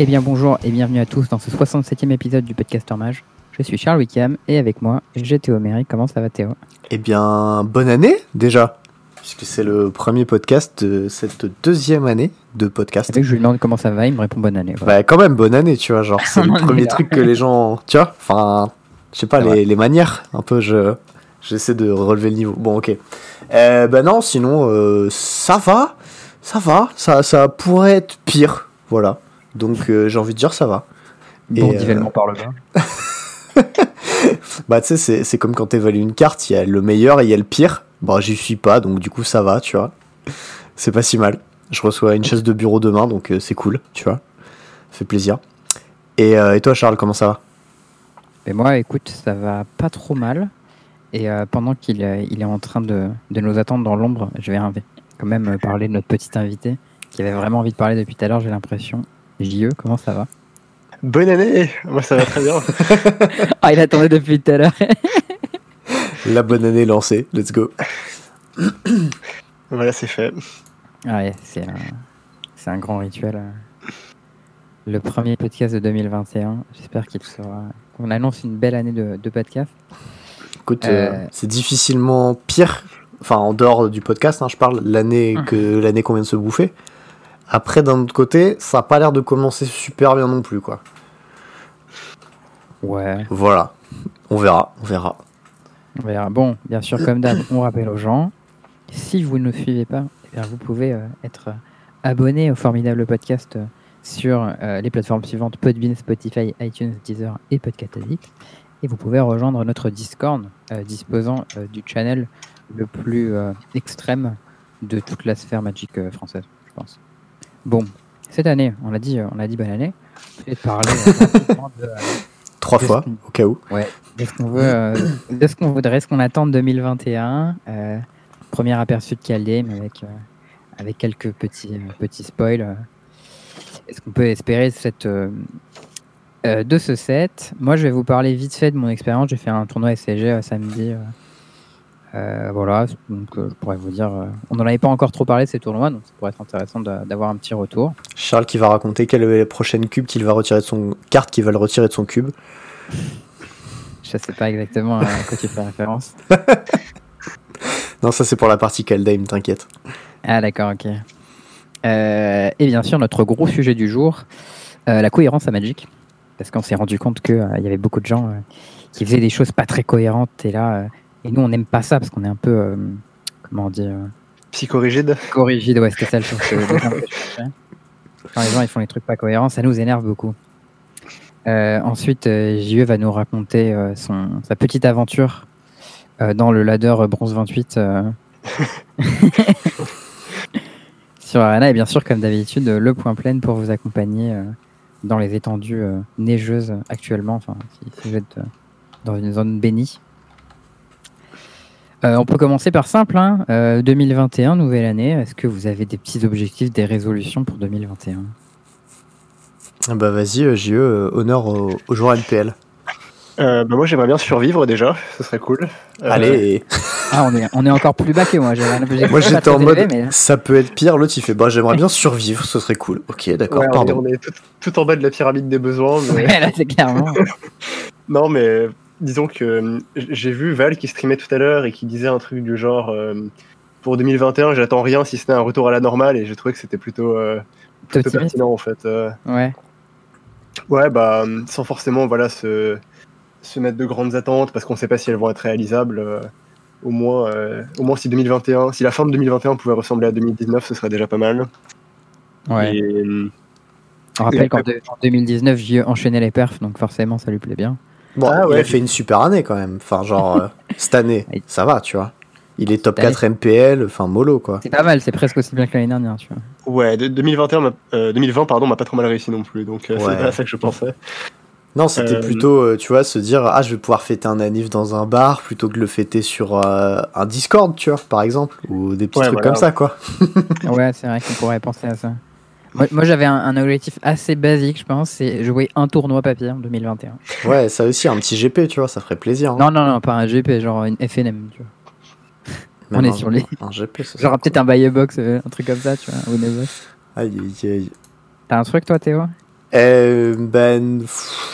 Eh bien bonjour et bienvenue à tous dans ce 67e épisode du Podcaster Mage. Je suis Charles Wickham et avec moi j'ai Théo Méry. Comment ça va Théo? Eh bien, bonne année déjà, puisque c'est le premier podcast de cette deuxième année de podcast. Avec je lui demande comment ça va, il me répond bonne année. Bah quand même bonne année, tu vois, genre c'est le premier truc que les gens, tu vois, enfin, je sais pas, les, les, manières, un peu, je j'essaie de relever le niveau. Bon, ok. Euh, bah non, sinon euh, ça va, ça va, ça ça pourrait être pire, voilà. Donc euh, j'ai envie de dire ça va. Bon nivellement par le bas. bah tu sais, c'est comme quand t'évalues une carte, il y a le meilleur et il y a le pire. Bah j'y suis pas, donc du coup ça va, tu vois. C'est pas si mal. Je reçois une chaise de bureau demain, donc euh, c'est cool, tu vois. Ça fait plaisir. Et, euh, et, toi Charles, comment ça va? Et moi, écoute, ça va pas trop mal. Et euh, pendant qu'il il est en train de, de nous attendre dans l'ombre, je vais quand même parler de notre petit invité qui avait vraiment envie de parler depuis tout à l'heure, j'ai l'impression. JE, comment ça va? Bonne année Moi ça va très bien. ah, il attendait depuis tout à l'heure. La bonne année lancée, let's go. voilà, c'est fait. Ah ouais, c'est un, un, grand rituel. Le premier podcast de 2021. J'espère qu'il sera. qu'on annonce une belle année de, de podcast. Écoute, euh... c'est difficilement pire. Enfin, en dehors du podcast, hein, je parle l'année Hum. que l'année qu'on vient de se bouffer. Après, d'un autre côté, ça a pas l'air de commencer super bien non plus, quoi. Ouais. Voilà. On verra, on verra. On verra. Bon, bien sûr, comme d'hab, on rappelle aux gens, si vous ne nous suivez pas, eh bien, vous pouvez euh, être abonné au formidable podcast euh, sur euh, les plateformes suivantes Podbean, Spotify, iTunes, Deezer et Podcast Addict. Et vous pouvez rejoindre notre Discord, euh, disposant euh, du channel le plus euh, extrême de toute la sphère magique euh, française, je pense. Bon, cette année, on a dit, on a dit bonne année. Et parler rapidement de, Trois de ce fois, au cas où. Ouais, de ce qu'on veut, euh, de ce qu'on voudrait, ce qu'on attend de 2021. Euh, premier aperçu de Caldame avec, euh, avec quelques petits, euh, petits spoils. euh. Est-ce qu'on peut espérer cette, euh, euh, de ce set? Moi, je vais vous parler vite fait de mon expérience. J'ai fait un tournoi SCG euh, samedi. Euh, voilà, donc euh, je pourrais vous dire. euh, on n'en avait pas encore trop parlé de ces tournois, donc ça pourrait être intéressant d'avoir un petit retour. Charles qui va raconter quelle est la prochaine cube qu'il va retirer de son carte qu'il va le retirer de son cube. Je sais pas exactement à quoi tu fais référence. Non, ça c'est pour la partie Kaldheim, t'inquiète. Ah d'accord, ok. Et bien sûr, notre gros sujet du jour, la cohérence à Magic. Parce qu'on s'est rendu compte qu'il y avait beaucoup de gens qui faisaient des choses pas très cohérentes. Et là, et nous, on n'aime pas ça parce qu'on est un peu, euh, comment dire, euh, Psychorigide. corrigide. Ouais, c'était ça le, cherchais. Quand les gens ils font les trucs pas cohérents, ça nous énerve beaucoup. Euh, ensuite, JE va nous raconter son, sa petite aventure dans le ladder bronze 28 euh, sur Arena. Et bien sûr, comme d'habitude, le point plein pour vous accompagner dans les étendues neigeuses actuellement, enfin, si, vous êtes dans une zone bénie. Euh, on peut commencer par simple. hein. Euh, 2021, nouvelle année. Est-ce que vous avez des petits objectifs, des résolutions pour 2021 Ah Bah vas-y, euh, JE, euh, honneur au, au joueur LPL. Euh, bah, moi j'aimerais bien survivre déjà, ce serait cool. Euh, Allez, Ah, on est, on est encore plus bas que moi. J'avais un objectif moi j'étais en mode mais- ça peut être pire. L'autre il fait bah j'aimerais bien survivre, ce serait cool. Ok, d'accord, ouais, on est, pardon. on est tout, tout en bas de la pyramide des besoins. mais- Ouais, là, c'est clairement. non mais disons que euh, j'ai vu Val qui streamait tout à l'heure et qui disait un truc du genre euh, pour 2021 j'attends rien si ce n'est un retour à la normale et j'ai trouvé que c'était plutôt, euh, plutôt pertinent en fait. Euh, Ouais. Ouais, bah, sans forcément voilà, se, se mettre de grandes attentes parce qu'on sait pas si elles vont être réalisables. au, moins, au moins, si 2021, si la fin de 2021 pouvait ressembler à 2019, ce serait déjà pas mal. ouais. Et, On rappelle qu'en après- de- en 2019, JE enchaînait les perfs, donc forcément, ça lui plaît bien. Bon, Ah il ouais. a fait une super année quand même. Enfin, genre, euh, cette année, ça va, tu vois. Il est top Cette année. 4 MPL, enfin, mollo quoi. C'est pas mal, c'est presque aussi bien que l'année dernière, tu vois. ouais, de- 2021, m'a- euh, 2020, pardon, m'a pas trop mal réussi non plus. Donc, euh, Ouais. c'est pas à ça que je pensais. Non, c'était Euh, plutôt, euh, tu vois, se dire ah je vais pouvoir fêter un anniv dans un bar plutôt que de le fêter sur euh, un Discord, tu vois, par exemple, ou des petits Ouais, trucs voilà. comme ça quoi. Ouais, c'est vrai qu'on pourrait penser à ça. Moi, moi, j'avais un, un objectif assez basique, je pense, c'est jouer un tournoi papier en 2021. Ouais, ça aussi, un petit GP, tu vois, ça ferait plaisir. hein. Non, non, non, pas un GP, genre une FNM, tu vois. Même on est un- sur les- Un GP, ça Genre peut-être un buy a box, euh, un truc comme ça, tu vois, ou des box. Aïe, aïe, aïe. T'as un truc, toi, Théo? Euh, ben,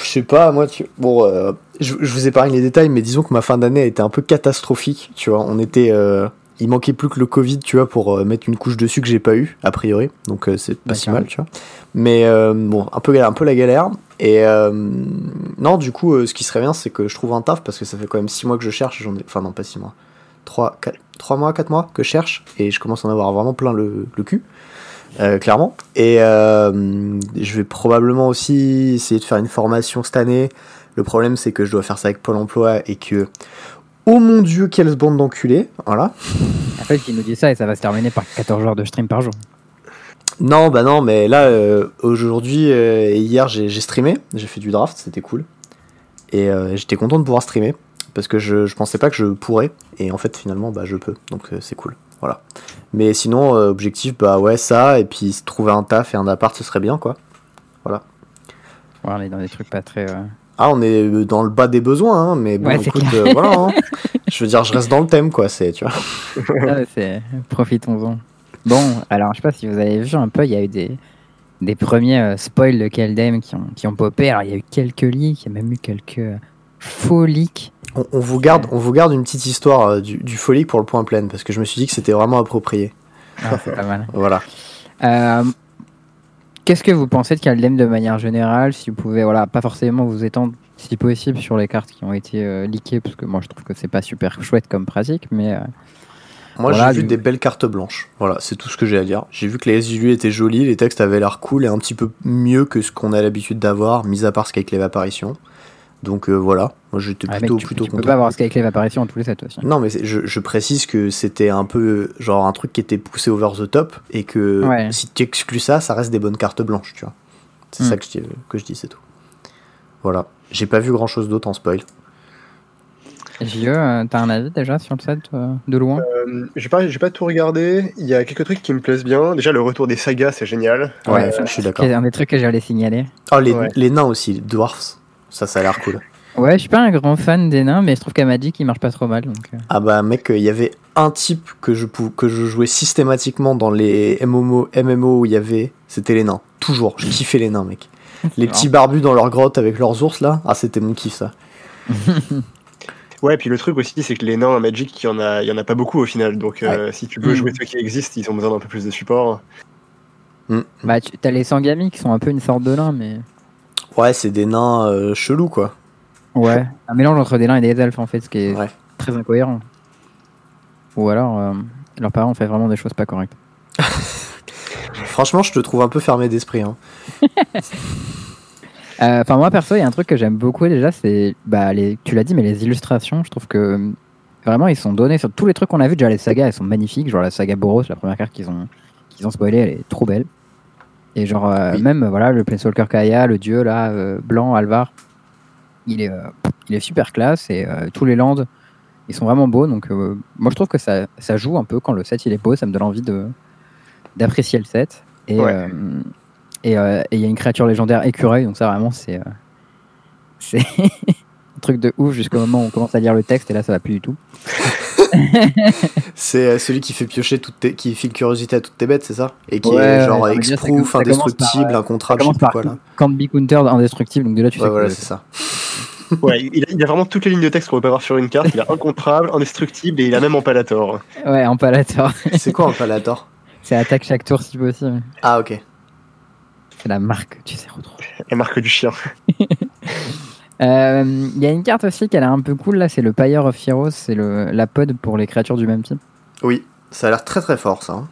je sais pas, moi, tu... bon, euh, je, je, vous épargne les détails, mais disons que ma fin d'année a été un peu catastrophique, tu vois. On était, euh, il manquait plus que le Covid, tu vois, pour euh, mettre une couche dessus que j'ai pas eu, a priori. Donc euh, c'est pas si mal, tu vois. Mais bon, un peu, un peu la galère. Et non, du coup, ce qui serait bien, c'est que je trouve un taf parce que ça fait quand même 6 mois que je cherche. J'en ai, enfin non, pas 6 mois, 3, 4, 3 mois, 4 mois que je cherche et je commence à en avoir vraiment plein le, le cul. Euh, clairement. Et euh, je vais probablement aussi essayer de faire une formation cette année. Le problème, c'est que je dois faire ça avec Pôle emploi et que. Oh mon dieu, quelle bande d'enculés! Voilà. En fait, il nous dit ça et ça va se terminer par 14 heures de stream par jour. Non, bah non, mais là, euh, aujourd'hui et hier, j'ai streamé. J'ai fait du draft, c'était cool. Et j'étais content de pouvoir streamer. Parce que je, je pensais pas que je pourrais. Et en fait, finalement, bah, je peux. Donc c'est cool. Voilà. Mais sinon, euh, objectif, bah ouais, ça, et puis trouver un taf et un appart, ce serait bien, quoi. Voilà. Ouais, on est dans des trucs pas très. Euh, ah, on est euh, dans le bas des besoins, hein, mais bon, écoute, voilà. Hein. je veux dire, je reste dans le thème, quoi, c'est, tu vois. ah. Profitons-en. Bon, alors, je sais pas si vous avez vu un peu, il y a eu des, des premiers spoils de Keldem qui ont, qui ont popé. Alors, il y a eu quelques leaks, il y a même eu quelques faux leaks on, vous garde, on vous garde une petite histoire euh, du, du pour le point plein parce que je me suis dit que c'était vraiment approprié. Ah, c'est pas mal. voilà. Euh, qu'est-ce que vous pensez de Caldem de manière générale Si vous pouvez, voilà, pas forcément vous étendre si possible sur les cartes qui ont été euh, leakées, parce que moi je trouve que c'est pas super chouette comme pratique, mais. moi j'ai vu des belles cartes blanches. Voilà, c'est tout ce que j'ai à dire. J'ai vu que les SUV étaient jolis, les textes avaient l'air cool et un petit peu mieux que ce qu'on a l'habitude d'avoir, mis à part ce qu'avec l'évaporation. Donc euh, voilà, moi j'étais ah, plutôt, plutôt tu, peux pas avoir Skyclave apparition en tous les sets aussi. Non, mais je, je, précise que c'était un peu genre un truc qui était poussé over the top et que si tu exclus ça, ça reste des bonnes cartes blanches, tu vois. C'est ça hmm. que je, dis, que je dis, c'est tout. Voilà, j'ai pas vu grand chose d'autre en spoil. Vieux, euh, t'as un avis déjà sur le set euh, de loin? Euh, J'ai pas, pas tout regardé. Il y a quelques trucs qui me plaisent bien. Déjà, le retour des sagas, c'est génial. Ouais, je suis d'accord. C'est un des trucs que j'allais signaler. Oh, les, les nains aussi, les dwarfs. Ça, ça a l'air cool. Ouais, je suis pas un grand fan des nains, mais je trouve qu'à Magic, il marche pas trop mal. Donc... Euh. Ah bah mec, il y avait un type que je, que je jouais systématiquement dans les MMO, MMO où il y avait, c'était les nains. Toujours, je kiffais les nains, mec. Les petits barbus dans leur grotte avec leurs ours là, ah c'était mon kiff ça. ouais, puis le truc aussi, c'est que les nains à Magic, il y en a, il y en a pas beaucoup au final. Donc euh, si tu veux mm. jouer ceux qui existent, ils ont besoin d'un peu plus de support. Mm. Bah, tu as les Sangami qui sont un peu une sorte de nains, mais. Ouais, c'est des nains euh, chelous quoi. Ouais, un mélange entre des nains et des elfes en fait, ce qui est très incohérent. Ou alors, euh, leurs parents ont fait vraiment des choses pas correctes. Franchement, je te trouve un peu fermé d'esprit. Hein. Euh, enfin, moi perso, il y a un truc que j'aime beaucoup déjà, c'est, bah, les, tu l'as dit, mais les illustrations, je trouve que vraiment ils sont donnés sur tous les trucs qu'on a vu. Déjà, les sagas, elles sont magnifiques. Genre la saga Boros, la première carte qu'ils ont, qu'ils ont spoilé, elle est trop belle. Et genre, euh, même voilà, le Planeswalker Kaya, le dieu là, blanc, Alvar, il est, euh, il est super classe et euh, tous les lands, ils sont vraiment beaux. Donc, euh, moi, je trouve que ça, ça, joue un peu quand le set il est beau. Ça me donne envie de d'apprécier le set. Et et il y a une créature légendaire écureuil. Donc, ça, vraiment, c'est c'est truc de ouf jusqu'au moment où on commence à lire le texte. Et là, ça va plus du tout. c'est celui qui fait piocher toutes tes, qui file curiosité à toutes tes bêtes, c'est ça? Et qui est genre exproof, indestructible, un contrat, je sais pas quoi là. Camp Counter indestructible, donc de là tu ouais, sais. Voilà, c'est ça. ouais, il a, il a, vraiment toutes les lignes de texte qu'on peut avoir sur une carte. Il a incontrable, indestructible et il a même Empalator. Ouais, Empalator. c'est quoi Empalator C'est attaque chaque tour si possible. Ah, ok. C'est la marque, tu sais, retrouver. La marque du chien. Il euh, y a une carte aussi qui a l'air un peu cool là, c'est le Pyre of Heroes, c'est la pod pour les créatures du même type. Oui, ça a l'air très très fort ça. Hein.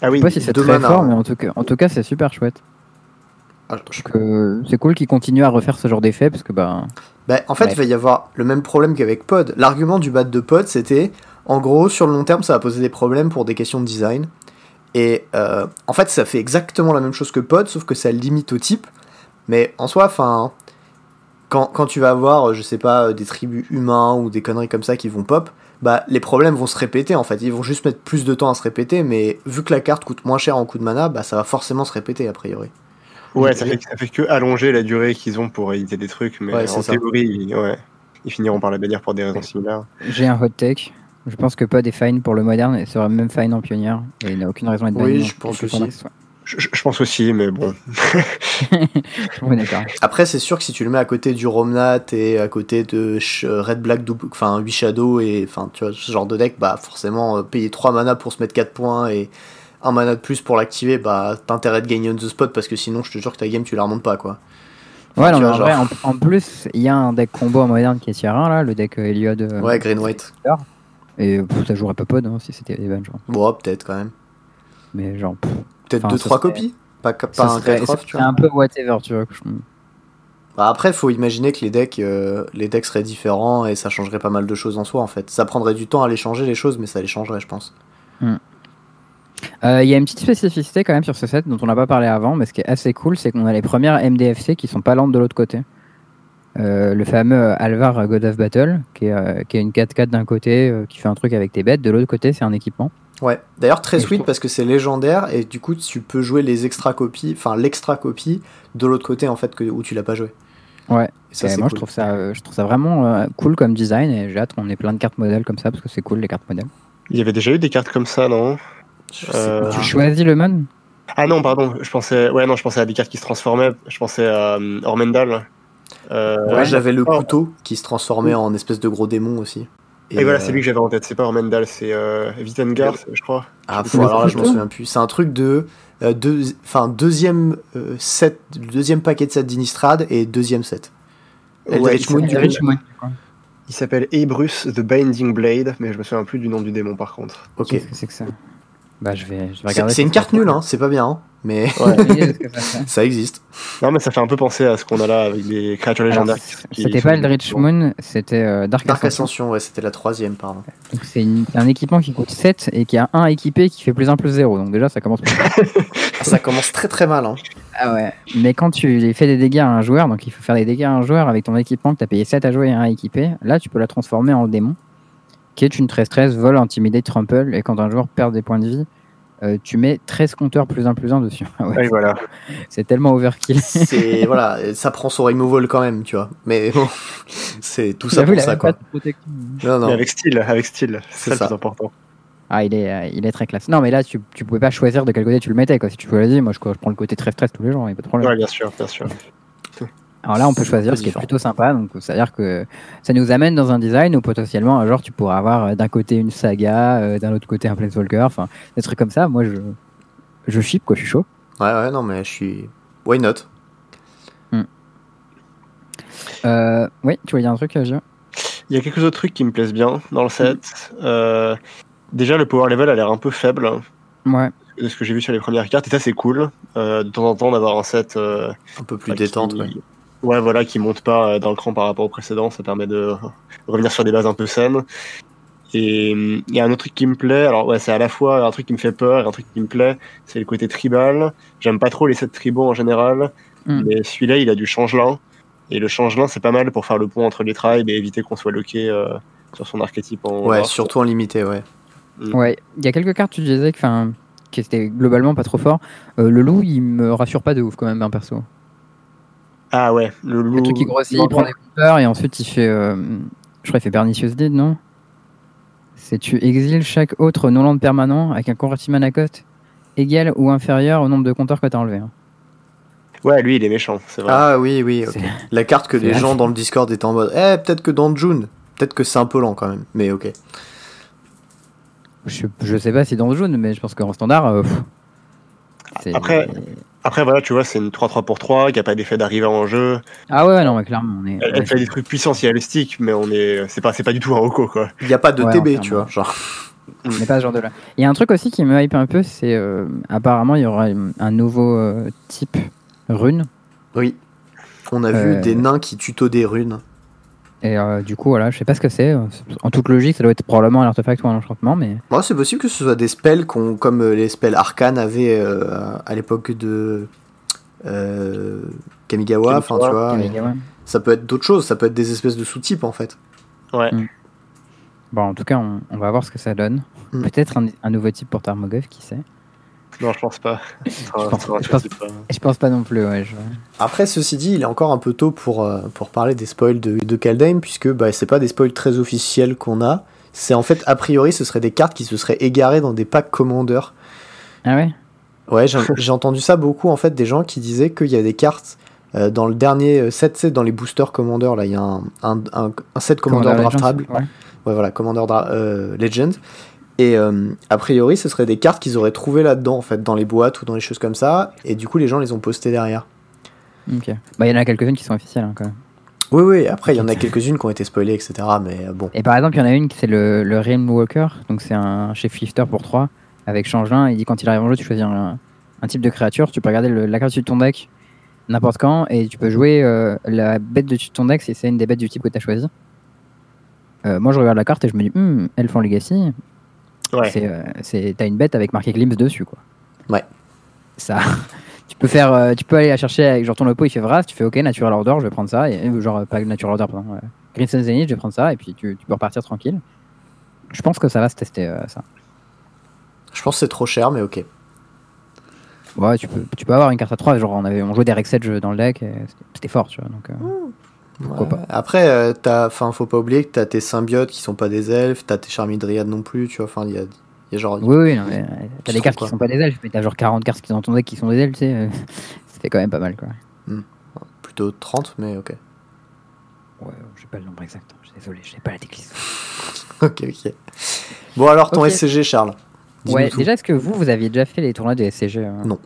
Ah oui, si c'est très fort, mais en tout cas, en tout cas c'est super chouette. Ah, c'est cool qu'ils continuent à refaire ce genre d'effet parce que bah. bah en fait, il va y avoir le même problème qu'avec Pod. L'argument du bat de Pod, c'était en gros, sur le long terme, ça va poser des problèmes pour des questions de design. Et euh, en fait, ça fait exactement la même chose que Pod, sauf que ça limite au type. Mais en soi, enfin, quand, quand, tu vas avoir, je sais pas, des tribus humains ou des conneries comme ça qui vont pop, bah les problèmes vont se répéter en fait. Ils vont juste mettre plus de temps à se répéter, mais vu que la carte coûte moins cher en coup de mana, bah ça va forcément se répéter a priori. Ouais, ça fait, ça fait que allonger la durée qu'ils ont pour éviter des trucs, mais en théorie, ils, ouais, ils finiront par la bannir pour des raisons similaires. J'ai un hot take. Je pense que pas des fine pour le moderne et serait même fine en pionnière. Et il n'a aucune raison d'être banni. Oui, je pense aussi. Je, pense aussi, mais bon. d'accord. Après, c'est sûr que si tu le mets à côté du Romnat et à côté de Red Black, enfin 8 Shadow et enfin tu vois ce genre de deck, bah forcément euh, payer 3 mana pour se mettre 4 points et un mana de plus pour l'activer, bah t'as intérêt de gagner on the spot parce que sinon je te jure que ta game tu la remontes pas quoi. ouais, non, en, vrai, en, plus, il y a un deck combo en moderne qui est 1 là, le deck euh, Eliod. Euh, ouais, Green White. Et ça jouerait pas pod hein, si c'était Evan, genre. Bon, peut-être quand même. Mais genre. Peut-être 2-3 copies Pas, pas un serait, tu vois. un peu whatever, tu vois. Bah après, faut imaginer que les decks, euh, les decks seraient différents et ça changerait pas mal de choses en soi en fait. Ça prendrait du temps à les changer les choses, mais ça les changerait, je pense. Hmm. Euh, il y a une petite spécificité quand même sur ce set dont on n'a pas parlé avant, mais ce qui est assez cool, c'est qu'on a les premières MDFC qui sont pas lentes de l'autre côté. Euh, le fameux Alvar God of Battle, qui est, qui est une 4-4 d'un côté, qui fait un truc avec tes bêtes, de l'autre côté, c'est un équipement. Ouais, d'ailleurs très sweet parce que c'est légendaire et du coup tu peux jouer les extra copies, enfin l'extra copie de l'autre côté en fait que, où tu l'as pas joué. Ouais, ça, moi je trouve ça, euh, je trouve ça vraiment euh, cool comme design et j'ai hâte qu'on ait plein de cartes modèles comme ça parce que c'est cool les cartes modèles. Il y avait déjà eu des cartes comme ça, non? Euh... Tu choisis le man Ah non, pardon, je pensais, ouais non, je pensais à des cartes qui se transformaient. Je pensais à euh, Ormendal. ouais, j'avais le oh. couteau qui se transformait en espèce de gros démon aussi. Et, voilà, c'est lui que j'avais en tête. C'est pas Ormendal, c'est euh, Vitengard, je crois. Ah, alors là, je m'en souviens plus. C'est un truc de. Euh, deux, enfin, deuxième euh, set, deuxième paquet de set d'Inistrad et deuxième set. Ouais, il s'appelle Ebrus the Binding Blade, mais je me souviens plus du nom du démon par contre. Ok. Qu'est-ce que c'est que ça? Bah, je vais, je vais regarder. C'est une carte nulle, hein, c'est pas bien. Hein mais ça existe. Non, mais ça fait un peu penser à ce qu'on a là avec les créatures légendaires. C'était pas Eldritch Moon, c'était euh, Dark, Dark Ascension. ouais, c'était la troisième, pardon. C'est un équipement qui coûte 7 et qui a un équipé qui fait plus 1 plus 0. Donc déjà, ça commence Ça commence très très mal. Hein. Ah ouais. Mais quand tu fais des dégâts à un joueur, donc il faut faire des dégâts à un joueur avec ton équipement que tu as payé 7 à jouer et un équipé, là tu peux la transformer en démon, qui est une 13-13, vol, intimidate, trample, et quand un joueur perd des points de vie, euh, tu mets 13 compteurs plus 1 plus 1 dessus. ouais, voilà. C'est tellement overkill. C'est voilà, ça prend son removal quand même, tu vois. Mais bon, c'est tout ça pour ça quoi. Non, non. Mais avec style, avec style, c'est ça le plus important. Ah, il est, euh, il est très classe. Non, mais là, tu, tu pouvais pas choisir de quel côté tu le mettais. Quoi. Si tu choisis, moi, je, je prends le côté très stress tous les jours, il n'y a pas de problème. Ouais, bien sûr, bien sûr. Alors là, on peut choisir ce qui est plutôt sympa. Donc, c'est-à-dire que ça nous amène dans un design où potentiellement, un jour, tu pourras avoir euh, d'un côté une saga, euh, d'un autre côté un Planeswalker, enfin, des trucs comme ça. Moi, je, je ship, quoi, je suis chaud. Ouais, ouais, non, mais je suis. Why not? Hmm. euh, Oui, tu vois, il y a un truc, Il y a quelques autres trucs qui me plaisent bien dans le set. Hmm. déjà, le power level a l'air un peu faible. Ouais. De ce que j'ai vu sur les premières cartes, et ça, c'est cool. de temps en temps, d'avoir un set. un peu plus détente, ouais Ouais, voilà, qui monte pas euh, dans le cran par rapport au précédent, ça permet de revenir sur des bases un peu saines. Et hum, il y a un autre truc qui me plaît, alors ouais, c'est à la fois un truc qui me fait peur et un truc qui me plaît, c'est le côté tribal. J'aime pas trop les sets tribaux en général, hmm. mais celui-là, il a du changelin. Et le changelin, c'est pas mal pour faire le pont entre les tribes et éviter qu'on soit loqué euh, sur son archétype en. Ouais, surtout en limité, ouais. Hmm. Ouais, il y a quelques cartes, tu disais, que, qui étaient globalement pas trop fort. Euh, le loup, il me rassure pas de ouf quand même, un perso. Ah ouais, le loup. Le truc qui grossit, il prend des compteurs et ensuite il fait. Euh, je crois qu'il fait Pernicious Deed, non? C'est tu exiles chaque autre non-land permanent avec un convertible à cote égal ou inférieur au nombre de compteurs que tu as enlevé. Hein? Ouais, lui il est méchant, c'est vrai. Ah oui, oui. La carte que les gens dans le Discord étaient en mode Eh, peut-être que dans June. Peut-être que c'est un peu lent quand même, mais ok. Je, je sais pas si dans June, mais je pense qu'en standard. Euh, Après, après, voilà, tu vois, c'est une 3-3 pour 3 qui a pas d'effet d'arrivée en jeu. Ah ouais, non, mais clairement, on est. Elle, fait des trucs puissants si elle est stick, mais on est. C'est pas, c'est pas du tout un Oko, quoi. Il n'y a pas de TB, tu vois, genre. On n'est pas ce genre de là. Il y a un truc aussi qui me hype un peu, c'est euh, apparemment il y aura un nouveau euh, type rune. Oui. On a vu euh, des nains qui tuto des runes. Et euh, du coup, voilà, je sais pas ce que c'est. En toute logique, ça doit être probablement un artefact ou un enchantement, mais. Moi, c'est possible que ce soit des spells comme euh, les spells arcanes avaient euh, à l'époque de Kamigawa. Enfin, tu vois. Ça peut être d'autres choses. Ça peut être des espèces de sous-types en fait. Ouais. Mm. Bon, en tout cas, on, va voir ce que ça donne. Mm. Peut-être un, nouveau type pour Tarmogoyf, qui sait. Non, je pense pas. je, pense, pas non plus. Ouais, Après, ceci dit, il est encore un peu tôt pour, euh, pour parler des spoils de, de Kaldheim, puisque bah, c'est pas des spoils très officiels qu'on a. C'est en fait, a priori, ce seraient des cartes qui se seraient égarées dans des packs commandeurs. Ah ouais? Ouais, j'ai entendu ça beaucoup en fait, des gens qui disaient qu'il y a des cartes euh, dans le dernier set, c'est dans les boosters Commander, là, il y a un, un, un, set Commander, draftable. Ouais. voilà, Commander Legend. Et a priori, ce serait des cartes qu'ils auraient trouvées là-dedans, en fait, dans les boîtes ou dans les choses comme ça. Et du coup, les gens les ont postées derrière. Ok. Bah, il y en a quelques-unes qui sont officielles hein, quand même. Oui, oui, après il y en a quelques-unes qui ont été spoilées, etc. Mais euh, bon. Et par exemple, il y en a une qui c'est le, le Realm Walker, donc c'est un chef lifter pour 3 avec changelin. Il dit quand il arrive en jeu, tu choisis un, un type de créature, tu peux regarder la carte de ton deck n'importe quand et tu peux jouer euh, la bête de ton deck si c'est une des bêtes du type que tu as choisi. Euh, moi je regarde la carte et je me dis, hum, Elf en Legacy, ouais. c'est, t'as une bête avec marqué Glimpse dessus quoi. Ouais. Ça, tu peux faire, euh, tu peux aller la chercher avec genre ton lopo il fait Vras, tu fais ok Natural Order, je vais prendre ça, et, genre pas Natural Order pardon, Green Sun Zenith, je vais prendre ça et puis tu, tu, peux repartir tranquille. Je pense que ça va se tester euh, ça. Je pense que c'est trop cher mais ok. Ouais, tu peux, tu peux avoir une carte à 3, genre on, avait, on jouait des Rex Edge dans le deck, c'était fort, tu vois. Donc, euh, pas. Après, euh, faut pas oublier que t'as tes symbiotes qui sont pas des elfes, t'as tes charmidriades non plus, tu vois. Enfin, il y a, genre, oui, oui, non, mais t'as des cartes qui sont pas des elfes, mais t'as genre 40 cartes qui sont dans ton deck qui sont des elfes, tu sais. ça fait quand même pas mal, quoi. Hmm. Plutôt 30, mais ok. Ouais, j'ai pas le nombre exact. Je suis désolé, j'ai pas la déclisse. ok, ok. Bon, alors ton SCG, Charles. Ouais, déjà, est-ce que vous, vous aviez déjà fait les tournois de SCG hein? Non.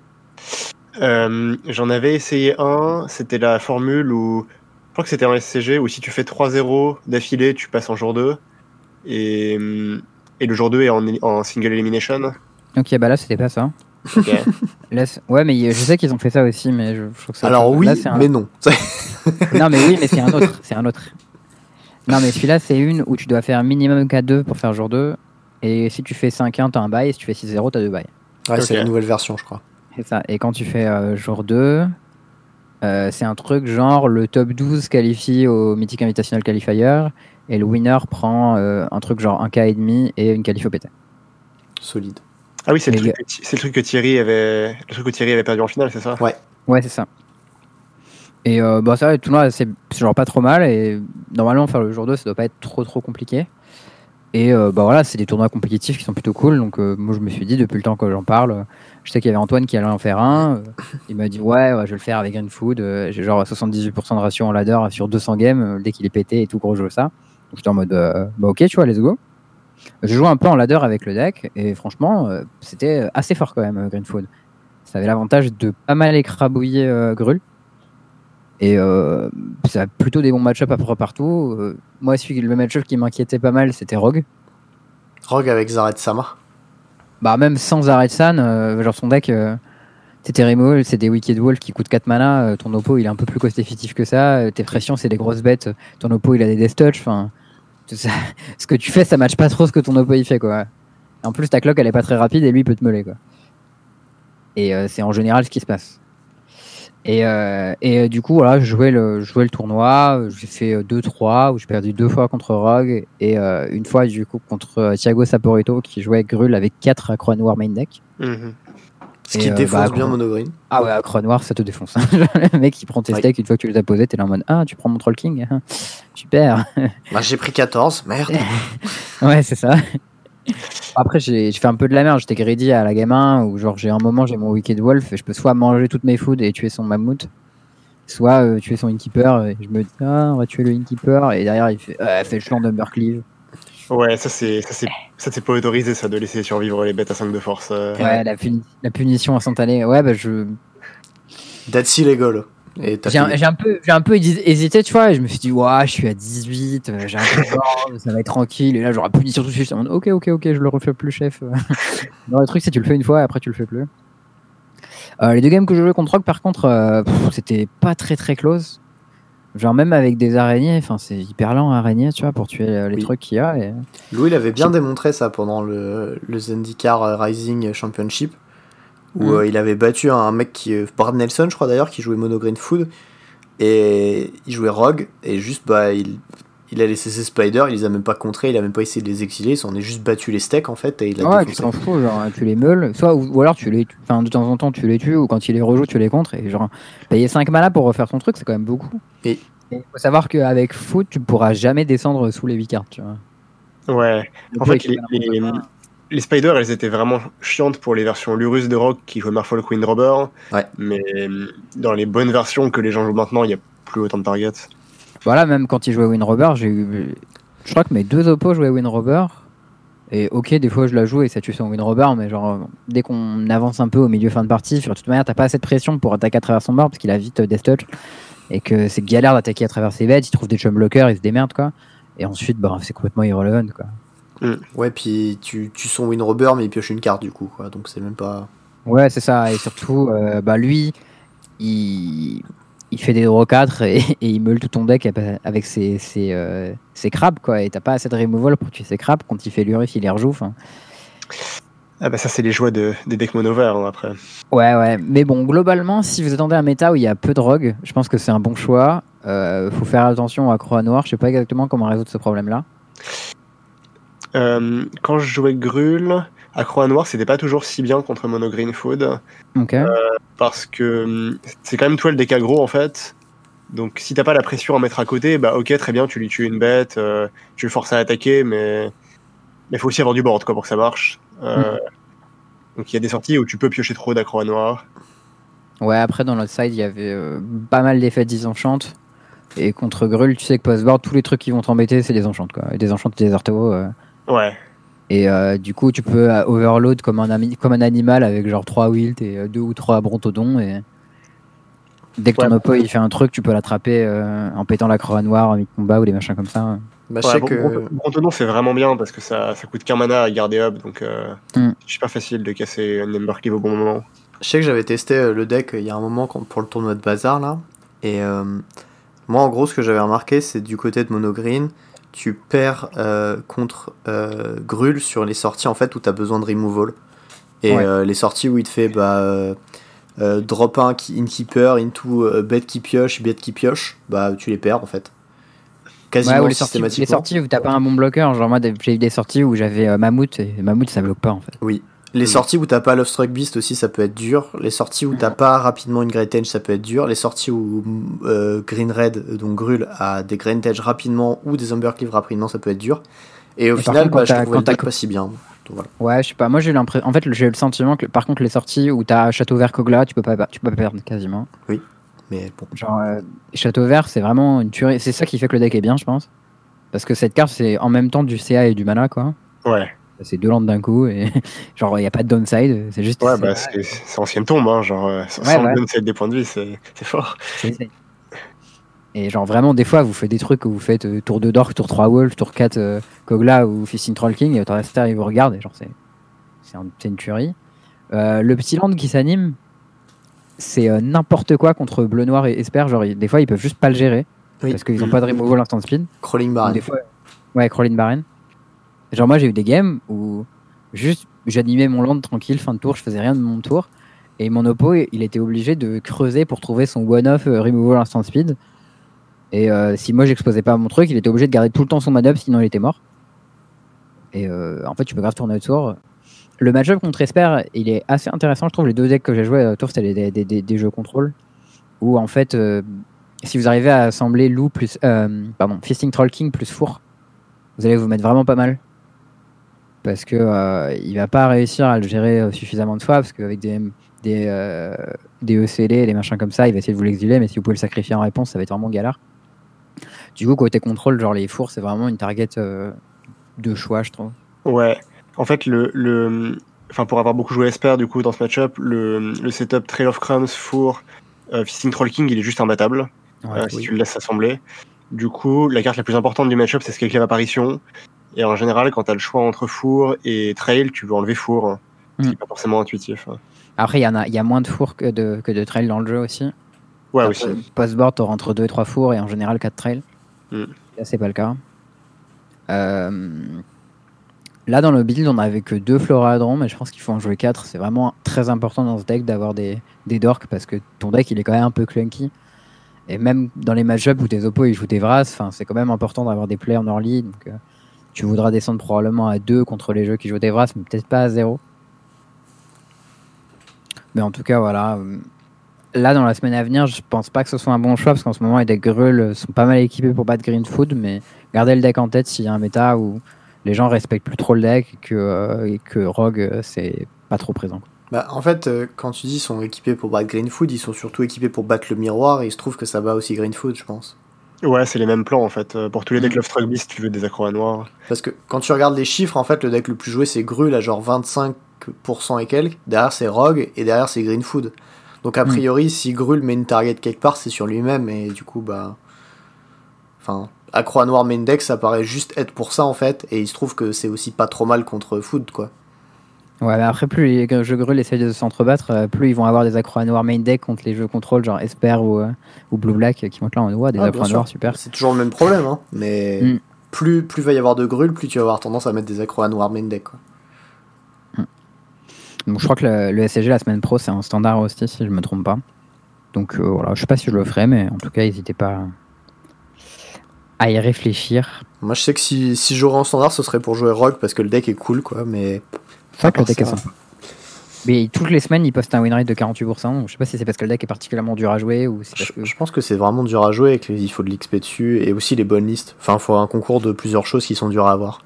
Euh, J'en avais essayé un, c'était la formule où. Je crois que c'était un SCG où si tu fais 3-0 d'affilée, tu passes en jour 2. Et hum, et le jour 2 est en, single elimination. Ok, bah là, c'était pas ça. Ouais, mais je sais qu'ils ont fait ça aussi, mais je, trouve que ça. Alors oui, mais non. non, mais oui, mais c'est un autre. C'est un autre. Non, mais celui-là, c'est une où tu dois faire minimum K2 pour faire jour 2. Et si tu fais 5-1, t'as un bail. Et si tu fais 6-0, t'as deux bails. Ouais, c'est la nouvelle version, je crois. C'est ça. Et quand tu fais euh, jour 2, euh, c'est un truc genre le top 12 qualifie au Mythic Invitational Qualifier et le winner prend euh, un truc genre un K et demi et une qualif au PT. Solide. Ah oui, c'est le, le, truc que Thierry avait, le truc que Thierry avait perdu en finale, c'est ça? Ouais. Ouais, c'est ça. Et euh, bah ça, le tournoi, c'est genre pas trop mal. Et normalement, faire le jour 2, ça doit pas être trop trop compliqué. Et euh, bah voilà, c'est des tournois compétitifs qui sont plutôt cool. Donc moi, je me suis dit, depuis le temps que j'en parle, je sais qu'il y avait Antoine qui allait en faire un. il m'a dit, ouais, je vais le faire avec Green Food. J'ai genre 78% de ratio en ladder sur 200 games. Dès qu'il est pété et tout gros, je ça. J'étais en mode, euh, bah ok, tu vois, let's go. Je joue un peu en ladder avec le deck et franchement, euh, c'était assez fort quand même, Green Food. Ça avait l'avantage de pas mal écrabouiller euh, Grul. Et ça a plutôt des bons match-up à peu partout. moi, celui, le match-up qui m'inquiétait pas mal, c'était Rogue. Rogue avec Zaret Sama Bah, même sans Zaret San, genre son deck, c'était Remo, c'est des Wicked Wolf qui coûtent 4 mana. ton oppo, il est un peu plus cost-effectif que ça. tes pressions, c'est des grosses bêtes. Ton oppo, il a des Death Touch. Enfin, ce que tu fais, ça matche pas trop ce que ton oppo il fait quoi. En plus, ta cloque elle est pas très rapide et lui il peut te meuler quoi. Et euh, c'est en général ce qui se passe. Et, euh, et euh, du coup, voilà, je jouais le, je jouais le tournoi, j'ai fait 2-3 où j'ai perdu deux fois contre Rogue et une fois du coup contre Thiago Saporito qui jouait Grul avec 4 Croix Noir main deck. Mhm. Ce qui défonce bah, bien Monogreen. Ah ouais, Croix Noir, ça te défonce. le mec qui prend tes steaks, une fois que tu les as posés, t'es là en mode Ah, tu prends mon Troll King Super Bah, j'ai pris 14, merde Ouais, c'est ça. Après, j'ai fait un peu de la merde. J'étais greedy à la game 1 où, genre, j'ai un moment, j'ai mon Wicked Wolf et je peux soit manger toutes mes foods et tuer son mammouth, soit euh, tuer son Innkeeper. Et je me dis, ah, on va tuer le Innkeeper. Et derrière, il fait, euh, fait le Cleave. Ouais, ça c'est ça c'est pas autorisé ça de laisser survivre les bêtes à 5 de force. Euh. Ouais, la, la, punition instantanée. Ouais, bah je. That's illegal. J'ai un, un, peu, j'ai un peu hésité, tu vois, et je me suis dit, ouais, je suis à 18, euh, j'ai un peu peur, ça va être tranquille, et là, j'aurai punition tout de suite. Ok, ok, ok, je le refais plus, chef. non, le truc, c'est que tu le fais une fois, et après, tu le fais plus. Euh, les deux games que je jouais contre Rock, par contre, c'était pas très très close. Genre même avec des araignées, enfin c'est hyper lent araignée, tu vois, pour tuer euh, les trucs qu'il y a. Et... Louis, il avait bien démontré ça pendant le, le Zendikar Rising Championship, où mm. euh, il avait battu un mec qui, euh, Brad Nelson, je crois d'ailleurs, qui jouait Mono Green Food, et il jouait Rogue, et juste bah il, il a laissé ses spiders, il les a même pas contrés, il a même pas essayé de les exiler, il s'en est juste battu les steaks en fait et il a Ouais, tu t'en fous, genre tu les meules, soit ou, alors tu les enfin de temps en temps tu les tues ou quand il les rejoue tu les contres et genre payer 5 mana pour refaire ton truc, c'est quand même beaucoup. Et il faut savoir qu'avec foot, tu pourras jamais descendre sous les 8 cartes, tu vois. Ouais. En fait, les, les spiders, elles étaient vraiment chiantes pour les versions Lurus de Rock qui jouaient Marfall Queen Robber. Ouais. Mais dans les bonnes versions que les gens jouent maintenant, il n'y a plus autant de targets. Voilà, même quand il jouait Win Robber, j'ai eu. Je crois que mes deux oppos jouaient Win Robber. Et ok, des fois je la joue et ça tue son Win Robber, mais genre dès qu'on avance un peu au milieu fin de partie, sur toute manière, t'as pas assez de pression pour attaquer à travers son board parce qu'il a vite euh, Death Touch et que c'est galère d'attaquer à travers ses bêtes. Il trouve des chum blockers, il se démerde quoi. Et ensuite, bah, c'est complètement irrelevant quoi. Ouais, puis tu, tu son Win Robber, mais il pioche une carte du coup, quoi. Donc c'est même pas. Ouais, c'est ça. Et surtout, euh, bah, lui, il, il fait des draw 4 et, et il meule tout ton deck avec ses, ses, euh, ses crabes, quoi. Et t'as pas assez de removal pour tuer ses crabes. Quand il fait l'urif, il les rejoue. Ah bah ça c'est les joies de, des decks mono hein, après. Ouais ouais, mais bon globalement si vous attendez un méta où il y a peu de rogue, je pense que c'est un bon choix. Euh, faut faire attention à Croix Noire, je sais pas exactement comment résoudre ce problème là. Euh, quand je jouais Grul, à Croix Noire, c'était pas toujours si bien contre Mono Green Food. Euh, parce que hum, c'est quand même toi le deck aggro en fait. Donc si t'as pas la pression à mettre à côté, bah ok très bien, tu lui tues une bête, euh, tu le forces à attaquer, mais il faut aussi avoir du board quoi pour que ça marche. Euh, Donc il y a des sorties où tu peux piocher trop d'accro à noir. Ouais, après dans l'autre side, il y avait pas mal d'effets disenchantes. Et contre Grul, tu sais que post-board, tous les trucs qui vont t'embêter, c'est des enchantes quoi. Et des enchantes des artéos. Euh. Ouais. Et euh, du coup, tu peux euh, overload comme un, ami- comme un animal avec genre 3 wilt et euh, deux ou trois brontodons. Et dès que ton oppo il fait un truc, tu peux l'attraper euh, en pétant la croix noire en mid-combat ou des machins comme ça. Bah, Ouais, que. Bron- Brontodon c'est vraiment bien parce que ça, ça coûte qu'un mana à garder up, donc euh, Mm. c'est super facile de casser un number cleave au bon moment. Je sais que j'avais testé euh, le deck euh, il y a un moment pour le tournoi de bazar là. Et euh, moi en gros ce que j'avais remarqué c'est du côté de Mono Green, tu perds euh, contre euh, Grul sur les sorties en fait où tu as besoin de removal. Et Ouais. euh, les sorties où il te fait bah, drop 1 qui- Innkeeper into bête qui pioche, bête qui pioche, bah tu les perds en fait. Quasiment Ouais, ou les sorties, les systématiquement. sorties où t'as pas un bon bloqueur. Genre moi, j'ai eu des sorties où j'avais Mammouth et Mammouth ça bloque pas en fait. Oui. Les Mm. sorties où t'as pas Love Struck Beast aussi, ça peut être dur. Les sorties où t'as pas rapidement une Great Edge, ça peut être dur. Les sorties où euh, Green Red, euh, donc Grul, a des Great Edge rapidement ou des Umber Cleave rapidement, ça peut être dur. Et au Et final, contre, bah, quand je pas si bien. Donc, voilà. Ouais, je sais pas. Moi, j'ai eu l'impression. En fait, j'ai eu le sentiment que, par contre, les sorties où t'as Château Vert Kogla, tu peux pas, tu peux pas perdre quasiment. Mais bon. Genre, euh, Château Vert, c'est vraiment une tuerie. C'est ça qui fait que le deck est bien, je pense. Parce que cette carte, c'est en même temps du CA et du mana, quoi. Ouais. C'est deux landes d'un coup et genre, il n'y a pas de downside. C'est juste. Ouais, bah c'est ancienne tombe, hein, genre euh, sans Ouais, sans ouais. downside des points de vie, c'est fort. Et genre, vraiment, des fois, vous faites des trucs où vous faites euh, tour 2 Dork, tour 3 Wolf, tour 4 euh, Kogla ou Fisting Troll King et Autorester, il vous regarde et genre, c'est c'est un- c'est une tuerie. Euh, le petit land qui s'anime, c'est euh, n'importe quoi contre Bleu Noir et Esper. Genre, ils- des fois, ils peuvent juste pas le gérer Oui. parce qu'ils ont Mm. pas de removal instant speed. Crawling Baron. Des fois, ouais, Crawling Baron. Genre, moi, j'ai eu des games où juste j'animais mon land tranquille, fin de tour, je faisais rien de mon tour. Et mon oppo, il était obligé de creuser pour trouver son one-off euh, removal instant speed. Et euh, si moi, j'exposais pas mon truc, il était obligé de garder tout le temps son man-up, sinon il était mort. Et euh, en fait, tu peux grave tourner autour. Le match-up contre Esper, il est assez intéressant. Je trouve les deux decks que j'ai joué autour, c'était des, des, des, des jeux contrôle. Où en fait, euh, si vous arrivez à assembler Lou plus. euh, pardon, Fisting Troll King plus Four, vous allez vous mettre vraiment pas mal. Parce que euh, il va pas réussir à le gérer euh, suffisamment de fois, parce qu'avec des, des, euh, des ECD et des machins comme ça, il va essayer de vous l'exiler, mais si vous pouvez le sacrifier en réponse, ça va être vraiment galère. Du coup, côté contrôle, genre les fours, c'est vraiment une target de choix, je trouve. Ouais. En fait, le, le, enfin pour avoir beaucoup joué Esper du coup dans ce match-up, le, le setup Trail of Crumbs, Four, euh, Fisting Troll King, il est juste imbattable Ouais, euh, si tu le laisses assembler. Du coup, la carte la plus importante du match-up, c'est Skyclave Apparition. Et en général, quand tu as le choix entre Four et Trail, tu veux enlever Four, hein, ce qui Mm. n'est pas forcément intuitif. hein. Après, il y, en a, y a moins de fours que de, que de trails dans le jeu aussi. Ouais, Après, aussi. Post-board, t'auras entre 2 et 3 fours et en général 4 trails. Mm. Là, c'est pas le cas. Euh, Là, dans le build, on avait que 2 Floradron, mais je pense qu'il faut en jouer 4. C'est vraiment très important dans ce deck d'avoir des, des dorks parce que ton deck, il est quand même un peu clunky. Et même dans les match-ups où tes oppos ils jouent des Vras, c'est quand même important d'avoir des plays en early. Donc, euh, tu voudras descendre probablement à 2 contre les jeux qui jouent des mais peut-être pas à 0. Mais en tout cas, voilà. euh, Là, dans la semaine à venir, je pense pas que ce soit un bon choix parce qu'en ce moment, les decks Gruul sont pas mal équipés pour battre Green Food, mais gardez le deck en tête s'il y a un méta où les gens respectent plus trop le deck et que, et que Rogue, c'est pas trop présent. Bah, en fait, quand tu dis ils sont équipés pour battre Green Food, ils sont surtout équipés pour battre le miroir et il se trouve que ça bat aussi Green Food, je pense. Ouais, c'est les mêmes plans en fait. Pour tous les decks. Love Struck Beast, tu veux des accros à noir. Parce que quand tu regardes les chiffres, en fait, le deck le plus joué c'est Grul à genre 25% et quelques. Derrière c'est Rogue et derrière c'est Green Food. Donc a mm. priori, si Grul met une target quelque part, c'est sur lui-même et du coup, bah. Enfin, accro à noir main deck, ça paraît juste être pour ça en fait. Et il se trouve que c'est aussi pas trop mal contre Food quoi. Ouais, mais après, plus les jeux Grul essayent de s'entrebattre, euh, plus ils vont avoir des accros à noir main deck contre les jeux contrôle, genre Esper ou, euh, ou Blue Black, qui montent là en voit des ah, accros à noir super. C'est toujours le même problème, hein, mais mm. plus plus va y avoir de Grul, plus tu vas avoir tendance à mettre des accros à noir main deck. Quoi. Mm. Donc je crois que le, SCG la semaine pro, c'est un standard aussi, si je me trompe pas. Donc euh, voilà, je sais pas si je le ferai, mais en tout cas, n'hésitez pas à y réfléchir. Moi, je sais que si, si j'aurais en standard, ce serait pour jouer Rogue parce que le deck est cool, quoi, mais c'est que le deck est sympa. Mais toutes les semaines, il poste un win rate de 48%. Donc je sais pas si c'est parce que le deck est particulièrement dur à jouer ou je, je, pense que c'est vraiment dur à jouer et qu'il faut de l'XP dessus et aussi les bonnes listes. Enfin, il faut un concours de plusieurs choses qui sont dures à avoir.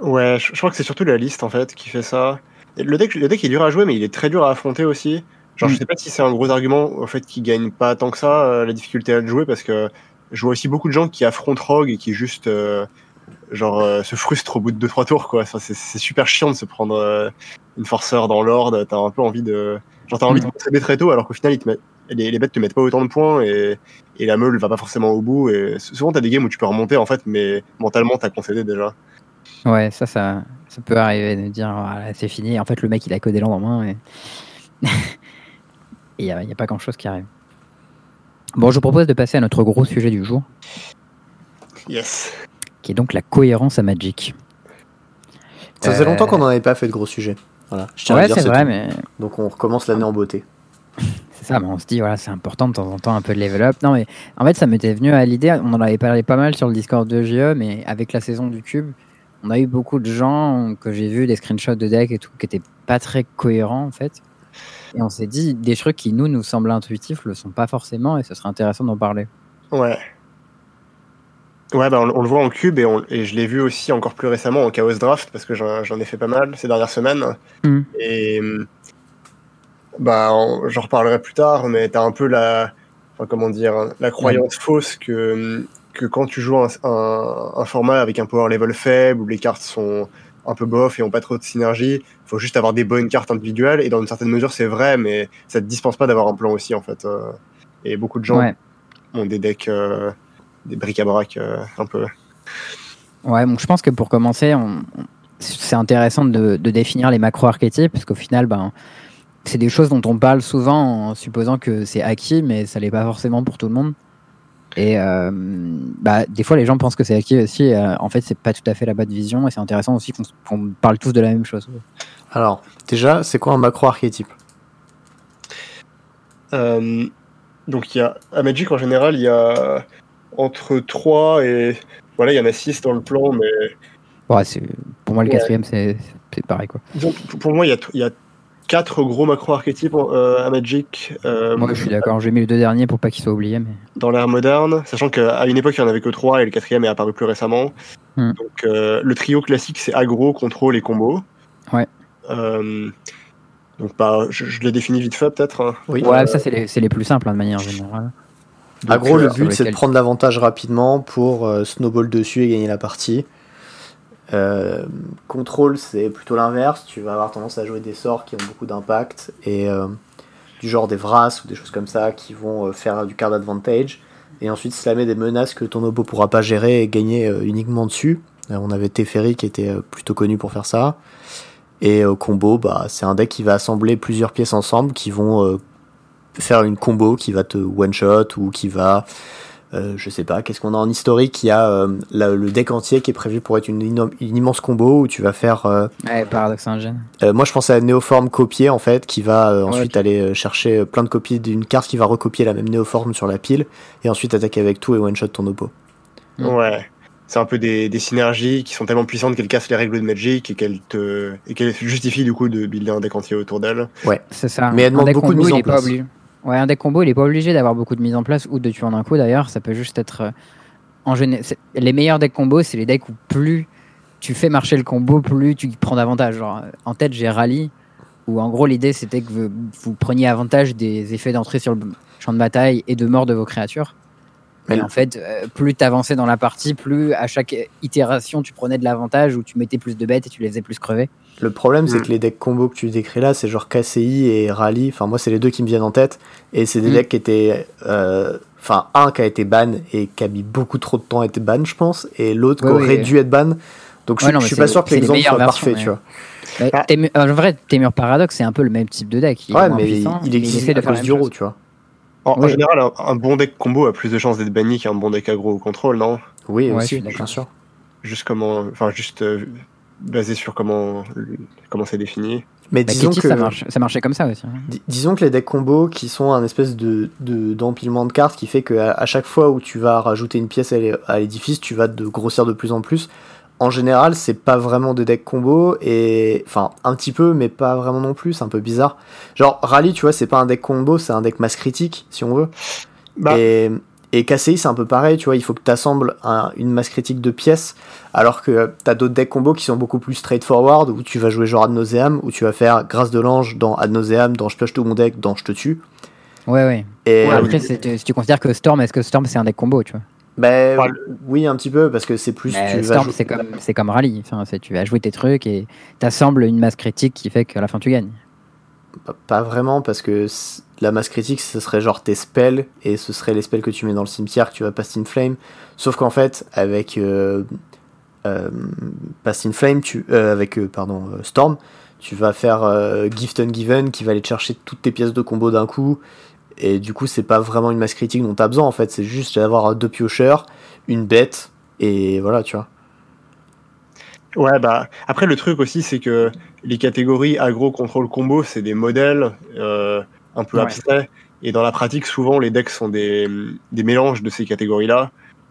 Ouais, je, crois que c'est surtout la liste en fait qui fait ça. le, deck, le deck est dur à jouer, mais il est très dur à affronter aussi. Genre, je mm. sais pas si c'est un gros argument au fait qu'il gagne pas tant que ça euh, la difficulté à le jouer parce que je vois aussi beaucoup de gens qui affrontent Rogue et qui juste euh, genre euh, se frustre au bout de 2-3 tours quoi. c'est super chiant de se prendre euh, une forceur dans l'ordre. T'as un peu envie de genre t'as envie de concéder très tôt alors qu'au final ils te les, les, bêtes te mettent pas autant de points et, et la meule va pas forcément au bout. Et souvent t'as des games où tu peux remonter en fait, mais mentalement t'as concédé déjà. Ouais, ça, ça, ça peut arriver de dire c'est fini. En fait, le mec il a que des lendemains et il n'y a, a, pas grand chose qui arrive. Bon, je vous propose de passer à notre gros sujet du jour. Yes qui est donc la cohérence à Magic. Ça faisait longtemps qu'on n'en avait pas fait de gros sujets. Voilà. ouais, c'est vrai, mais... Donc on recommence l'année en beauté. C'est ça, mais on se dit, voilà, c'est important de temps en temps un peu de level up. Non, mais en fait, ça m'était venu à l'idée, on en avait parlé pas mal sur le Discord de GE, mais avec la saison du Cube, on a eu beaucoup de gens que j'ai vu, des screenshots de deck et tout, qui étaient pas très cohérents en fait. Et on s'est dit, des trucs qui nous, nous semblent intuitifs, le sont pas forcément, et ce serait intéressant d'en parler. Ouais, Ouais, bah on, le voit en cube et, et je l'ai vu aussi encore plus récemment en Chaos Draft parce que j'en ai fait pas mal ces dernières semaines. Mm. Et bah, j'en reparlerai plus tard, mais t'as un peu la, enfin, comment dire, la croyance fausse que, que quand tu joues un, un, format avec un power level faible où les cartes sont un peu bof et ont pas trop de synergie, faut juste avoir des bonnes cartes individuelles et dans une certaine mesure c'est vrai, mais ça te dispense pas d'avoir un plan aussi en fait. Euh. et beaucoup de gens ont des decks. Euh, des bric-à-brac euh, un peu. Ouais, donc je pense que pour commencer, c'est intéressant de, définir les macro-archétypes, parce qu'au final, ben, c'est des choses dont on parle souvent en supposant que c'est acquis, mais ça l'est pas forcément pour tout le monde. Et euh, bah, des fois, les gens pensent que c'est acquis aussi. Euh, en fait, c'est pas tout à fait la bonne vision, et c'est intéressant aussi qu'on parle tous de la même chose. Alors, déjà, c'est quoi un macro-archétype? Donc, il y a, à Magic en général, il y a entre 3 et. Voilà, il y en a 6 dans le plan, mais. Ouais, pour moi, le quatrième, c'est pareil. Quoi. pour moi, il y a, il y a 4 gros macro-archétypes euh, à Magic. Euh, moi, je suis d'accord. J'ai mis les deux derniers pour pas qu'ils soient oubliés. Mais... Dans l'ère moderne, sachant qu'à une époque, il n'y en avait que 3 et le quatrième est apparu plus récemment. Hmm. Donc, euh, le trio classique, c'est aggro, contrôle et combo. Ouais. donc, bah, je, je l'ai défini vite fait, peut-être. Hein. Oui. Ouais, ça, c'est les, les, plus simples hein, de manière générale. A gros, le but, c'est de prendre l'avantage rapidement pour euh, snowball dessus et gagner la partie. Euh, contrôle, c'est plutôt l'inverse. Tu vas avoir tendance à jouer des sorts qui ont beaucoup d'impact et euh, du genre des Vras ou des choses comme ça qui vont faire du card advantage. Et ensuite, slammer des menaces que ton obo pourra pas gérer et gagner uniquement dessus. on avait Teferi qui était plutôt connu pour faire ça. Et combo, bah, c'est un deck qui va assembler plusieurs pièces ensemble qui vont faire une combo qui va te one shot ou qui va euh, je sais pas, qu'est-ce qu'on a en historique? Il y a euh, le deck entier qui est prévu pour être une, immense combo où tu vas faire. Euh, ouais, paradoxe ingène. moi, je pensais à Néoforme copier en fait, qui va ensuite aller chercher plein de copies d'une carte qui va recopier la même Néoforme sur la pile et ensuite attaquer avec tout et one shot ton oppo. Ouais. C'est un peu des, synergies qui sont tellement puissantes qu'elles cassent les règles de Magic et qu'elles te et qu'elles justifient du coup de builder un deck entier autour d'elles. Ouais, c'est ça. Mais elles demandent beaucoup de mise en place. Ouais, un deck combo, il est pas obligé d'avoir beaucoup de mise en place ou de tuer en un coup d'ailleurs. Ça peut juste être. Euh, en les meilleurs decks combo, c'est les decks où plus tu fais marcher le combo, plus tu prends d'avantage. Genre, en tête, j'ai Rally, où en gros, l'idée c'était que vous, vous preniez avantage des effets d'entrée sur le champ de bataille et de mort de vos créatures. Mais en fait, euh, plus tu avançais dans la partie, plus à chaque itération tu prenais de l'avantage ou tu mettais plus de bêtes et tu les faisais plus crever. Le problème, c'est Mm. que les decks combo que tu décris là, c'est genre KCI et Rally. Enfin, moi, c'est les deux qui me viennent en tête. Et c'est des Mm. decks qui étaient. euh, Enfin, un qui a été ban et qui a mis beaucoup trop de temps à être ban, je pense. Et l'autre Ouais, qui aurait ouais. dû être ban. Donc, je, non, je mais suis pas sûr que l'exemple soit parfait, ouais. tu vois. Bah, Ah. Tému- en vrai, Témur Paradox, c'est un peu le même type de deck. Il Ouais, mais puissant, il mais existe essaie de à faire cause du chose. tu vois. En, général, un, un bon deck combo a plus de chances d'être banni qu'un bon deck aggro ou contrôle, non? Oui, aussi, bien sûr. Juste comment, enfin juste euh, basé sur comment comment c'est défini. Mais Bah, disons que. ça, marche, ça marchait comme ça aussi. hein. Dis- Disons que les decks combo qui sont un espèce de de- d'empilement de, cartes qui fait que à, à chaque fois où tu vas rajouter une pièce à l'é- à l'édifice, tu vas de grossir de plus en plus. En général, c'est pas vraiment des decks combo et enfin un petit peu, mais pas vraiment non plus. C'est un peu bizarre. Genre Rally, tu vois, c'est pas un deck combo, c'est un deck masse critique si on veut. Bah, Et, et KCI, c'est un peu pareil, tu vois, il faut que tu assembles une masse critique de pièces, alors que tu as d'autres decks combos qui sont beaucoup plus straightforward, où tu vas jouer genre Ad Nauseam, où tu vas faire Grâce de l'Ange dans Ad Nauseam, dans Je pioche tout mon deck, dans Je te tue. Ouais, ouais. Et Ouais, Après, c'est- si tu considères que Storm, est-ce que Storm c'est un deck combo, tu vois? Ben, oui, un petit peu, parce que c'est plus. Tu Storm, c'est comme, c'est comme Rally. Enfin, c'est- tu vas jouer tes trucs et t'assembles une masse critique qui fait qu'à la fin tu gagnes. Pas- vraiment, parce que la masse critique, ce serait genre tes spells, et ce serait les spells que tu mets dans le cimetière que tu vas Past in Flame. Sauf qu'en fait, avec euh, euh, Flame, tu, euh, avec pardon, Storm, tu vas faire Gift Ungiven qui va aller te chercher toutes tes pièces de combo d'un coup. Et du coup, c'est pas vraiment une masse critique dont tu as besoin, en fait. C'est juste d'avoir deux piocheurs, une bête, et voilà, tu vois. Ouais, bah après le truc aussi, c'est que les catégories agro, contrôle, combo, c'est des modèles euh, un peu Ouais. abstraits. Et dans la pratique, souvent, les decks sont des, des mélanges de ces catégories-là.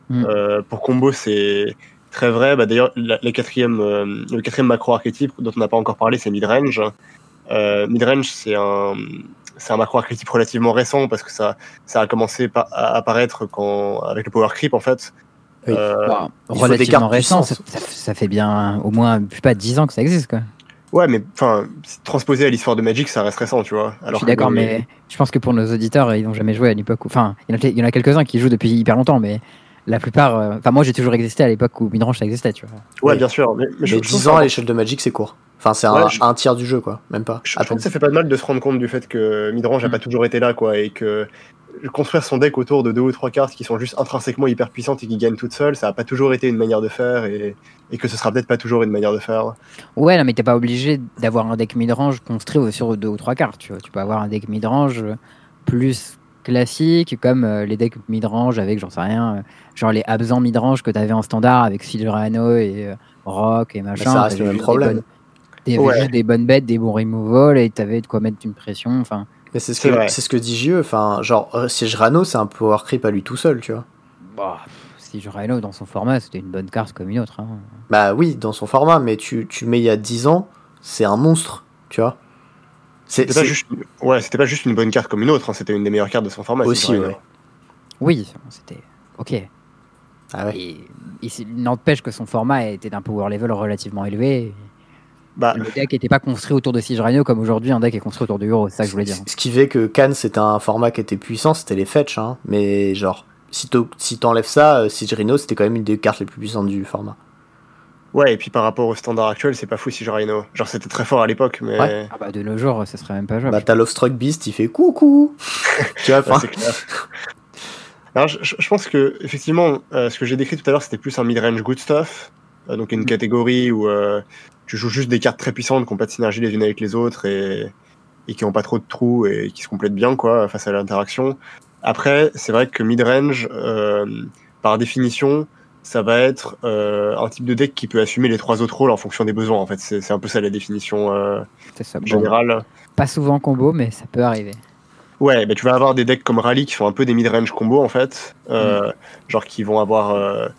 Mm. Euh, pour combo, c'est très vrai. Bah, D'ailleurs, la, la quatrième, euh, le quatrième macro-archétype dont on n'a pas encore parlé, c'est midrange. Midrange, c'est un, un macro-archétype relativement récent parce que ça, ça a commencé à apparaître quand, avec le power creep, en fait. Oui. Euh, relativement cartes récent, ça, fait bien au moins, je sais pas, 10 ans que ça existe, quoi. Ouais, mais enfin, transposé à l'histoire de Magic, ça reste récent, tu vois. je Alors suis que d'accord, les- mais je pense que pour nos auditeurs, ils n'ont jamais joué à l'époque. où- Enfin, il y en a, quelques-uns qui jouent depuis hyper longtemps, mais la plupart. euh, Enfin, moi, j'ai toujours existé à l'époque où Midrange ça existait, tu vois. Ouais, Oui. bien sûr. Mais, mais je, Mais je trouve 10 ça ans à l'échelle de Magic, c'est court. Enfin, c'est un, je- tiers du jeu, quoi. Même pas. Je, je peine. que ça fait pas de mal de se rendre compte du fait que Midrange n'a Mm. pas toujours été là, quoi, et que construire son deck autour de deux ou trois cartes qui sont juste intrinsèquement hyper puissantes et qui gagnent toutes seules, ça a pas toujours été une manière de faire, et, et que ce sera peut-être pas toujours une manière de faire. Ouais, non, mais t'es pas obligé d'avoir un deck midrange construit sur deux ou trois cartes. Tu, vois. tu peux avoir un deck midrange plus classique, comme euh, les decks midrange avec, j'en sais rien, euh, genre les absents midrange que t'avais en standard avec Silverano et euh, Rock et machin. ça reste le même juste des problème. bonnes- Ouais. des bonnes bêtes, des bons removal et t'avais de quoi mettre une pression. Enfin, Mais c'est ce C'est que ce que dit JE. Enfin, genre euh, Siege Rano, c'est un power creep à lui tout seul, tu vois. bah, si Rhino dans son format, c'était une bonne carte comme une autre. hein. Bah oui, dans son format, mais tu, tu le mets il y a 10 ans, c'est un monstre, tu vois. C'est C'était pas juste, ouais, c'était pas juste une bonne carte comme une autre, hein, c'était une des meilleures cartes de son format. Aussi, ouais. Oui, c'était ok. Ah ouais. Et, et n'empêche que son format était d'un power level relativement élevé. Bah, Le deck n'était pas construit autour de Siege Rhino comme aujourd'hui un deck est construit autour de Euro, c'est ça que je voulais dire. Ce qui fait que Cannes c'était un format qui était puissant, c'était les fetch, hein. Mais genre, si t'enlèves ça, euh, Siege Rhino c'était quand même une des cartes les plus puissantes du format. ouais, et puis par rapport au standard actuel, c'est pas fou si Rhino. Genre, c'était très fort à l'époque, mais. Ouais. Ah bah de nos jours, ça serait même pas jouable. Bah t'as Lovestruck Beast, il fait coucou Tu vois, Ouais, enfin. Alors, je, je- pense que effectivement, euh, ce que j'ai décrit tout à l'heure, c'était plus un mid-range good stuff, euh, donc une Mm. catégorie où euh, tu joues juste des cartes très puissantes qui n'ont pas de synergie les unes avec les autres et, et qui n'ont pas trop de trous et qui se complètent bien quoi face à l'interaction. Après, c'est vrai que mid-range, euh, par définition, ça va être euh, un type de deck qui peut assumer les trois autres rôles en fonction des besoins. En fait, c'est un peu ça la définition euh. Bon, générale. pas souvent en combo, mais ça peut arriver. Ouais, bah tu vas avoir des decks comme Rally qui sont un peu des mid-range combos en fait, euh, genre qui vont avoir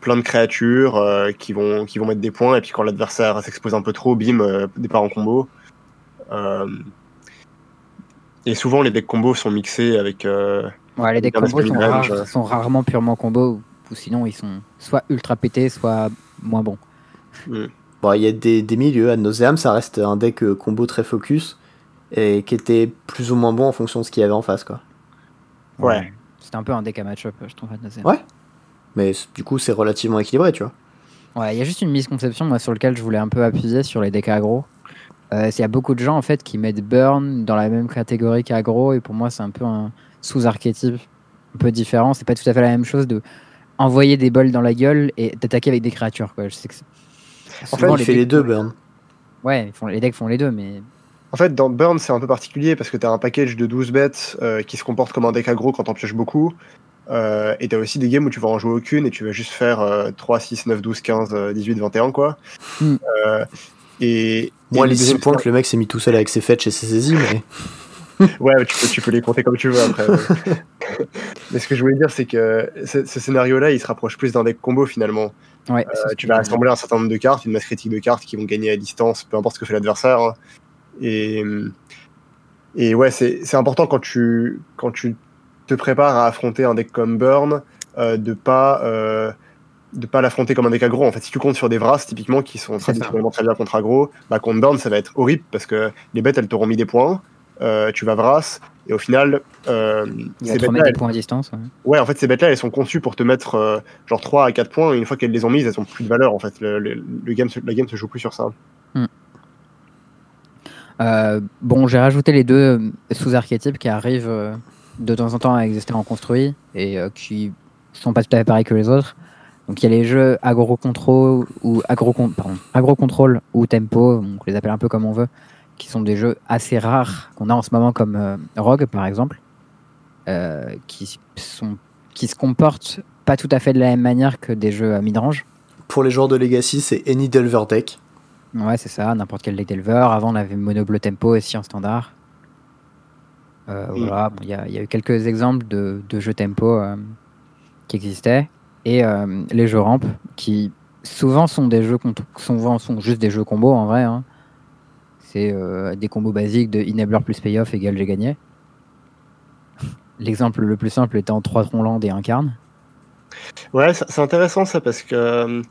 plein de créatures, euh, qui vont qui vont mettre des points et puis quand l'adversaire s'expose un peu trop, bim, euh, départ en combo. Euh, et souvent les decks combos sont mixés avec. euh, Ouais, les decks combos sont, rares- sont rarement purement combo, ou sinon ils sont soit ultra pétés, soit moins bons. Mm. Bon, il y a des, des milieux. Ad Nauseam, ça reste un deck combo très focus et qui était plus ou moins bon en fonction de ce qu'il y avait en face, quoi. Ouais. C'était un peu un deck à match-up, je trouve, Ad Nauseam. Ouais. Mais du coup, c'est relativement équilibré, tu vois. Ouais, il y a juste une misconception, moi, sur laquelle je voulais un peu appuyer sur les decks aggro. Euh, il y a beaucoup de gens, en fait, qui mettent Burn dans la même catégorie qu'aggro, et pour moi, c'est un peu un sous-archétype un peu différent. C'est pas tout à fait la même chose de envoyer des bols dans la gueule et d'attaquer avec des créatures, quoi. Je sais que en fait, il fait les deux, Burn. Ouais, ils font, les decks font les deux, mais en fait, dans Burn, c'est un peu particulier parce que tu as un package de 12 bêtes euh, qui se comporte comme un deck aggro quand on pioches beaucoup. Euh, et tu as aussi des games où tu vas en jouer aucune et tu vas juste faire 3, 6, 9, 12, 15, 18, 21, quoi. Mm. Euh, et, Moi, et les le 6 deuxième points que le mec s'est mis tout seul avec ses fetch et ses saisies, mais. Ouais, tu peux, tu peux les compter comme tu veux après. ouais. Mais ce que je voulais dire, c'est que ce, ce scénario-là, il se rapproche plus d'un deck combo finalement. ouais. Euh, tu vas assembler un certain nombre de cartes, une masse critique de cartes qui vont gagner à distance, peu importe ce que fait l'adversaire. hein. Et, et ouais, c'est c'est important quand tu, quand tu te prépares à affronter un deck comme Burn, euh, de pas. euh, de pas l'affronter comme un deck aggro. En fait, si tu comptes sur des Vras, typiquement, qui sont traditionnellement très bien contre aggro, bah, contre Burn, ça va être horrible parce que les bêtes, elles t'auront mis des points. euh, tu vas Vras, et au final, euh, Il ces des elles- points à distance. ouais. Ouais, en fait, ces bêtes-là, elles sont conçues pour te mettre euh, genre 3 à 4 points, et une fois qu'elles les ont mises, elles ont plus de valeur, en fait. Le, le- le game, se- la game se joue plus sur ça. Euh, bon, j'ai rajouté les deux sous-archétypes qui arrivent de temps en temps à exister en construit et euh, qui sont pas tout à fait pareils que les autres. Donc il y a les jeux agro control ou agro pardon, agro control ou tempo, on les appelle un peu comme on veut, qui sont des jeux assez rares qu'on a en ce moment comme euh, Rogue par exemple, euh, qui sont qui se comportent pas tout à fait de la même manière que des jeux à midrange. Pour les joueurs de Legacy, c'est Any Delver Deck. Ouais, c'est ça, n'importe quel deck Delver. Avant, on avait Mono Bleu Tempo aussi en standard. Euh, Mm. Voilà, bon, il y, a- il y a eu quelques exemples de, de jeux tempo euh, qui existaient. Et euh, les jeux ramp, qui souvent sont des jeux souvent sont juste des jeux combos en vrai. hein. C'est euh, des combos basiques de Enabler plus Payoff égale j'ai gagné. L'exemple le plus simple étant 3 Tronland et un Carne. Ouais, c'est intéressant ça, parce que.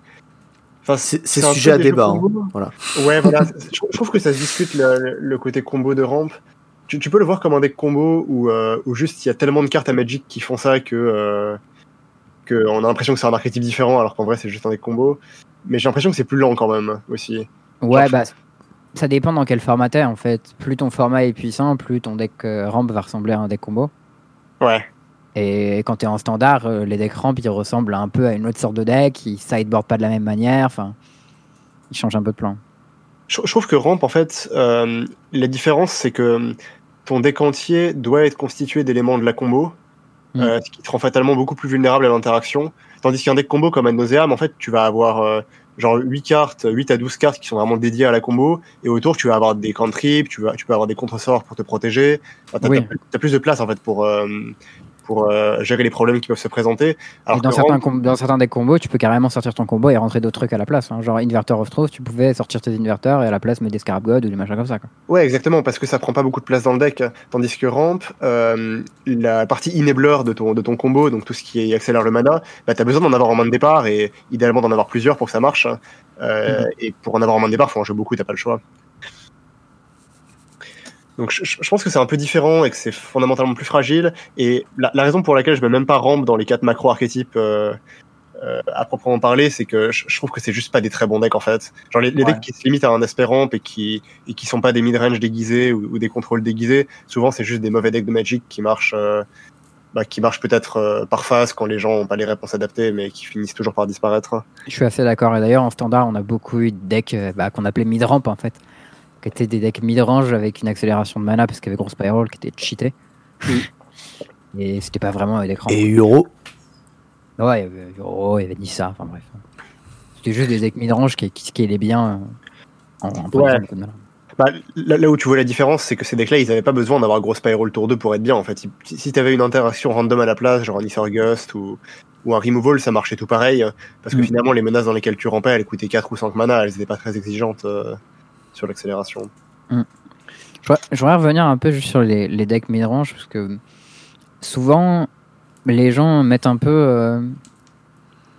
Enfin, C'est sujet à débat. hein. Voilà. Ouais, voilà. je, je trouve que ça se discute le, le côté combo de rampe. Tu, tu peux le voir comme un deck combo où, euh, où juste il y a tellement de cartes à Magic qui font ça que, euh, que on a l'impression que c'est un archétype différent alors qu'en vrai c'est juste un deck combo. Mais j'ai l'impression que c'est plus lent quand même aussi. Ouais, Genre, bah, ça dépend dans quel format t'es en fait. Plus ton format est puissant, plus ton deck euh, ramp va ressembler à un deck combo. Ouais. Et quand t'es en standard, euh, les decks ramp ils ressemblent un peu à une autre sorte de deck, ils sideboard pas de la même manière, enfin, ils changent un peu de plan. Je, je trouve que ramp en fait, la différence c'est que ton deck entier doit être constitué d'éléments de la combo, Mm. euh, ce qui te rend fatalement beaucoup plus vulnérable à l'interaction. Tandis qu'un deck combo comme Nauseam, en fait, tu vas avoir euh, genre 8 cartes, 8 à 12 cartes qui sont vraiment dédiées à la combo, et autour tu vas avoir des cantrips, tu, vas, tu peux avoir des contre-sorts pour te protéger. Enfin, t'as, Oui. t'as- t'as plus de place en fait pour, euh, pour euh, gérer les problèmes qui peuvent se présenter. Alors dans, certains com- dans certains decks combos, tu peux carrément sortir ton combo et rentrer d'autres trucs à la place. hein. Genre Inverter of Truth, tu pouvais sortir tes inverteurs et à la place mettre des Scarab God ou des machins comme ça. Quoi. Ouais, exactement, parce que ça prend pas beaucoup de place dans le deck. Tandis que Ramp, euh, la partie enabler de ton, de ton combo, donc tout ce qui accélère le mana, bah, t'as besoin d'en avoir en main de départ et idéalement d'en avoir plusieurs pour que ça marche. Euh, Et pour en avoir en main de départ, faut en jouer beaucoup, t'as pas le choix. Donc je, je pense que c'est un peu différent et que c'est fondamentalement plus fragile. Et la, la raison pour laquelle je mets même pas Ramp dans les quatre macro archétypes euh, euh, à proprement parler, c'est que je, je trouve que c'est juste pas des très bons decks en fait. Genre les, les Ouais. decks qui se limitent à un aspect Ramp et qui et qui sont pas des mid-range déguisés ou, ou des contrôles déguisés, souvent c'est juste des mauvais decks de Magic qui marchent. euh, bah, qui marchent peut-être euh, par phase quand les gens ont pas les réponses adaptées, mais qui finissent toujours par disparaître. Je suis assez d'accord. Et d'ailleurs, en standard, on a beaucoup eu de decks bah, qu'on appelait mid-ramp en fait. Qui étaient des decks mid-range avec une accélération de mana parce qu'il y avait Grosse Spiral qui était cheaté. Et c'était pas vraiment un deck. Et Euro, Ouais, il y avait Euro, il y avait Nissa, enfin bref. C'était juste des decks mid-range qui, qui scalaient bien euh, en, Ouais. beaucoup de mana. Bah, là, là où tu vois la différence, c'est que ces decks-là, ils avaient pas besoin d'avoir gros Spiral tour 2 pour être bien, en fait. Si, si t'avais une interaction random à la place, genre un Ether Gust ou, ou un Removal, ça marchait tout pareil, parce que Mm. finalement, les menaces dans lesquelles tu rampais, elles coûtaient 4 ou 5 mana, elles étaient pas très exigeantes euh, sur l'accélération. Je voudrais- je voudrais revenir un peu juste sur les, les decks mid-range parce que souvent les gens mettent un peu euh,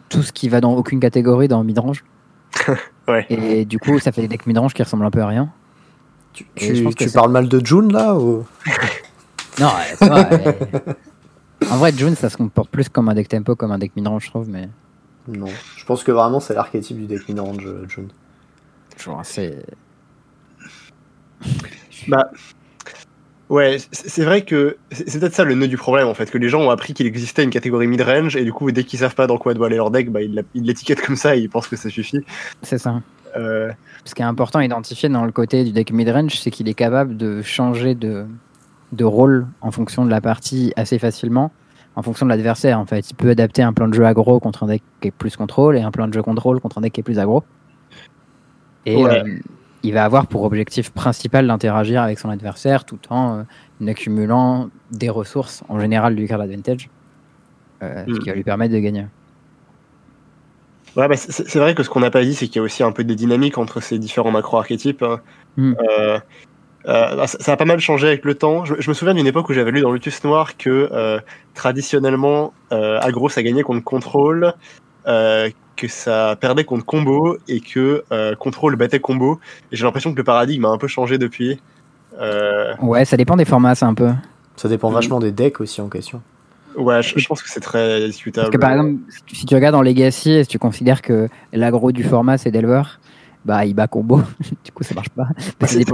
tout ce qui va dans aucune catégorie dans mid-range. Ouais. Et du coup, ça fait des decks midrange qui ressemblent un peu à rien. Tu, c'est- parles mal de June là ou... Non. En vrai, June, ça se comporte plus comme un deck tempo, comme un deck midrange, je trouve, mais Non. Je pense que vraiment c'est l'archétype du deck midrange, euh, June. toujours assez. Bah, ouais, c'est vrai que c'est peut-être ça le nœud du problème en fait, que les gens ont appris qu'il existait une catégorie mid-range et du coup, dès qu'ils savent pas dans quoi doit aller leur deck, bah, ils l'étiquettent comme ça et ils pensent que ça suffit. C'est ça. Euh, Ce qui est important à identifier dans le côté du deck midrange, c'est qu'il est capable de changer de, de rôle en fonction de la partie assez facilement, en fonction de l'adversaire. En fait, il peut adapter un plan de jeu aggro contre un deck qui est plus contrôle et un plan de jeu contrôle contre un deck qui est plus aggro. Et Ouais. euh, il va avoir pour objectif principal d'interagir avec son adversaire tout en euh, accumulant des ressources, en général du card advantage, euh, ce Mm. qui va lui permettre de gagner. Ouais, bah, c'est vrai que ce qu'on n'a pas dit, c'est qu'il y a aussi un peu des dynamiques entre ces différents macro-archétypes. hein. Hmm. Euh, bah, ça, ça a pas mal changé avec le temps. Je, je me souviens d'une époque où j'avais lu dans Lotus Noir que traditionnellement, aggro ça gagnait contre contrôle, que ça perdait contre combo et que euh, contrôle battait combo. Et j'ai l'impression que le paradigme a un peu changé depuis. Euh, Ouais, ça dépend des formats, c'est un peu. Ça dépend Mhm. vachement des decks aussi en question. ouais, je, je pense que c'est très discutable. Parce que par exemple, si tu- regardes en Legacy et si tu considères que l'aggro du format c'est Delver, bah il bat combo. du coup ça marche pas. Que c'est-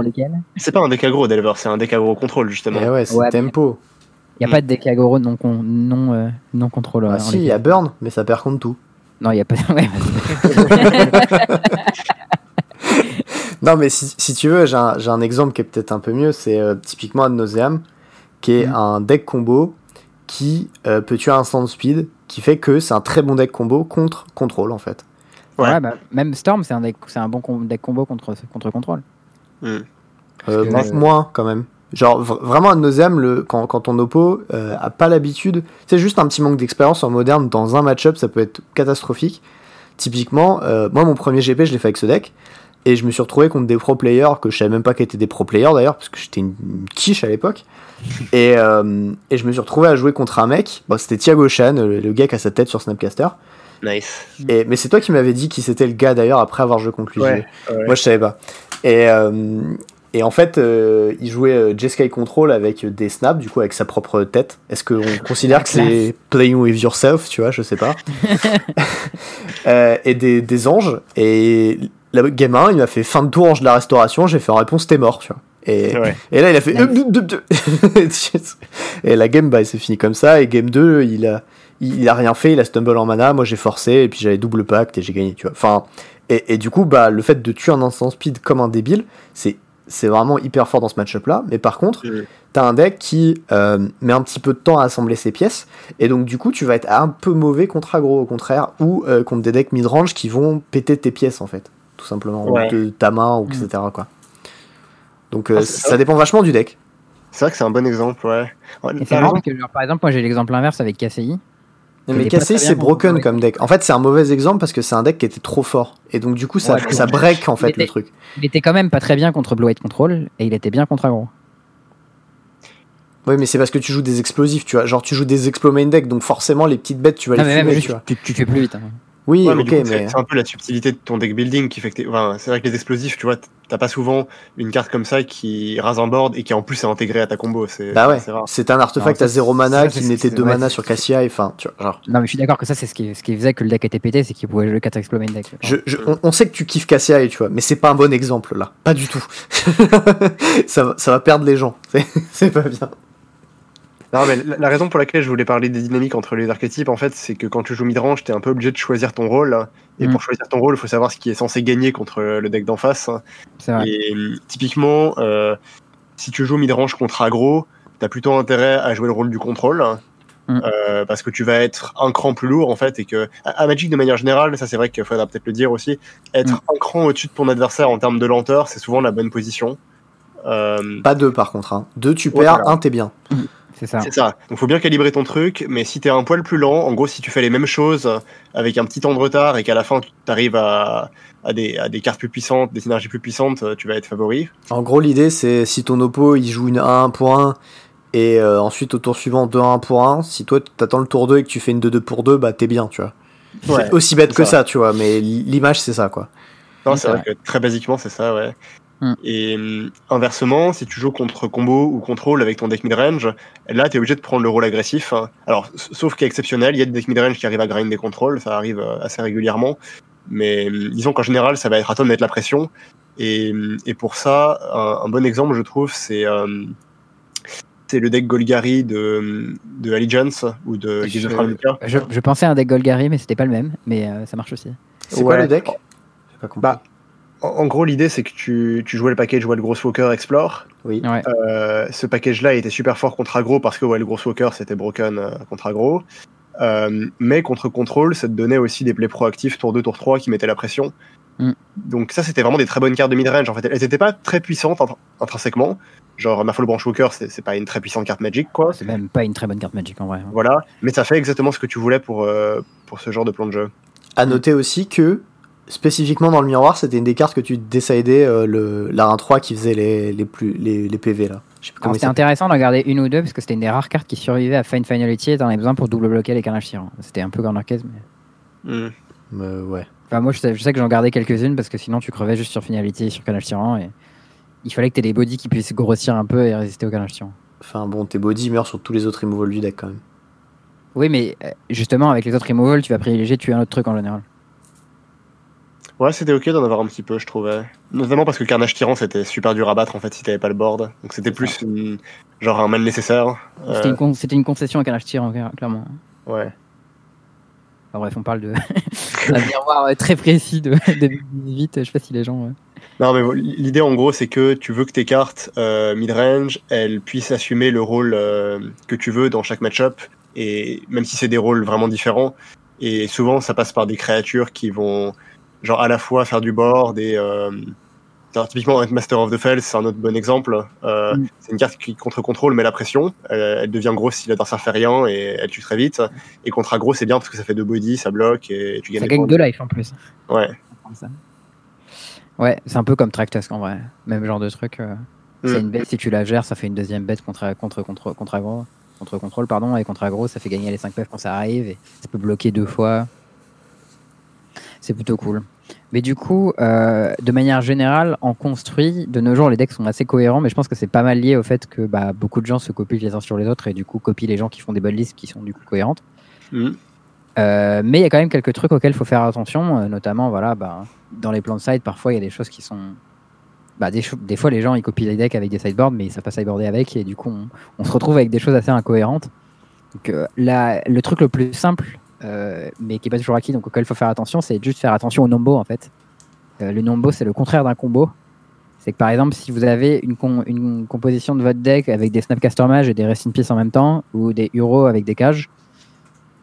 pas un deck aggro, Delver, c'est un deck aggro contrôle justement. Et ouais, c'est Ouais, tempo. Il n'y a pas de deck aggro non, con- non, euh, non contrôle. Ah si, il y a Burn, mais ça perd contre tout. Non, il n'y a pas. Ouais. Non, mais si, si tu veux, j'ai un, j'ai un exemple qui est peut-être un peu mieux. C'est euh, typiquement Ad Nauseam, qui est Mhm. un deck combo qui euh, peut tuer un instant speed, qui fait que c'est un très bon deck combo contre contrôle en fait. Ouais. Ouais, bah, même Storm, c'est un, deck- c'est un bon com- deck combo contre, contre contrôle. Euh, que- mo- Moins quand même. Genre vraiment Nauseam, le, quand, quand ton oppo euh, a pas l'habitude, c'est juste un petit manque d'expérience en moderne dans un match-up, ça peut être catastrophique. Typiquement, euh, moi mon premier GP je l'ai fait avec ce deck. Et je me suis retrouvé contre des pro players que je savais même pas qu'ils étaient des pro players d'ailleurs, parce que j'étais une, une quiche à l'époque. Et, euh, et je me suis retrouvé à jouer contre un mec, bon, c'était Thiago Chan, le, le gars qui a sa tête sur Snapcaster. Nice. Et, mais c'est toi qui m'avais dit qui c'était le gars d'ailleurs après avoir joué contre lui. Ouais, ouais. Moi je savais pas. Et, euh, et en fait, euh, il jouait euh, J-Sky Control avec des snaps, du coup avec sa propre tête. Est-ce qu'on considère que c'est playing with yourself, tu vois, je sais pas. Euh, et des, des anges. Et la game 1, il m'a fait fin de tour ange de la restauration, j'ai fait en réponse t'es mort, tu vois. Et, Ouais. et là, il a fait. Et la game, bah, il s'est fini comme ça. Et game 2, il a, il a rien fait, il a stumble en mana. Moi, j'ai forcé, et puis j'avais double pacte, et j'ai gagné, tu vois. Enfin, et, et du coup, bah, le fait de tuer un instant speed comme un débile, c'est, c'est vraiment hyper fort dans ce match-up là. Mais par contre, t'as un deck qui euh, met un petit peu de temps à assembler ses pièces. Et donc, du coup, tu vas être un peu mauvais contre aggro, au contraire, ou euh, contre des decks mid-range qui vont péter tes pièces, en fait. Tout simplement, Ouais. ou de ta main, ou Mm. etc. Quoi. Donc, euh, Ah, ça dépend vachement du deck. C'est vrai que c'est un bon exemple, ouais. Ouais, Et que, genre, par exemple, moi j'ai l'exemple inverse avec KCI. Non, mais très c'est broken comme deck. En fait, c'est un mauvais exemple parce que c'est un deck qui était trop fort. Et donc, du coup, ça, Ouais, break en fait le truc. Il était quand même pas très bien contre Blue White Control et il était bien contre aggro. Oui, mais c'est parce que tu joues des explosifs, tu vois. Genre, tu joues des explo main deck, donc forcément, les petites bêtes, tu vas les fumer, tu vois. tu, tu fais plus vite. hein. Oui, Ouais, mais ok, du coup, c'est- mais. c'est un peu la subtilité de ton deck building qui fait que t'es- enfin, c'est vrai que les explosifs, tu vois, t'as pas souvent une carte comme ça qui rase un board et qui en plus est intégrée à ta combo. C'est Bah ouais, c'est rare. c'est un artefact Non, à ça, 0 mana ça, qui n'était c'est- 2 ouais, mana sur Cassia, et enfin, tu vois, genre. Non, mais je suis d'accord que ça, c'est ce qui, ce qui faisait que le deck était pété, c'est qu'il pouvait jouer 4 Explo main deck. Je, je- on, on sait que tu kiffes Cassia, tu vois, mais c'est pas un bon exemple là. Pas du tout. ça, va, ça va perdre les gens. C'est pas bien. Non, mais la, la raison pour laquelle je voulais parler des dynamiques entre les archétypes, en fait, c'est que quand tu joues midrange, t'es un peu obligé de choisir ton rôle. Et Mm. pour choisir ton rôle, il faut savoir ce qui est censé gagner contre le deck d'en face. Vrai. Et euh, typiquement, euh, si tu joues midrange contre aggro, t'as plutôt intérêt à jouer le rôle du contrôle. Mm. euh, parce que tu vas être un cran plus lourd en fait et que à à Magic de manière générale ça c'est vrai qu'il faudra peut-être le dire aussi être Mm. un cran au-dessus de ton adversaire en termes de lenteur c'est souvent la bonne position Euh, Pas deux par contre. Hein. Deux, tu Ouais, perds, voilà. un, t'es bien. C'est ça. C'est ça. Donc faut bien calibrer ton truc, mais si t'es un poil plus lent, en gros si tu fais les mêmes choses avec un petit temps de retard et qu'à la fin tu arrives à, à, des, à des cartes plus puissantes, des synergies plus puissantes, euh, tu vas être favori. En gros, l'idée, c'est si ton oppo il joue une 1 pour 1 et euh, ensuite au tour suivant 2-1 pour 1, si toi t'attends le tour 2 et que tu fais une 2-2 pour 2, bah t'es bien, tu vois. Ouais, c'est aussi bête que ça. ça, tu vois, mais l'image c'est ça, quoi. Non, c'est vrai que très basiquement, c'est ça, ouais. Mm. Et euh, inversement, si tu joues contre combo ou contrôle avec ton deck midrange, là, tu es obligé de prendre le rôle agressif. Hein. Alors, sauf est exceptionnel, il y a des decks midrange qui arrivent à grind des contrôles, ça arrive euh, assez régulièrement. Mais euh, disons qu'en général, ça va être à toi de mettre la pression. Et, et pour ça, un, bon exemple, je trouve, c'est c'est le deck Golgari de, de Allegiance ou de je, je, je, pensais à un deck Golgari, mais c'était pas le même, mais ça marche aussi. C'est quoi le deck? Pas bah, en, gros, l'idée, c'est que tu, jouais le package Wild Gross Walker Explore. Oui. Euh, ce package-là était super fort contre aggro parce que Wild Gross Walker, c'était broken euh, contre aggro. Euh, mais contre contrôle, ça te donnait aussi des plays proactifs tour 2, tour 3 qui mettaient la pression. Mm. Donc ça, c'était vraiment des très bonnes cartes de midrange. En fait, elles n'étaient pas très puissantes intrinsèquement. Genre, ma Fall Branch Walker, c'est pas une très puissante carte Magic, quoi. C'est même pas une très bonne carte Magic, en vrai. Voilà, mais ça fait exactement ce que tu voulais pour, pour ce genre de plan de jeu. À noter aussi que spécifiquement dans le miroir, c'était une des cartes que tu décidais euh, le la 3 qui faisait les, les plus, les, les PV là. C'était intéressant de regarder une ou deux parce que c'était une des rares cartes qui survivait à Fine Finality et t'en avais besoin pour double bloquer les carnages tyrans. C'était un peu Garnercase, mais. Hmm. ouais. Enfin, moi je sais, je sais que j'en gardais quelques-unes parce que sinon tu crevais juste sur Finality et sur carnage tyran et il fallait que t'aies des bodies qui puissent grossir un peu et résister au carnage tyran. Enfin bon, tes bodies meurent sur tous les autres removals du deck quand même. Oui, mais euh, justement avec les autres removals, tu vas privilégier tuer un autre truc en général. Ouais, c'était ok d'en avoir un petit peu, je trouvais. Notamment parce que Carnage Tyran, c'était super dur à battre en fait si t'avais pas le board. Donc c'était plus genre un mal nécessaire. C'était une, concession à Carnage Tyran, clairement. Ouais. bref, on parle de un miroir euh, très précis de 2018. Je sais pas si les gens. Non, mais l'idée en gros, c'est que tu veux que tes cartes euh, mid-range, elles puissent assumer le rôle euh, que tu veux dans chaque match-up. Et même si c'est des rôles vraiment différents. Et souvent, ça passe par des créatures qui vont genre à la fois faire du board et euh, typiquement Master of the Fells, c'est un autre bon exemple. Euh, mm. C'est une carte qui contre-contrôle met la pression. Elle, devient grosse si l'adversaire fait rien et elle tue très vite. Et contre aggro, c'est bien parce que ça fait deux body, ça bloque et tu gagnes. Ça gagne deux life en plus. Ouais. Ouais, c'est un peu comme Tractus en vrai. Même genre de truc. Euh, c'est mm. une bête, si tu la gères, ça fait une deuxième bête contre, contre, contre, contre aggro. Contre contrôle, pardon, et contre aggro, ça fait gagner les 5 PF quand ça arrive et ça peut bloquer deux fois. C'est plutôt cool. Mais du coup, euh, de manière générale, en construit, de nos jours, les decks sont assez cohérents, mais je pense que c'est pas mal lié au fait que bah, beaucoup de gens se copient les uns sur les autres et du coup copient les gens qui font des bonnes listes qui sont du coup cohérentes. Mm. Euh, mais il y a quand même quelques trucs auxquels il faut faire attention, euh, notamment voilà, bah, dans les plans de side, parfois il y a des choses qui sont. Bah, des, des, fois, les gens ils copient les decks avec des sideboards, mais ils savent pas sideboarder avec, et du coup, on, on se retrouve avec des choses assez incohérentes. Donc, là, le truc le plus simple mais qui n'est pas toujours acquis, donc auquel il faut faire attention, c'est juste faire attention au nombo en fait. Euh, le nombo, c'est le contraire d'un combo. C'est que par exemple, si vous avez une, composition de votre deck avec des Snapcaster Mage et des Rest in Peace en même temps, ou des Uro avec des cages,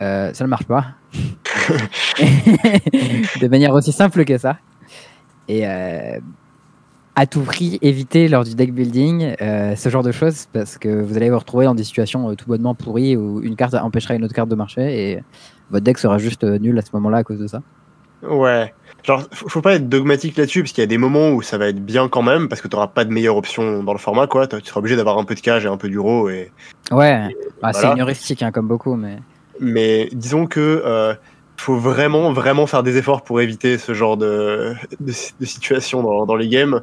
euh, ça ne marche pas. de manière aussi simple que ça. Et à tout prix, évitez lors du deck building ce genre de choses parce que vous allez vous retrouver dans des situations tout bonnement pourries où une carte empêchera une autre carte de marcher votre deck sera juste euh, nul à ce moment-là à cause de ça. Ouais. Genre, faut pas être dogmatique là-dessus, parce qu'il y a des moments où ça va être bien quand même, parce que tu n'auras pas de meilleure option dans le format, quoi. Tu seras obligé d'avoir un peu de cage et un peu d'euro. Et, ouais, bah, c'est heuristique, hein, comme beaucoup, mais. Mais disons que euh, faut vraiment, vraiment faire des efforts pour éviter ce genre de, de, situation dans, dans, les games,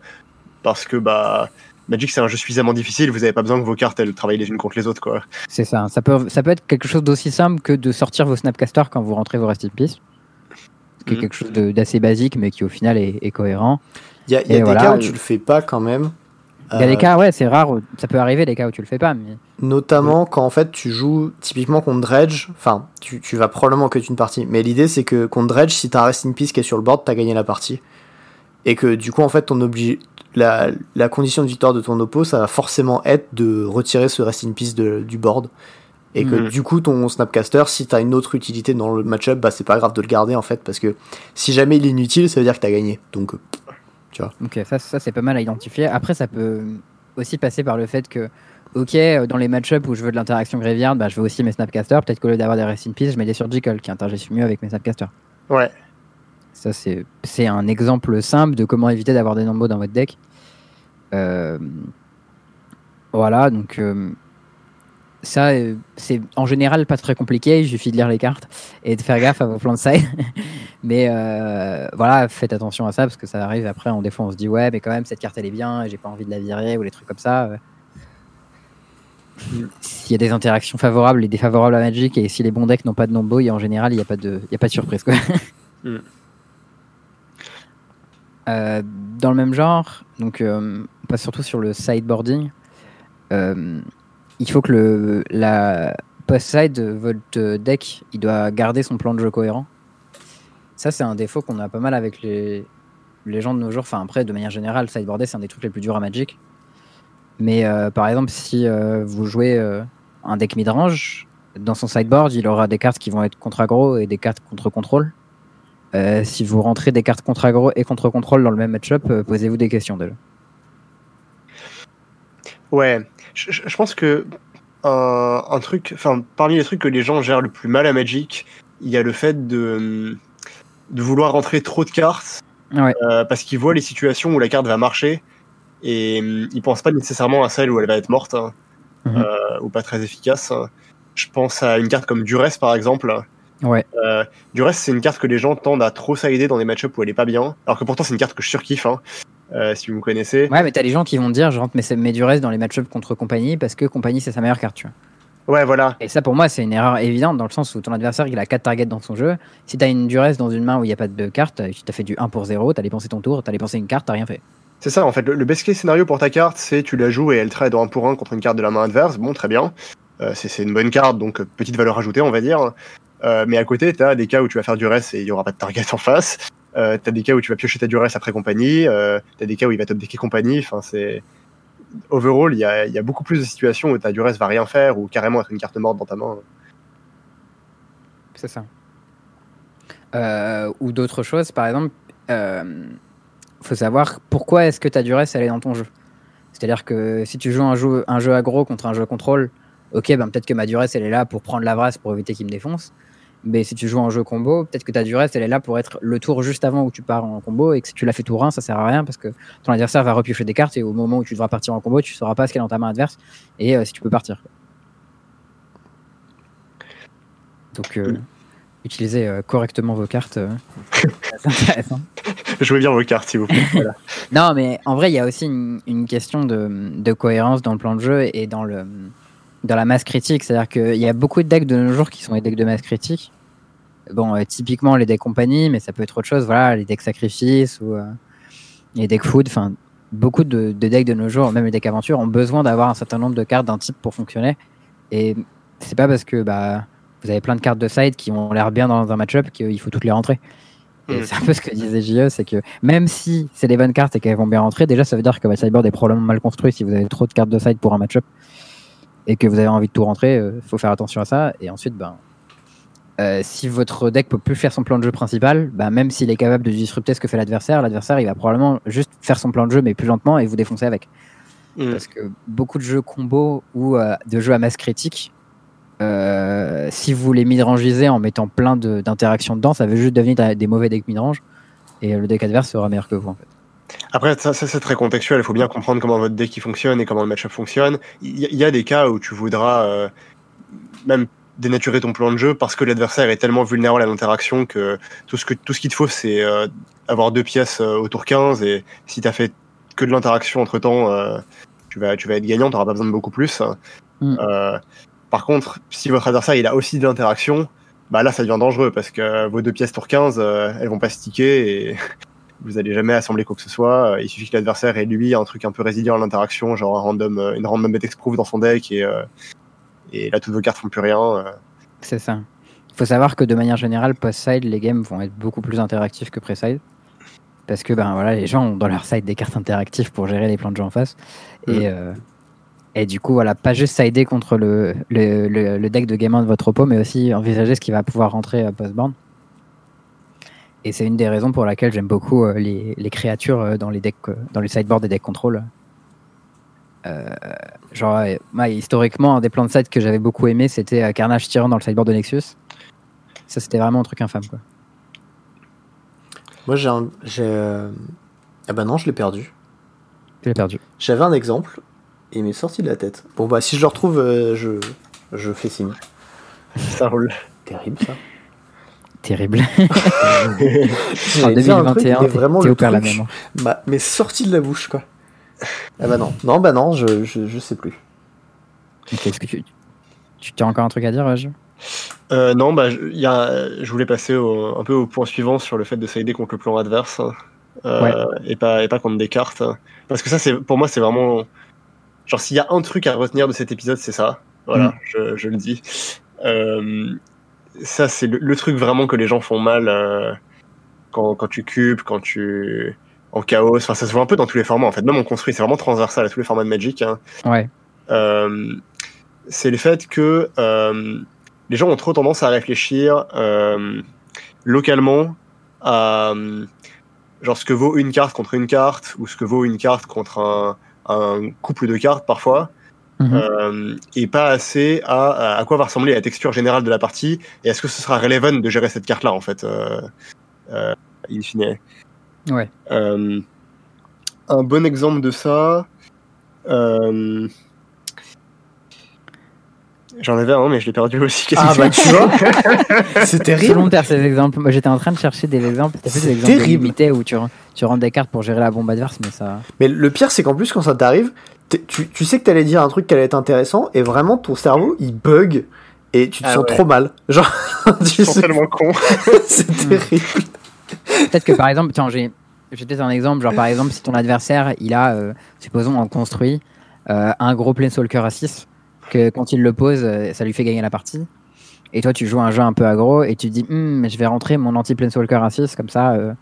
parce que, bah Magic, c'est un jeu suffisamment difficile, vous n'avez pas besoin que vos cartes elles travaillent les unes contre les autres. quoi. C'est ça. Ça peut, ça peut être quelque chose d'aussi simple que de sortir vos Snapcasters quand vous rentrez vos Rest in Peace. Ce mhm. quelque chose d'assez basique, mais qui au final est, cohérent. Il y a, des cas où tu le fais pas quand même. Il y a des euh, cas, ouais, c'est rare. Ça peut arriver des cas où tu le fais pas. Mais... Notamment quand en fait tu joues typiquement contre Dredge. Enfin, tu, tu vas probablement que une partie. Mais l'idée c'est que contre Dredge, si t'as un Rest in Peace qui est sur le board, t'as gagné la partie. Et que du coup, en fait, ton, obli la, la, condition de victoire de ton oppo, ça va forcément être de retirer ce rest in peace de, du board. Et que mhm. du coup, ton Snapcaster, si t'as une autre utilité dans le match-up, bah, c'est pas grave de le garder en fait, parce que si jamais il est inutile, ça veut dire que t'as gagné. Donc, tu vois. Ok, ça, ça c'est pas mal à identifier. Après, ça peut aussi passer par le fait que, ok, dans les match-up où je veux de l'interaction graveyard, bah, je veux aussi mes Snapcasters. Peut-être qu'au lieu d'avoir des rest in peace, je mets des surgical qui interagissent mieux avec mes Snapcasters. Ouais. Ça, c'est un exemple simple de comment éviter d'avoir des nombres dans votre deck. Euh, voilà, donc euh, ça, euh, c'est en général pas très compliqué. Il suffit de lire les cartes et de faire gaffe à vos plans de side. Mais voilà, faites attention à ça parce que ça arrive après. On, des fois, on se dit ouais, mais quand même, cette carte elle est bien, j'ai pas envie de la virer ou les trucs comme ça. S'il y a des interactions favorables et défavorables à Magic et si les bons decks n'ont pas de nombo, en général, il n'y a, pas de, a pas de surprise. Quoi. Euh, dans le même genre, donc euh, on passe surtout sur le sideboarding. Euh, il faut que le, la post-side, votre deck, il doit garder son plan de jeu cohérent. Ça, c'est un défaut qu'on a pas mal avec les, les gens de nos jours. Enfin, après, de manière générale, sideboarder, c'est un des trucs les plus durs à Magic. Mais par exemple, si vous jouez un deck midrange, dans son sideboard, il aura des cartes qui vont être contre aggro et des cartes contre contrôle. Euh, si vous rentrez des cartes contre aggro et contre contrôle dans le même match-up, euh, posez-vous des questions déjà. Ouais, je, pense que un, truc, enfin, parmi les trucs que les gens gèrent le plus mal à Magic, il y a le fait de, de vouloir rentrer trop de cartes euh, parce qu'ils voient les situations où la carte va marcher et ils pensent pas nécessairement à celle où elle va être morte hein, mhm. ou pas très efficace. Je pense à une carte comme Duress par exemple Ouais. Euh, du reste, c'est une carte que les gens tendent à trop s'aider dans des match-ups où elle est pas bien. Alors que pourtant, c'est une carte que je surkiffe, hein, euh, si vous me connaissez. Ouais, mais t'as des gens qui vont dire je rentre mes, mes Duress dans les match-ups contre compagnie parce que compagnie c'est sa meilleure carte, tu vois. Ouais, voilà. Et ça, pour moi, c'est une erreur évidente dans le sens où ton adversaire il a 4 targets dans son jeu. Si t'as une Duress dans une main où il n'y a pas de carte, tu t'as fait du 1 pour 0, t'as dépensé ton tour, t'as dépensé une carte, t'as rien fait. C'est ça, en fait. Le, best case scénario pour ta carte, c'est tu la joues et elle trade en 1 pour 1 contre une carte de la main adverse. Bon, très bien. Euh, c'est une bonne carte, donc petite valeur ajoutée, on va dire. Euh, mais à côté, tu as des cas où tu vas faire du reste et il n'y aura pas de target en face. Euh, tu as des cas où tu vas piocher ta duresse après compagnie. Euh, tu as des cas où il va top decker compagnie. Enfin, c'est. Overall, il y a, beaucoup plus de situations où ta duresse va rien faire ou carrément être une carte morte dans ta main. C'est ça. Euh, ou d'autres choses, par exemple, il faut savoir pourquoi est-ce que ta duresse elle est dans ton jeu. C'est-à-dire que si tu joues un jeu, un aggro contre un jeu contrôle, ok, ben peut-être que ma duresse elle est là pour prendre la vrasse pour éviter qu'il me défonce. Mais si tu joues en jeu combo, peut-être que ta durée, elle est là pour être le tour juste avant où tu pars en combo et que si tu l'as fait tour 1, ça sert à rien parce que ton adversaire va repiocher des cartes et au moment où tu devras partir en combo, tu sauras pas ce qu'il y a dans ta main adverse et euh, si tu peux partir. Donc, euh, mm. utilisez euh, correctement vos cartes. c'est intéressant. Jouez bien vos cartes, s'il vous plaît. non, mais en vrai, il y a aussi une, question de, de, cohérence dans le plan de jeu et dans le dans la masse critique. C'est-à-dire qu'il y a beaucoup de decks de nos jours qui sont des decks de masse critique. Bon, euh, typiquement les decks compagnie, mais ça peut être autre chose. Voilà, les decks sacrifice ou euh, les decks food. Enfin, beaucoup de, decks de nos jours, même les decks aventure, ont besoin d'avoir un certain nombre de cartes d'un type pour fonctionner. Et c'est pas parce que bah, vous avez plein de cartes de side qui ont l'air bien dans un match-up qu'il faut toutes les rentrer. Et mm. c'est un peu ce que disait JE, c'est que même si c'est des bonnes cartes et qu'elles vont bien rentrer, déjà ça veut dire que votre sideboard est probablement mal construit si vous avez trop de cartes de side pour un match-up et que vous avez envie de tout rentrer, il euh, faut faire attention à ça. Et ensuite, ben, euh, si votre deck peut plus faire son plan de jeu principal, ben, même s'il est capable de disrupter ce que fait l'adversaire, l'adversaire il va probablement juste faire son plan de jeu mais plus lentement et vous défoncer avec. Mm. Parce que beaucoup de jeux combo ou euh, de jeux à masse critique, si vous les midrangisez en mettant plein d'interactions dedans, ça veut juste devenir des mauvais decks midrange et le deck adverse sera meilleur que vous en fait. Après, ça, c'est très contextuel. Il faut bien comprendre comment votre deck fonctionne et comment le match-up fonctionne. Il y, a des cas où tu voudras euh, même dénaturer ton plan de jeu parce que l'adversaire est tellement vulnérable à l'interaction que tout ce que tout ce qu'il te faut, c'est euh, avoir deux pièces euh, au tour 15 et si tu as fait que de l'interaction entre temps, tu vas tu vas être gagnant. Tu n'auras pas besoin de beaucoup plus. Mm. par contre, si votre adversaire il a aussi de l'interaction, bah là ça devient dangereux parce que vos deux pièces tour 15, elles vont pas sticker et vous allez jamais assembler quoi que ce soit. Euh, il suffit que l'adversaire ait lui un truc un peu résilient à l'interaction, genre un random, euh, une random proof dans son deck et, euh, et là toutes vos cartes font plus rien. C'est ça. Il faut savoir que de manière générale, post-side, les games vont être beaucoup plus interactifs que pré-side. Parce que ben, voilà, les gens ont dans leur side des cartes interactives pour gérer les plans de jeu en face. Et, et du coup, voilà, pas juste sider contre le, le, le, deck de gamin de votre oppo, mais aussi envisager ce qui va pouvoir rentrer post-board. Et c'est une des raisons pour laquelle j'aime beaucoup euh, les, les, créatures euh, dans les decks, euh, dans les sideboards des decks contrôle. genre, historiquement, un des plans de side que j'avais beaucoup aimé, c'était Carnage Tyran dans le sideboard de Nexus. Ça, c'était vraiment un truc infâme, quoi. Moi, j'ai un. Ah bah non, je l'ai perdu. Tu l'as perdu. J'avais un exemple, et il m'est sorti de la tête. Bon, bah, si je le retrouve, je, je fais signe. Ça roule. Terrible, ça terrible. en 2021, vraiment le truc, la même. mais sorti de la bouche, quoi. Ah bah non, non, bah non, je, je, je sais plus. Est-ce que tu, tu as encore un truc à dire, Raj? Euh, Non, bah, y a, je voulais passer un peu au point suivant sur le fait de s'aider contre le plan adverse euh, et, pas, et pas contre des cartes. Parce que ça, c'est pour moi, c'est vraiment. Genre, s'il y a un truc à retenir de cet épisode, c'est ça. Voilà, mm. je, je, le dis. Euh, ça, c'est le, truc vraiment que les gens font mal euh, quand, quand, tu cubes, quand tu. en chaos. Enfin, ça se voit un peu dans tous les formats en fait. Même en construit, c'est vraiment transversal à tous les formats de Magic. Hein. Ouais. Euh, c'est le fait que euh, les gens ont trop tendance à réfléchir localement à genre ce que vaut une carte contre une carte ou ce que vaut une carte contre un, un couple de cartes parfois. Mhm. Euh, et pas assez à, à quoi va ressembler la texture générale de la partie et est-ce que ce sera relevant de gérer cette carte là en fait euh, euh, in fine ouais euh, un bon exemple de ça euh, J'en avais un, mais je l'ai perdu aussi. Ah bah tu vois, c'est terrible. volontaire ces exemples. Moi j'étais en train de chercher des exemples. T'as des exemples limités où tu, tu rentres des cartes pour gérer la bombe adverse, mais ça. Mais le pire, c'est qu'en plus, quand ça t'arrive, tu, tu, sais que t'allais dire un truc qui allait être intéressant, et vraiment ton cerveau il bug, et tu te ah sens trop mal. Genre, tu sens tellement con. c'est terrible. Peut-être que par exemple, tiens, j'ai peut-être un exemple. Genre par exemple, si ton adversaire il a, euh, supposons, en construit euh, un gros Planeswalker à 6 que quand il le pose, euh, ça lui fait gagner la partie. Et toi, tu joues un jeu un peu aggro et tu te dis, hm, je vais rentrer mon anti-Planeswalker à 6, comme ça, euh,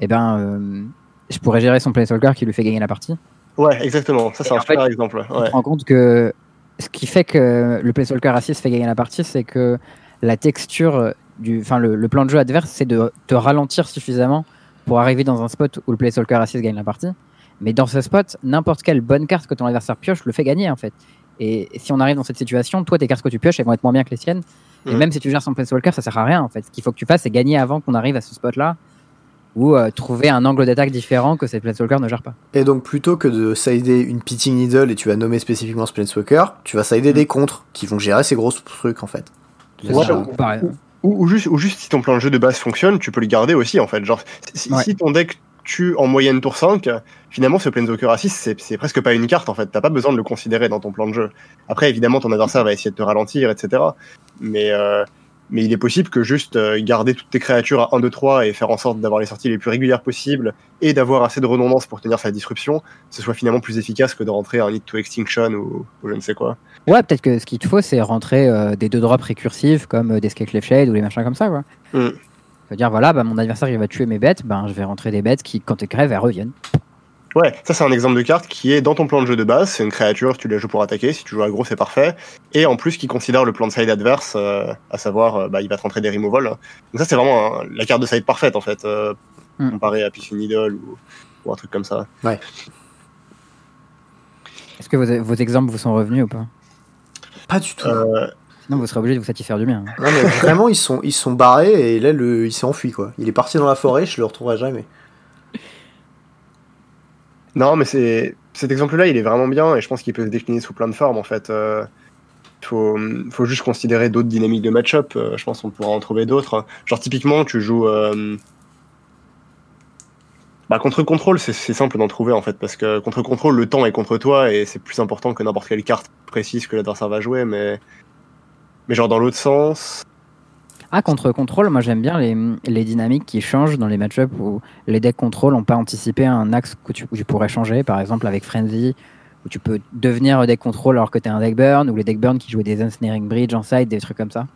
eh ben, euh, je pourrais gérer son Planeswalker qui lui fait gagner la partie. Ouais, exactement. Ça, c'est un super exemple. Ouais. Tu te rends compte que ce qui fait que le à 6 fait gagner la partie, c'est que la texture, du, enfin, le, le, plan de jeu adverse, c'est de te ralentir suffisamment pour arriver dans un spot où le à 6 gagne la partie. Mais dans ce spot, n'importe quelle bonne carte que ton adversaire pioche le fait gagner en fait. Et si on arrive dans cette situation, toi, tes cartes que tu pioches, elles vont être moins bien que les siennes. Et même si tu gères son Planeswalker, ça sert à rien en fait. Ce qu'il faut que tu fasses, c'est gagner avant qu'on arrive à ce spot-là ou euh, trouver un angle d'attaque différent que ces Planeswalkers ne gèrent pas. Et donc plutôt que de sider une Pitting Needle et tu vas nommer spécifiquement ce Planeswalker, tu vas sider des contres qui vont gérer ces gros trucs en fait. Ouais, ou, ou, juste, ou juste si ton plan de jeu de base fonctionne, tu peux le garder aussi en fait. Genre, si, si ton deck tue en moyenne tour 5, finalement ce Planeswalker à 6, c'est presque pas une carte en fait. T'as pas besoin de le considérer dans ton plan de jeu. Après, évidemment, ton adversaire va essayer de te ralentir, etc. Mais, euh, mais il est possible que juste euh, garder toutes tes créatures à 1, 2, 3 et faire en sorte d'avoir les sorties les plus régulières possibles et d'avoir assez de redondance pour tenir sa disruption, ce soit finalement plus efficace que de rentrer un Need to Extinction ou, ou, je ne sais quoi. Ouais, peut-être que ce qu'il te faut, c'est rentrer euh, des deux drops récursifs comme euh, des Scale Shade ou les machins comme ça, quoi. Mm. cest dire voilà, bah, mon adversaire il va tuer mes bêtes, ben je vais rentrer des bêtes qui, quand elles crèvent, elles reviennent. Ouais, ça c'est un exemple de carte qui est dans ton plan de jeu de base, c'est une créature, tu la joues pour attaquer, si tu joues aggro c'est parfait, et en plus qui considère le plan de side adverse, euh, à savoir euh, bah, il va te rentrer des removal. Donc ça c'est vraiment la carte de side parfaite en fait, euh, mm. comparé à Piscine Needle ou, ou, un truc comme ça. Ouais. Est-ce que vos, vos, exemples vous sont revenus ou pas? Pas du tout. Sinon vous serez obligé de vous satisfaire du mien. Non mais vraiment ils sont, ils sont barrés et là le, il s'est enfui quoi. Il est parti dans la forêt, je le retrouverai jamais. Non, mais c'est cet exemple-là, il est vraiment bien et je pense qu'il peut se décliner sous plein de formes en fait. Euh, faut, faut juste considérer d'autres dynamiques de match-up. Euh, je pense qu'on pourra en trouver d'autres. Genre typiquement, tu joues euh... bah, contre contrôle, c'est simple d'en trouver en fait parce que contre contrôle, le temps est contre toi et c'est plus important que n'importe quelle carte précise que l'adversaire va jouer. Mais mais genre dans l'autre sens, ah, contre contrôle, moi j'aime bien les, les, dynamiques qui changent dans les match-ups où les decks contrôle n'ont pas anticipé un axe que tu, tu, pourrais changer, par exemple avec Frenzy, où tu peux devenir deck contrôle alors que tu es un deck burn, ou les deck burn qui jouent des Ensnaring Bridge en side, des trucs comme ça.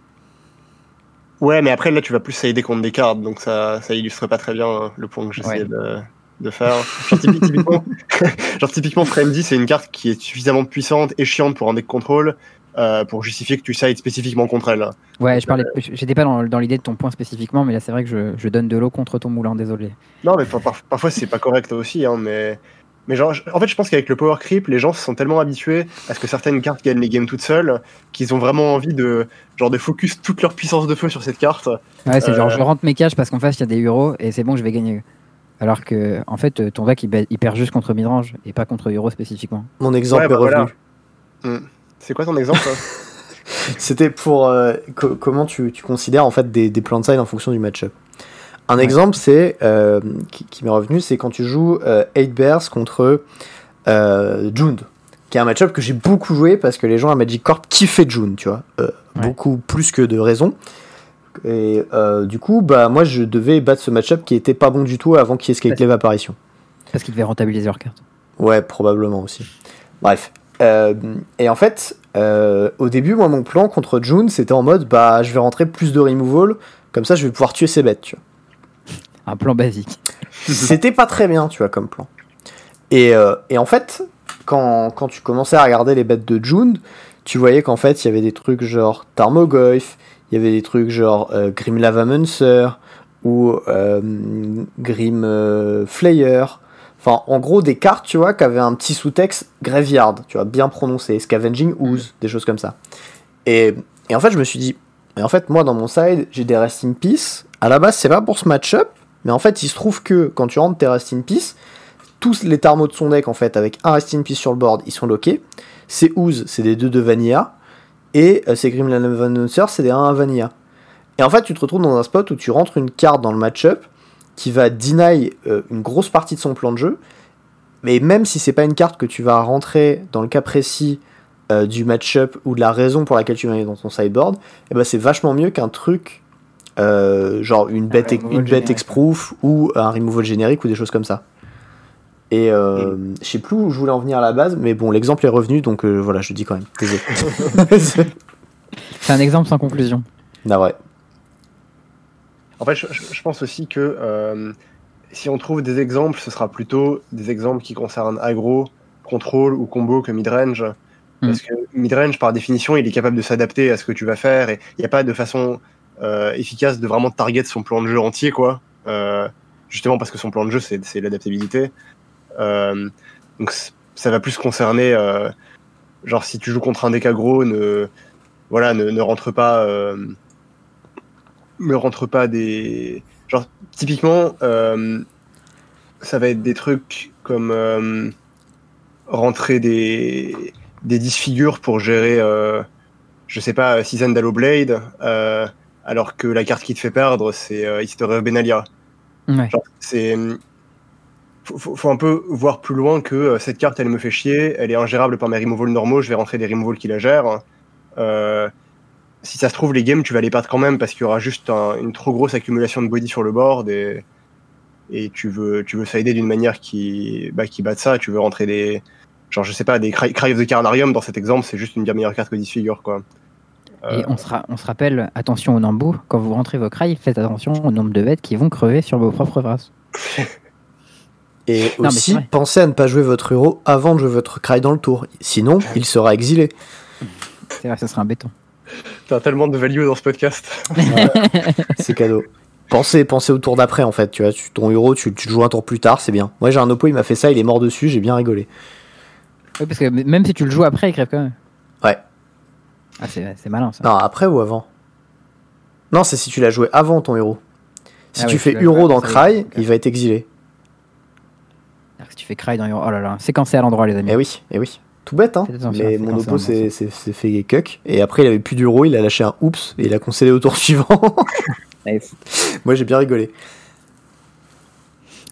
Ouais, mais après là tu vas plus sider contre des cartes, donc ça, ça illustre pas très bien le point que j'essayais ouais. de, de, faire. Genre, typiquement, genre typiquement Frenzy, c'est une carte qui est suffisamment puissante et chiante pour un deck contrôle, euh, pour justifier que tu sides spécifiquement contre elle. Ouais, je parlais, j'étais pas dans, dans l'idée de ton point spécifiquement, mais là c'est vrai que je, je, donne de l'eau contre ton moulin, désolé. Non, mais par, par, parfois c'est pas correct aussi, hein, mais. Mais genre, en fait, je pense qu'avec le power creep, les gens se sont tellement habitués à ce que certaines cartes gagnent les games toutes seules qu'ils ont vraiment envie de genre de focus toute leur puissance de feu sur cette carte. Ouais, c'est euh... genre je rentre mes caches parce qu'en face il y a des euros et c'est bon, je vais gagner. Alors que en fait, ton deck il, il perd juste contre midrange et pas contre euro spécifiquement. Mon exemple ouais, bah, est revenu. Voilà. Mm. C'est quoi ton exemple C'était pour euh, co- comment tu, tu considères en fait des, des plans de side en fonction du match-up? Un exemple, c'est euh, qui, qui m'est revenu, c'est quand tu joues euh, 8 Bears contre euh, Jund, qui est un match-up que j'ai beaucoup joué parce que les gens à Magic Corp kiffaient June, tu vois, Euh, Ouais. beaucoup plus que de raison. Et euh, du coup, bah moi je devais battre ce match-up qui était pas bon du tout avant qu'il y ait Skyclave apparition. Parce qu'ils devaient rentabiliser leurs cartes. Ouais, probablement aussi. Bref. Euh, et en fait, euh, au début, moi, mon plan contre June, c'était en mode, bah, je vais rentrer plus de removal, comme ça, je vais pouvoir tuer ses bêtes, tu vois. Un plan basique. C'était pas très bien, tu vois, comme plan. Et, euh, et en fait, quand, quand tu commençais à regarder les bêtes de June, tu voyais qu'en fait, il y avait des trucs genre Tarmogoyf, il y avait des trucs genre euh, Grim Lavamancer, ou euh, Grim euh, Flayer. Enfin, en gros, des cartes, tu vois, qui avaient un petit sous-texte Graveyard, tu vois, bien prononcé, Scavenging Ooze, des choses comme ça. Et, et en fait, je me suis dit, et en fait, moi, dans mon side, j'ai des Rest in Peace. À la base, c'est pas pour ce match-up, mais en fait, il se trouve que quand tu rentres tes Rest in Peace, tous les Tarmos de son deck, en fait, avec un Rest in Peace sur le board, ils sont lockés. Ces Ooze, c'est des 2 de Vanilla. Et euh, ces Grim Announcer, c'est des 1 à Vanilla. Et en fait, tu te retrouves dans un spot où tu rentres une carte dans le match-up qui va deny euh, une grosse partie de son plan de jeu. Mais même si c'est pas une carte que tu vas rentrer dans le cas précis euh, du match-up ou de la raison pour laquelle tu vas aller dans ton sideboard, et ben c'est vachement mieux qu'un truc euh, genre une bête, une bête exproof ou un removal générique ou des choses comme ça. Et euh, je sais plus où je voulais en venir à la base, mais bon, l'exemple est revenu, donc euh, voilà, je le dis quand même. C'est un exemple sans conclusion. Ah ouais. En fait, je, pense aussi que euh, si on trouve des exemples, ce sera plutôt des exemples qui concernent aggro, contrôle ou combo que midrange. Parce que midrange, par définition, il est capable de s'adapter à ce que tu vas faire et il n'y a pas de façon euh, efficace de vraiment target son plan de jeu entier, quoi. Euh, justement parce que son plan de jeu, c'est l'adaptabilité. Donc ça va plus concerner, genre si tu joues contre un deck aggro, ne, voilà, ne, ne rentre pas. Me rentre pas des. Genre, typiquement, euh, ça va être des trucs comme euh, rentrer des, des disfigures pour gérer, euh, je sais pas, Season d'Halo Blade, alors que la carte qui te fait perdre, c'est History of Benalia. Ouais. C'est. Faut, faut, un peu voir plus loin que cette carte, elle me fait chier, elle est ingérable par mes removals normaux, je vais rentrer des removals qui la gèrent. Si ça se trouve, les games, tu vas les perdre quand même parce qu'il y aura juste un- une trop grosse accumulation de body sur le board et, et tu veux, tu veux sider d'une manière qui, bah, qui batte ça. Tu veux rentrer des. Genre, je sais pas, des Cry, Cry of the Carnarium dans cet exemple, c'est juste une bien meilleure carte que Disfigure, quoi. Et Euh, on se, ra- on se rappelle, attention au Nambu, quand vous rentrez vos crails, faites attention au nombre de bêtes qui vont crever sur vos propres races. Et aussi, pensez à ne pas jouer votre héros avant de jouer votre cry dans le tour. Sinon, il sera exilé. C'est vrai, ça serait un béton. T'as tellement de value dans ce podcast. C'est cadeau. Pensez, pensez au tour d'après en fait. Tu vois, tu- ton héros, tu, tu le joues un tour plus tard, c'est bien. Moi, j'ai un oppo, il m'a fait ça, il est mort dessus, j'ai bien rigolé. Oui, parce que même si tu le joues après, il crève quand même. Ouais. Ah, c'est c'est malin ça. Non, après ou avant? Non, c'est si tu l'as joué avant ton héros. Si Ah tu oui, fais tu l'as Uro joué dans Cry, il va être exilé. Si tu fais cry dans Euro- Oh là là, séquencé à l'endroit, les amis. Eh oui, eh oui. Tout bête, hein. Mais mon oppo s'est fait cuck. Et après, il avait plus d'Uro, il a lâché un oups et il a concédé au tour suivant. Nice. Moi, j'ai bien rigolé.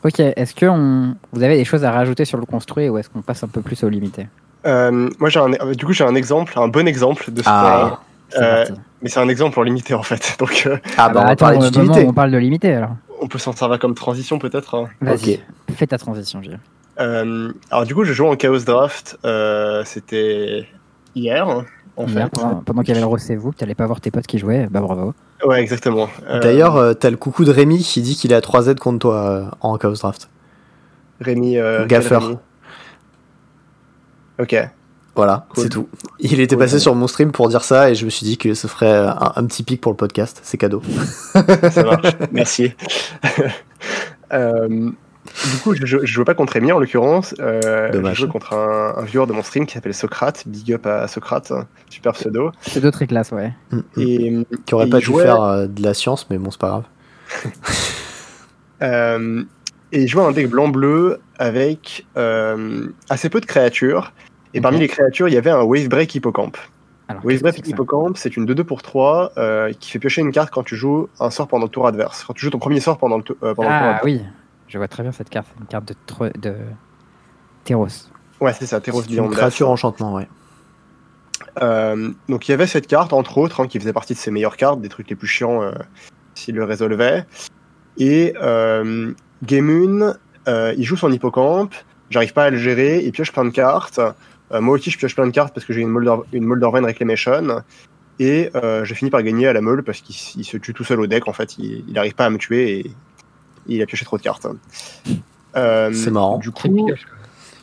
Ok, est-ce que on... vous avez des choses à rajouter sur le construit ou est-ce qu'on passe un peu plus au limité? Euh, moi, j'ai un, euh, du coup, j'ai un exemple, un bon exemple de ce. Ah, C'est Euh. Mais c'est un exemple en limité, en fait. Donc, euh, ah bah, on attends, on parle de limité alors. on peut s'en servir comme transition, peut-être. hein. Vas-y, Ok. fais ta transition, Gilles. Euh, alors, du coup, je joue en Chaos Draft. euh, C'était hier, en Hier, fait. pendant, pendant qu'il y avait le Rose vous, que t'allais pas voir tes potes qui jouaient, bah bravo. Ouais, exactement. Euh, D'ailleurs, euh, t'as le coucou de Rémi qui dit qu'il est à 3Z contre toi euh, en Chaos Draft. Rémi. euh, Gaffer. Rémi Ok. Voilà, Cool. c'est tout. Il était Cool. passé sur mon stream pour dire ça et je me suis dit que ce ferait un, un petit pic pour le podcast. C'est cadeau. Ça marche. Merci. Euh, du coup, je, je, je jouais pas contre Rémi en l'occurrence. Euh, Dommage. Je jouais contre un, un viewer de mon stream qui s'appelle Socrate. Big up à Socrate. Super pseudo. C'est d'autres classes, ouais. Mm, mm. Et, Qui aurait et pas dû jouait- faire euh, de la science, mais bon, c'est pas grave. Euh, et il jouait un deck blanc-bleu avec euh, assez peu de créatures. Et parmi les créatures, il y avait un Wave Break Hippocampe. Alors, ça Hippocampe, c'est une 2-2 pour 3 euh, qui fait piocher une carte quand tu joues un sort pendant le tour adverse. Quand tu joues ton premier sort pendant le, euh, le tour Ah adverse. oui, je vois très bien cette carte. Une carte de, Theros. Ouais, c'est ça, Theros C'est une créature enchantement, ouais. Euh, donc il y avait cette carte, entre autres, hein, qui faisait partie de ses meilleures cartes, des trucs les plus chiants euh, s'il le résolvait. Et euh, Game euh, il joue son hippocampe, j'arrive pas à le gérer, il pioche plein de cartes. Euh, moi aussi, je pioche plein de cartes parce que j'ai une Molder, une Moldervan Reclamation. Et euh, je finis par gagner à la meule parce qu'il se tue tout seul au deck. En fait, il il arrive pas à me tuer et, il a pioché trop de cartes. Euh, C'est marrant. Du Crime coup, pioche,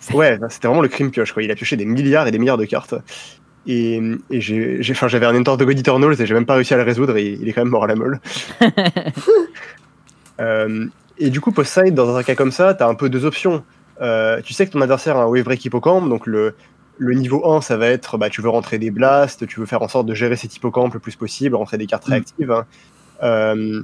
quoi. Ouais, c'était vraiment le crime pioche. Quoi. Il a pioché des milliards et des milliards de cartes. Et, et j'ai, j'avais un Entor de God Eternals et j'ai même pas réussi à le résoudre et il est quand même mort à la meule. Euh, et du coup, post-side, dans un cas comme ça, t'as un peu deux options. Euh, tu sais que ton adversaire a un Wave Break Hippocampe, donc le, le niveau 1, ça va être bah, tu veux rentrer des blasts, tu veux faire en sorte de gérer cet hippocampe le plus possible, rentrer des cartes Mm. réactives. hein. Euh,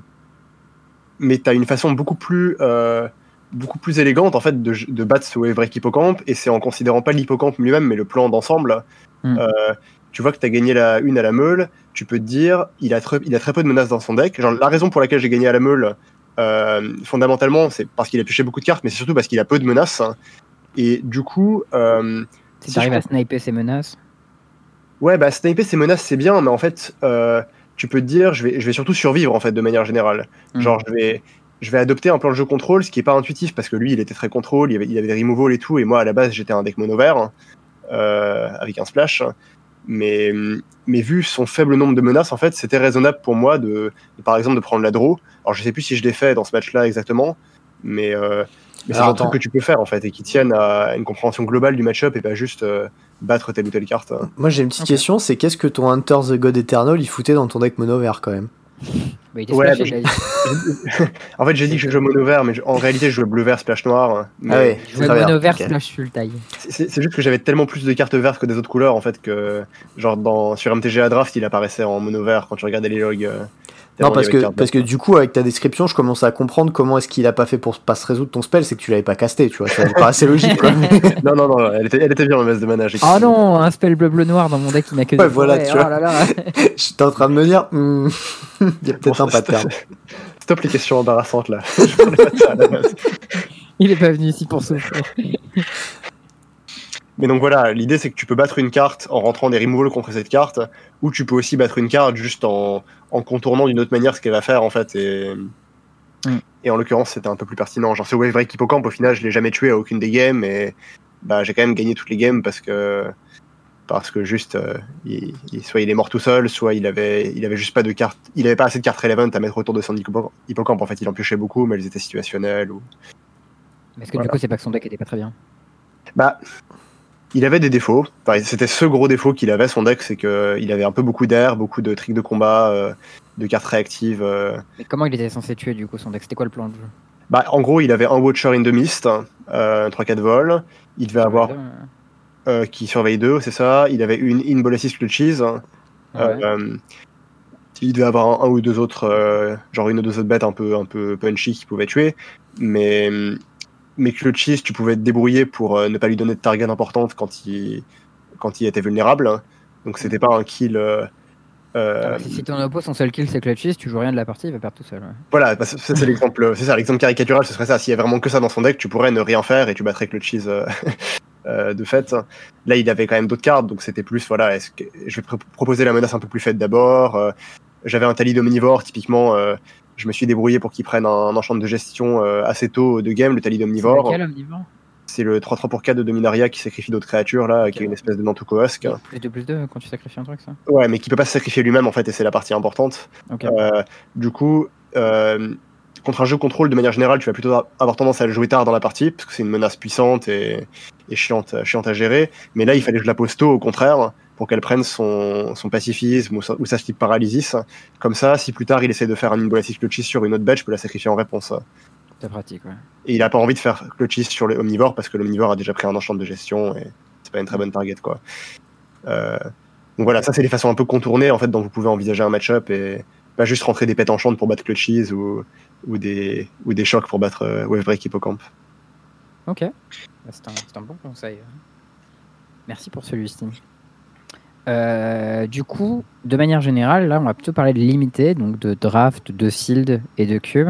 mais tu as une façon beaucoup plus, euh, beaucoup plus élégante en fait de, de battre ce Wave Break Hippocampe, et c'est en considérant pas l'hippocampe lui-même, mais le plan d'ensemble. Mm. Euh, tu vois que tu as gagné la une à la meule, tu peux te dire il a, très, il a très peu de menaces dans son deck. Genre, la raison pour laquelle j'ai gagné à la meule, euh, fondamentalement, c'est parce qu'il a pioché beaucoup de cartes, mais c'est surtout parce qu'il a peu de menaces. Et du coup, euh, Si t'arrives je à sniper ses menaces? Ouais, bah sniper ses menaces c'est bien, mais en fait, euh, tu peux te dire, je vais, je vais surtout survivre en fait de manière générale. Mm. Genre, je vais, je vais adopter un plan de jeu contrôle, ce qui est pas intuitif parce que lui, il était très contrôle, il avait, il avait des removals et tout, et moi à la base j'étais un deck mono vert euh, avec un splash. Mais, mais vu son faible nombre de menaces, en fait, c'était raisonnable pour moi de, de, par exemple, de prendre la draw. Alors, je sais plus si je l'ai fait dans ce match-là exactement, mais, euh, mais c'est un truc que tu peux faire en fait et qui tienne à une compréhension globale du match-up et pas juste euh, battre telle ou telle carte. Moi j'ai une petite question, c'est qu'est-ce que ton Hunter the God Eternal il foutait dans ton deck mono vert quand même? Bah, il Ouais. En fait, j'ai dit que je jouais mono vert, mais je- en réalité, je jouais bleu vert splash noir. Mais Ah ouais, bien, mono vert ok. slash sultai. c'est c'est juste que j'avais tellement plus de cartes vertes que des autres couleurs, en fait, que genre dans sur MTGA Draft, il apparaissait en mono vert quand tu regardais les logs. Non, il parce que, parce que du coup, avec ta description, je commence à comprendre comment est-ce qu'il a pas fait pour pas se résoudre ton spell, c'est que tu l'avais pas casté, tu vois. Me paraît assez logique, quoi. non, non, non, elle était, elle était bien base de mana. j'ai Oh non, un spell bleu bleu noir dans mon deck qui n'a que Ouais, des voilà, forêts. tu vois. Oh là là. J'étais en train de me dire, hmm, il y a peut-être Bon, un pattern. Stop les questions embarrassantes là. Je voulais pas de ça à la base. Il est pas venu ici pour souffrir. Mais donc voilà, l'idée c'est que tu peux battre une carte en rentrant des removals contre cette carte, ou tu peux aussi battre une carte juste en, en contournant d'une autre manière ce qu'elle va faire en fait. Et, Mm. et en l'occurrence, c'était un peu plus pertinent. Genre ce Wave Break Hippocampe, au final, je l'ai jamais tué à aucune des games, et bah, j'ai quand même gagné toutes les games parce que parce que juste euh, il, il- soit il est mort tout seul, soit il avait il avait juste pas de carte, il avait pas assez de cartes relevant à mettre autour de son hippo- hippocampe. En fait, il en piochait beaucoup, mais elles étaient situationnelles ou Parce que Voilà. du coup, c'est pas que son deck était pas très bien. Bah, il avait des défauts. Enfin, C'était ce gros défaut qu'il avait, son deck, c'est qu'il avait un peu beaucoup d'air, beaucoup de tricks de combat, euh, de cartes réactives. euh. Mais comment il était censé tuer du coup son deck? C'était quoi le plan de jeu? Bah, en gros, il avait un Watcher in the Mist, euh, 3-4 vols. Il devait avoir Ouais. euh, qui surveille deux, c'est ça. Il avait une In Bolassis Clutches. Ouais. Euh, il devait avoir un, un ou deux autres, genre une ou deux autres bêtes un peu, un peu punchy qui pouvaient tuer. Mais, mais Clutches, tu pouvais te débrouiller pour euh, ne pas lui donner de target importante quand il, quand il était vulnérable. Donc c'était pas un kill. euh, euh, Ah si si ton oppo, son seul kill c'est Clutches, tu joues rien de la partie, il va perdre tout seul. ouais. Voilà, bah, c'est l'exemple, c'est ça, l'exemple caricatural, ce serait ça. S'il y a vraiment que ça dans son deck, tu pourrais ne rien faire et tu battrais Clutches euh, euh, de fait. Là, il avait quand même d'autres cartes, donc c'était plus, voilà, est-ce que je vais pr- proposer la menace un peu plus faite d'abord. J'avais un Tali d'Omnivore, typiquement, je me suis débrouillé pour qu'il prenne un, un enchant de gestion euh, assez tôt de game, le Tali d'Omnivore. Omnivore? C'est le 3-3 pour 4 de Dominaria qui sacrifie d'autres créatures, là, qui est une espèce de Nantukoask. Plus 2 plus 2 quand tu sacrifies un truc, ça? Ouais, mais qui peut pas se sacrifier lui-même, en fait, et c'est la partie importante. Euh, du coup, euh, contre un jeu contrôle, de manière générale, tu vas plutôt avoir tendance à le jouer tard dans la partie, parce que c'est une menace puissante et, et chiante, chiante à gérer. Mais là, il fallait que je la pose tôt, au contraire, pour qu'elle prenne son, son pacifisme ou sa, ou sa paralysis. Comme ça, si plus tard il essaie de faire un Inbolastic Clutches sur une autre bête, je peux la sacrifier en réponse. C'est pratique, ouais. Et il a pas envie de faire Clutches sur l'Omnivore, parce que l'Omnivore a déjà pris un enchant de gestion, et c'est pas une très bonne target, quoi. Euh, donc voilà, ça c'est les façons un peu contournées en fait dont vous pouvez envisager un match-up et pas juste rentrer des pets enchantes pour battre Clutches ou, ou, des, ou des chocs pour battre euh, Wavebreak Hippocampe. Ok. Bah, c'est un, un bon conseil. Merci pour celui-ci. Euh, du coup, de manière générale, là, on va plutôt parler de limité, donc de draft, de sealed et de cube.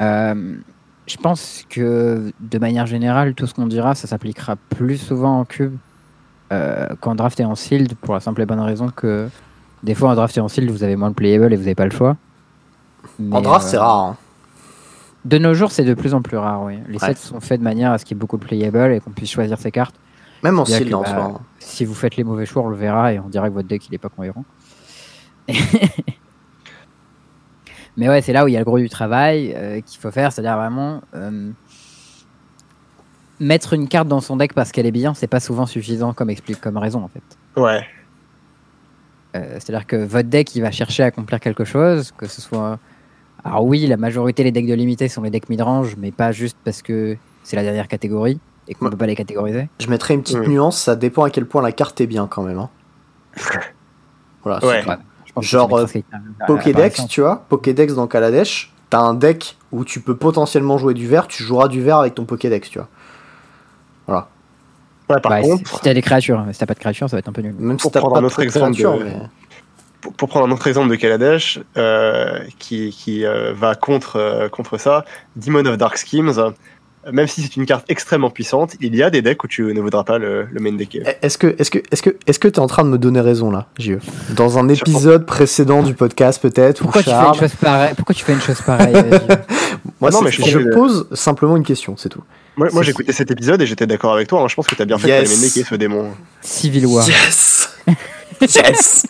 Euh, je pense que de manière générale, tout ce qu'on dira, ça s'appliquera plus souvent en cube euh, qu'en draft et en sealed, pour la simple et bonne raison que des fois en draft et en sealed, vous avez moins de playable et vous n'avez pas le choix. en draft, c'est rare. Hein. De nos jours, c'est de plus en plus rare, oui. Les sets sont faits de manière à ce qu'il y ait beaucoup de playable et qu'on puisse choisir ses cartes. Même en en bah, soi. Hein. Si vous faites les mauvais choix, on le verra et on dirait que votre deck il est pas cohérent. Mais ouais, c'est là où il y a le gros du travail euh, qu'il faut faire, c'est-à-dire vraiment euh, mettre une carte dans son deck parce qu'elle est bien, c'est pas souvent suffisant comme explique comme raison en fait. Ouais. Euh, c'est-à-dire que votre deck il va chercher à accomplir quelque chose, que ce soit. Alors oui, la majorité des decks de limité sont les decks midrange, mais pas juste parce que c'est la dernière catégorie et qu'on ne peut pas les catégoriser. Je mettrais une petite nuance, ça dépend à quel point la carte est bien quand même. Hein. voilà. Ouais. Genre euh, Pokédex, tu vois, Pokédex dans Kaladesh, t'as un deck où tu peux potentiellement jouer du vert, tu joueras du vert avec ton Pokédex, tu vois. Voilà. Ouais, par bah, contre, si t'as des créatures, si t'as pas de créatures, ça va être un peu nul. Même si t'as pas un autre exemple de... pour, prendre un autre exemple de Kaladesh euh, qui, qui euh, va contre, contre ça, Demon of Dark Schemes, même si c'est une carte extrêmement puissante, il y a des decks où tu ne voudras pas le, main deck. Est-ce que est-ce que est-ce que est-ce que tu es en train de me donner raison là, JE Dans un épisode précédent du podcast peut-être Pourquoi tu fais une chose pareille Pourquoi tu fais une chose pareille Moi non, mais je, pose simplement une question, c'est tout. Moi, moi j'ai écouté cet épisode et j'étais d'accord avec toi. Hein. Je pense que tu as bien fait de main decker ce démon. Civil War. Yes. yes.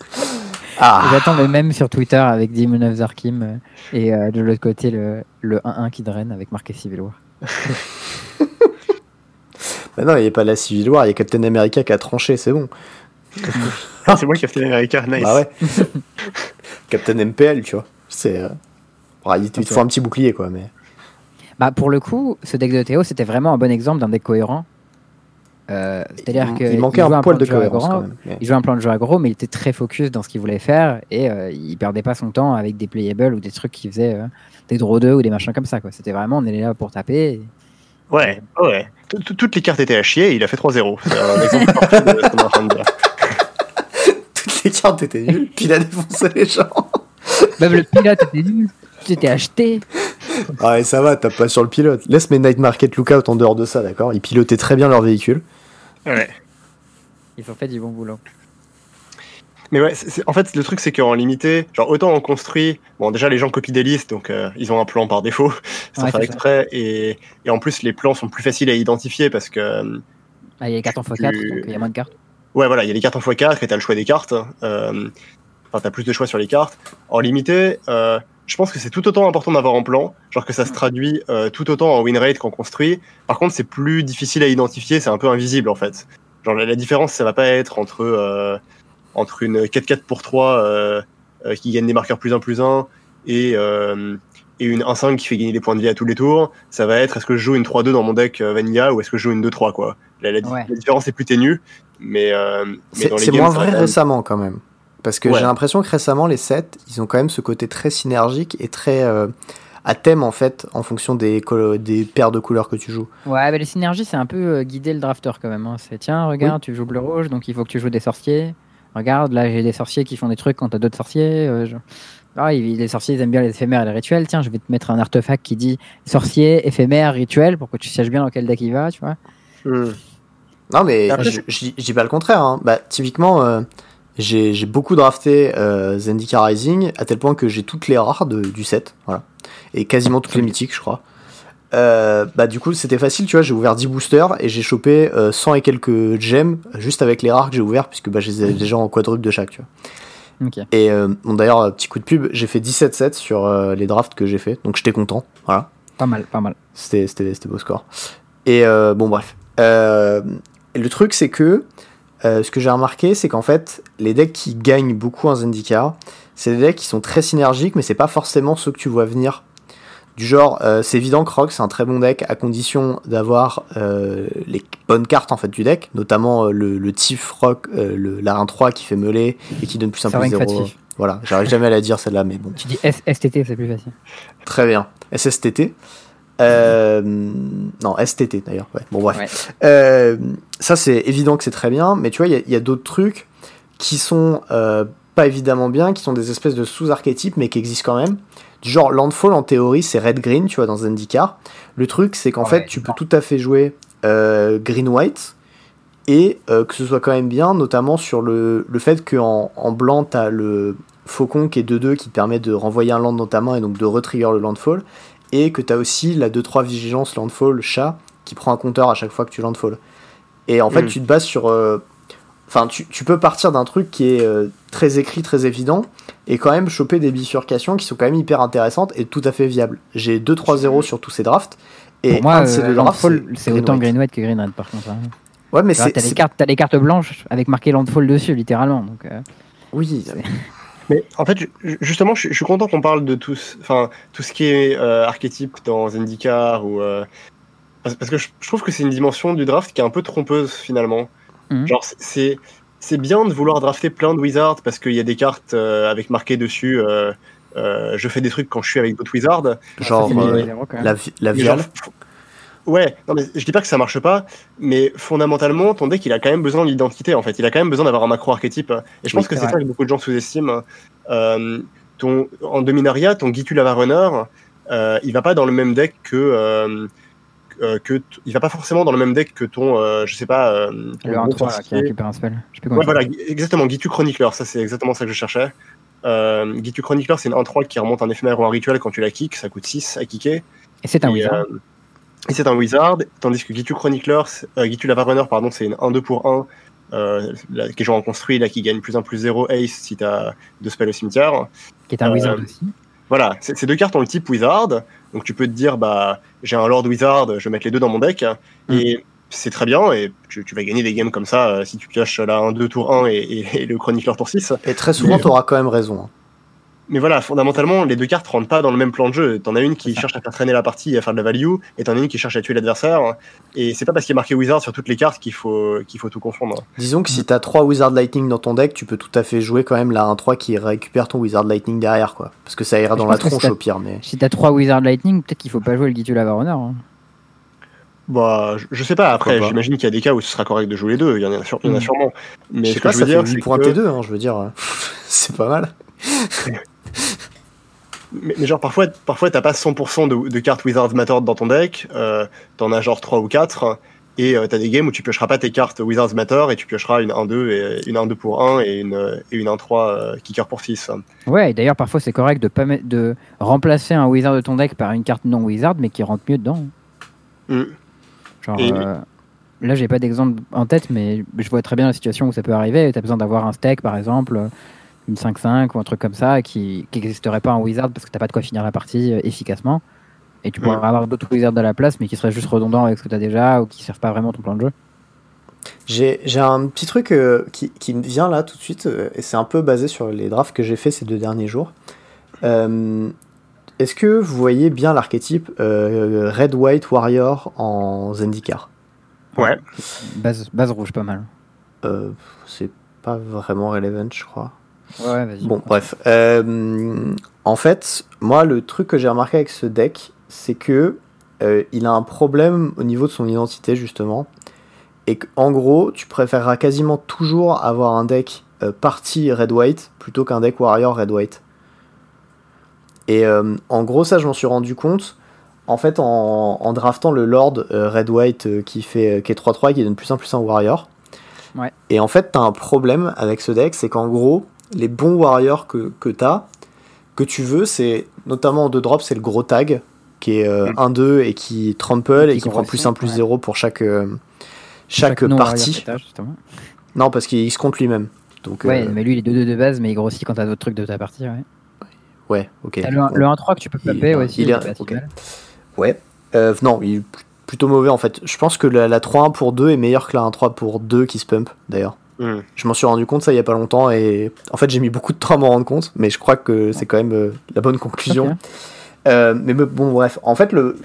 Ah. J'attends le même sur Twitter avec Demon of Zarkim euh, et euh, de l'autre côté le, le 1-1 qui draine avec marqué Civil War. bah non, il n'y a pas la Civil War, il y a Captain America qui a tranché, c'est bon. ah, c'est moi Captain America, nice. Bah ouais. Captain MPL, tu vois. C'est. Euh... il te faut un petit bouclier, quoi, mais. Bah, pour le coup, ce deck de Théo, c'était vraiment un bon exemple d'un deck cohérent. Euh, C'est-à-dire qu'il manquait un, poil de cohérence quand même. Il jouait un plan de jeu aggro, mais il était très focus dans ce qu'il voulait faire et euh, il perdait pas son temps avec des playables ou des trucs qui faisaient euh, des draw 2 ou des machins comme ça. C'était vraiment, on est là pour taper. Ouais, ouais. Toutes les cartes étaient à chier et il a fait 3-0. C'est un exemple parfait de ce qu'on est en train de dire. Toutes les cartes étaient nulles, puis il a défoncé les gens. Même le pilote était nul. Tu t'es acheté. Ah ouais, ça va, t'as pas sur le pilote. Laisse mes Night Market Lookout en dehors de ça, d'accord? Ils pilotaient très bien leur véhicule. Ouais. Ils ont fait du bon boulot. Mais ouais, en fait, le truc, c'est qu'en limité, genre, autant on construit. Bon, déjà, les gens copient des listes, donc euh, ils ont un plan par défaut, sans faire exprès. Et, et, en plus, les plans sont plus faciles à identifier parce que. Ah, il y a les cartes en x4, donc il y a moins de cartes. Ouais, voilà, il y a les cartes en x4 et t'as le choix des cartes. Euh, enfin, t'as plus de choix sur les cartes. En limité, euh, je pense que c'est tout autant important d'avoir un plan, genre que ça se traduit euh, tout autant en win rate qu'en construit. Par contre, c'est plus difficile à identifier, c'est un peu invisible en fait. Genre la, différence, ça va pas être entre euh, entre une 4-4 pour 3 euh, qui gagne des marqueurs plus 1 plus 1 et et une 1-5 qui fait gagner des points de vie à tous les tours. Ça va être est-ce que je joue une 3-2 dans mon deck Vanilla ou est-ce que je joue une 2-3 quoi. La, différence est plus ténue, mais, mais c'est moins vrai récemment quand même. Parce que j'ai l'impression que récemment, les sets, ils ont quand même ce côté très synergique et très euh, à thème, en fait, en fonction des, des paires de couleurs que tu joues. Ouais, mais les synergies, c'est un peu euh, guider le drafter quand même. Hein. C'est tiens, regarde, tu joues bleu-rouge, donc il faut que tu joues des sorciers. Regarde, là, j'ai des sorciers qui font des trucs quand t'as d'autres sorciers. Euh, ah, les sorciers, ils aiment bien les éphémères et les rituels. Tiens, je vais te mettre un artefact qui dit sorcier, éphémère, rituel, pour que tu saches bien dans quel deck il va, tu vois. Hmm. Non, mais je, dis pas le contraire. Hein. Bah, typiquement, j'ai beaucoup drafté euh, Zendika Rising à tel point que j'ai toutes les rares de, du set, voilà. Et quasiment toutes les mythiques, je crois. Euh, bah du coup c'était facile tu vois j'ai ouvert 10 boosters et j'ai chopé 100 euh, et quelques gems juste avec les rares que j'ai ouvert puisque bah, j'ai déjà en quadruple de chaque tu vois. Et euh, bon d'ailleurs petit coup de pub j'ai fait 17 sets sur euh, les drafts que j'ai fait donc j'étais content voilà. Pas mal pas mal. C'était c'était beau score. Et bon bref. Le truc c'est que euh, ce que j'ai remarqué, c'est qu'en fait, les decks qui gagnent beaucoup en Zendikar, c'est des decks qui sont très synergiques, mais c'est pas forcément ceux que tu vois venir. Du genre, euh, c'est évident que Rock c'est un très bon deck à condition d'avoir euh, les bonnes cartes en fait du deck, notamment le, le Tiff Rock, le, la 1-3 qui fait melee et qui donne plus un plus 0. Voilà, j'arrive jamais à la dire celle-là, mais bon. Tu dis STT, c'est plus facile. Très bien. SSTT. Euh, non, STT d'ailleurs. Ouais. Bon, bref. Euh, ça, c'est évident que c'est très bien, mais tu vois, il y a, d'autres trucs qui sont euh, pas évidemment bien, qui sont des espèces de sous-archétypes, mais qui existent quand même. Du genre, Landfall, en théorie, c'est red-green, tu vois, dans Zendikar. Le truc, c'est qu'en fait, tu peux tout à fait jouer euh, green-white, et euh, que ce soit quand même bien, notamment sur le, le fait qu'en en blanc, tu as le faucon qui est 2-2 qui te permet de renvoyer un land dans ta main et donc de retrigger le landfall, et que tu as aussi la 2-3 vigilance landfall chat qui prend un compteur à chaque fois que tu landfall. Et en fait, Mm. tu te bases sur. euh, Enfin, tu, tu peux partir d'un truc qui est euh, très écrit, très évident, et quand même choper des bifurcations qui sont quand même hyper intéressantes et tout à fait viables. J'ai 2-3-0 sur tous ces drafts. Et Pour moi, un de ces euh, deux drafts, Landfall, c'est autant. Green White que Green Red par contre. hein. Ouais, mais c'est. T'as les, cartes, t'as les cartes blanches avec marqué Landfall dessus, littéralement. Donc, euh, Oui, Mais en fait, ju- justement, je, suis- content qu'on parle de tout, ce- enfin, tout ce qui est euh, archétype dans Zendikar ou euh, parce, que je, trouve que c'est une dimension du draft qui est un peu trompeuse finalement. Mhm. Genre, c'est- c'est bien de vouloir drafter plein de wizards parce qu'il y a des cartes euh, avec marqué dessus. euh, euh, je fais des trucs quand je suis avec d'autres wizards. genre ça, euh, la, la genre, Ouais, non mais je dis pas que ça marche pas, mais fondamentalement ton deck il a quand même besoin d'identité en fait, il a quand même besoin d'avoir un macro archétype. Et je pense Oui, que c'est ça que beaucoup de gens sous-estiment. Euh, ton, en Dominaria, ton Gitu Lava Runner, euh, il va pas dans le même deck que euh, euh, que il va pas forcément dans le même deck que ton euh, je sais pas le gros 1-3 là, qui récupère un spell. Je sais Ouais, il voilà, exactement, Gitu Chronicler, ça c'est exactement ça que je cherchais. Euh, Gitu Chronicler, c'est une 1-3 qui remonte un éphémère ou un rituel quand tu la kick, ça coûte 6 à kicker. Et c'est un wizard. Et c'est un wizard, tandis que Gitu Chronicler, c'est- euh, Gitu Lava Runner, pardon, c'est une 1-2 pour 1 euh, là, qui est genre en construit, là, qui gagne plus 1 plus 0 ace si t'as deux spells au cimetière. qui est un euh, wizard aussi. Voilà, ces deux cartes ont le type wizard, donc tu peux te dire, bah, j'ai un Lord Wizard, je vais mettre les deux dans mon deck, Mm. et c'est très bien, et tu, tu vas gagner des games comme ça euh, si tu pioches là un 2 tour 1 et, et- et le Chronicler tour 6. Et très souvent, tu auras quand même raison. hein. Mais voilà, fondamentalement, les deux cartes rentrent pas dans le même plan de jeu. T'en as une qui ça. cherche à faire traîner la partie et à faire de la value, et t'en as une qui cherche à tuer l'adversaire. Et c'est pas parce qu'il y a marqué Wizard sur toutes les cartes qu'il faut, qu'il faut tout confondre. Disons que si t'as 3 Wizard Lightning dans ton deck, tu peux tout à fait jouer quand même la 1-3 qui récupère ton Wizard Lightning derrière, quoi. Parce que ça ira dans la tronche au pire, mais. Si t'as 3 Wizard Lightning, peut-être qu'il faut pas jouer le Gitu Lava Runner. hein. Bah, je, sais pas, après, j'imagine qu'il y a des cas où ce sera correct de jouer les deux, il y en a, sur- il y en a Mm. sûrement. Mais je ce sais que pas, je ça veux fait dire, 8 c'est points que- T2, hein, je veux dire. euh, c'est pas mal. mais, mais genre, parfois, parfois t'as pas 100% de, de cartes Wizards Matter dans ton deck, euh, t'en as genre 3 ou 4, et euh, t'as des games où tu piocheras pas tes cartes Wizards Matter, et tu piocheras une 1-2, et une 1-2 pour 1, et une, euh, et une 1-3 euh, kicker pour 6. Ouais, et d'ailleurs, parfois c'est correct de, pas de remplacer un wizard de ton deck par une carte non wizard, mais qui rentre mieux dedans. Mm. Genre, Et- euh, là, j'ai pas d'exemple en tête, mais je vois très bien la situation où ça peut arriver. Tu as besoin d'avoir un stack, par exemple, euh, une 5-5 ou un truc comme ça, qui n'existerait pas en wizard parce que t'as pas de quoi finir la partie euh, efficacement. Et tu pourrais Mm. avoir d'autres wizards à la place, mais qui seraient juste redondants avec ce que tu as déjà ou qui servent pas vraiment ton plan de jeu. J'ai j'ai un petit truc euh, qui, qui me vient là tout de suite, euh, et c'est un peu basé sur les drafts que j'ai fait ces deux derniers jours. Euh, Est-ce que vous voyez bien l'archétype euh, Red White Warrior en Zendikar? Ouais. Base, base rouge, pas mal. Euh, C'est pas vraiment relevant, je crois. Ouais, vas-y. Bon, bref. Euh, en fait, moi, le truc que j'ai remarqué avec ce deck, c'est que euh, il a un problème au niveau de son identité, justement. Et qu'en gros, tu préféreras quasiment toujours avoir un deck euh, party red-white plutôt qu'un deck warrior red-white. Et euh, en gros, ça, je m'en suis rendu compte. En fait, en, en draftant le Lord red-white qui, fait, qui est 3-3, qui donne plus 1 plus 1 warrior. Ouais. Et en fait, t'as un problème avec ce deck, c'est qu'en gros, les bons warriors que, que t'as, que tu veux, c'est notamment en 2 drops, c'est le gros tag, qui est euh, Mm. 1-2 et qui trample Et et qui qui prend plus 1 plus ouais. 0 pour chaque, euh, chaque, non warrior partie. Non, parce qu'il se compte lui-même. Donc, Ouais, euh, mais lui, il est 2-2 de base, mais il grossit quand t'as d'autres trucs de ta partie. Ouais. ouais, ok. T'as le, le 1-3 que tu peux Il- taper aussi. il est- est pas si ok. mal. Ouais. Euh, non, il est pl- plutôt mauvais en fait. Je pense que la, la 3-1 pour 2 est meilleure que la 1-3 pour 2 qui se pump d'ailleurs. Mm. Je m'en suis rendu compte ça il y a pas longtemps et en fait j'ai mis beaucoup de temps à m'en rendre compte, mais je crois que c'est quand même euh, la bonne conclusion. Euh, mais bon, bref, en fait, le,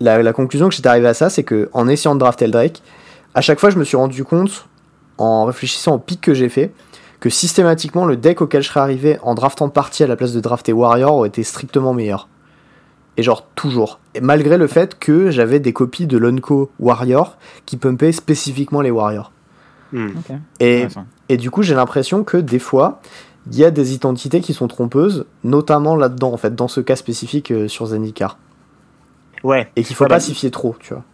la, la conclusion que j'étais arrivé à ça, c'est que en essayant de drafter le Drake, à chaque fois, je me suis rendu compte, en réfléchissant au pic que j'ai fait, que systématiquement, le deck auquel je serais arrivé en draftant partie à la place de drafter Warrior aurait été strictement meilleur. Et genre, toujours. Et malgré le fait que j'avais des copies de Lonko Warrior qui pumpaient spécifiquement les Warriors. Mm. Ok. Et du coup, j'ai l'impression que des fois, il y a des identités qui sont trompeuses, notamment là-dedans, en fait, dans ce cas spécifique euh, sur Zendikar. Ouais. Et qu'il faut Ouais, pas bah, s'y fier trop, tu vois.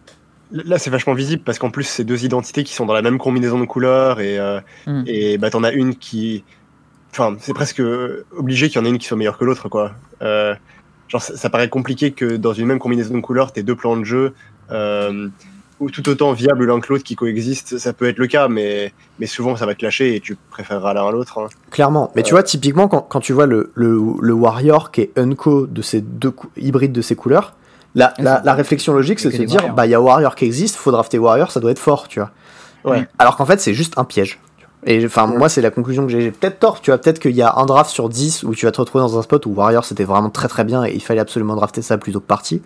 Là, c'est vachement visible parce qu'en plus, c'est deux identités qui sont dans la même combinaison de couleurs et, euh, Mm. et bah, t'en as une qui. Enfin, c'est presque obligé qu'il y en ait une qui soit meilleure que l'autre, quoi. Euh, genre, ça, ça paraît compliqué que dans une même combinaison de couleurs, t'aies deux plans de jeu euh, ou tout autant viables l'un que l'autre qui coexistent. Ça peut être le cas, mais, mais souvent, ça va te lâcher et tu préféreras l'un à l'autre. hein. Clairement. Mais tu vois, typiquement, quand, quand tu vois le, le, le Warrior qui est Unco de ces deux hybrides de ces couleurs, la, Ah, la, réflexion logique, c'est de se dire, Warriors. bah, il y a Warrior qui existe, faut drafter Warrior, ça doit être fort, tu vois. Ouais. Alors qu'en fait, c'est juste un piège. Et enfin, Ouais. moi, c'est la conclusion que j'ai. J'ai peut-être tort, tu vois. Peut-être qu'il y a un draft sur 10 où tu vas te retrouver dans un spot où Warrior c'était vraiment très très bien et il fallait absolument drafter ça plutôt que partie.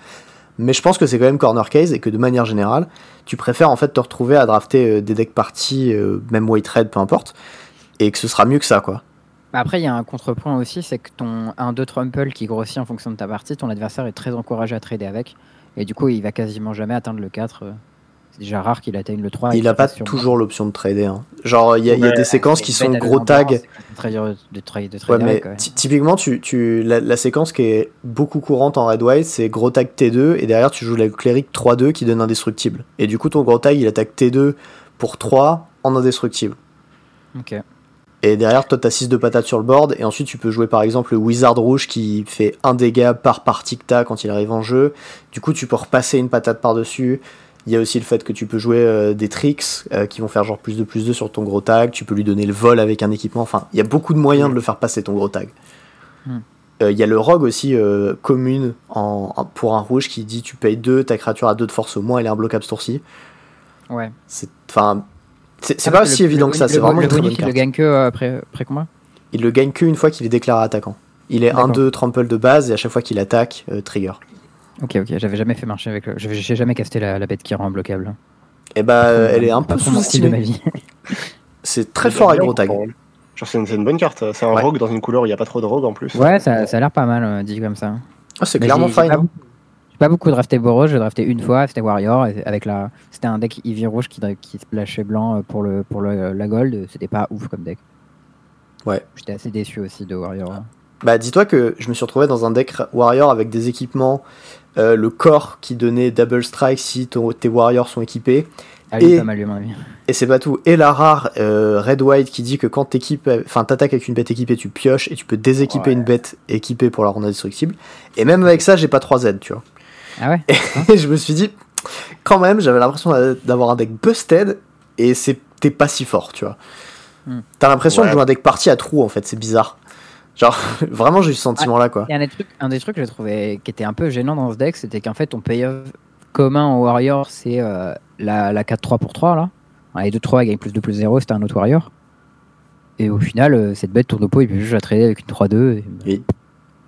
Mais je pense que c'est quand même corner case et que de manière générale, tu préfères en fait te retrouver à drafter euh, des decks parties, euh, même white red, peu importe, et que ce sera mieux que ça, quoi. Bah Après, il y a un contrepoint aussi, c'est que ton 1-2 Trumple qui grossit en fonction de ta partie, ton adversaire est très encouragé à trader avec. Et du coup, il va quasiment jamais atteindre le 4. C'est déjà rare qu'il atteigne le 3. et Il qu'il a pas toujours l'option de trader. hein. Genre, il y a, il y a Ouais, des séquences qui sont gros tags. de trade, de Ouais, trader mais typiquement, tu, tu, la, la séquence qui est beaucoup courante en Red White, c'est gros tag T2, et derrière tu joues le cléric 3-2 qui donne indestructible. Et du coup, ton gros tag il attaque T2 pour 3 en indestructible. Ok. Et derrière, toi, t'as 6 de patates sur le board, et ensuite tu peux jouer par exemple le Wizard rouge qui fait un dégât par partie que t'as quand il arrive en jeu. Du coup, tu peux repasser une patate par-dessus. Il y a aussi le fait que tu peux jouer euh, des tricks euh, qui vont faire genre plus de plus 2 sur ton gros tag. Tu peux lui donner le vol avec un équipement. Enfin, il y a beaucoup de moyens de le faire passer ton gros tag. Hmm. Euh, Il y a le rogue aussi euh, commune en, en- pour un rouge qui dit tu payes 2, ta créature a 2 de force au moins, elle est imbloquable ce tour-ci. Ouais. C'est enfin, c'est c'est Ah, pas aussi le- évident le que ça, c'est le vraiment une très bonne il le gagne que euh, après, après combat Il le gagne qu'une fois qu'il est déclaré attaquant. Il est D'accord. 1-2 trample de base et à chaque fois qu'il attaque, trigger. Ok, ok, j'avais jamais fait marcher avec le. J'ai jamais casté la, la bête qui rend bloquable. Et bah, euh, elle est un Pas peu style de ma sous-estimée. vie. C'est très fort gros tag. Genre, c'est une, bonne carte. C'est un Ouais. rogue dans une couleur où il n'y a pas trop de rogue en plus. Ouais, ça, ça a l'air pas mal euh, dit comme ça. Ah, c'est clairement j'ai fine. pas hein. beaucoup- J'ai pas beaucoup drafté Boros, j'ai drafté une fois, c'était Warrior, avec la, c'était un deck Eevee rouge qui, qui splashait blanc euh, pour le pour le, la gold, c'était pas ouf comme deck. Ouais. J'étais assez déçu aussi de Warrior. Bah, dis-toi que je me suis retrouvé dans un deck warrior avec des équipements, euh, le corps qui donnait double strike si ton- tes warriors sont équipés. Ah, Et- pas mal lui, à mon avis. Et c'est pas tout. Et la rare euh, red white qui dit que quand t'équipes, enfin t'attaques avec une bête équipée, tu pioches et tu peux déséquiper Ouais. une bête équipée pour la rendre indestructible. Et même avec ça, j'ai pas 3 Z, tu vois. Ah ouais Et je me suis dit, quand même, j'avais l'impression d'a- d'avoir un deck busted et c'était pas si fort, tu vois. Hmm. T'as l'impression de Ouais. jouer un deck parti à trous en fait, c'est bizarre. Genre, vraiment, j'ai eu ce sentiment là quoi. Et un des trucs, un des trucs que j'ai trouvé qui était un peu gênant dans ce deck, c'était qu'en fait ton payoff commun en Warrior, c'est euh, la, la 4-3 pour 3 là. Les 2-3 gagne plus 2 plus 0, c'était un autre Warrior. Et au final, euh, cette bête tourne au pot, il peut juste la trader avec une 3-2. et- Oui.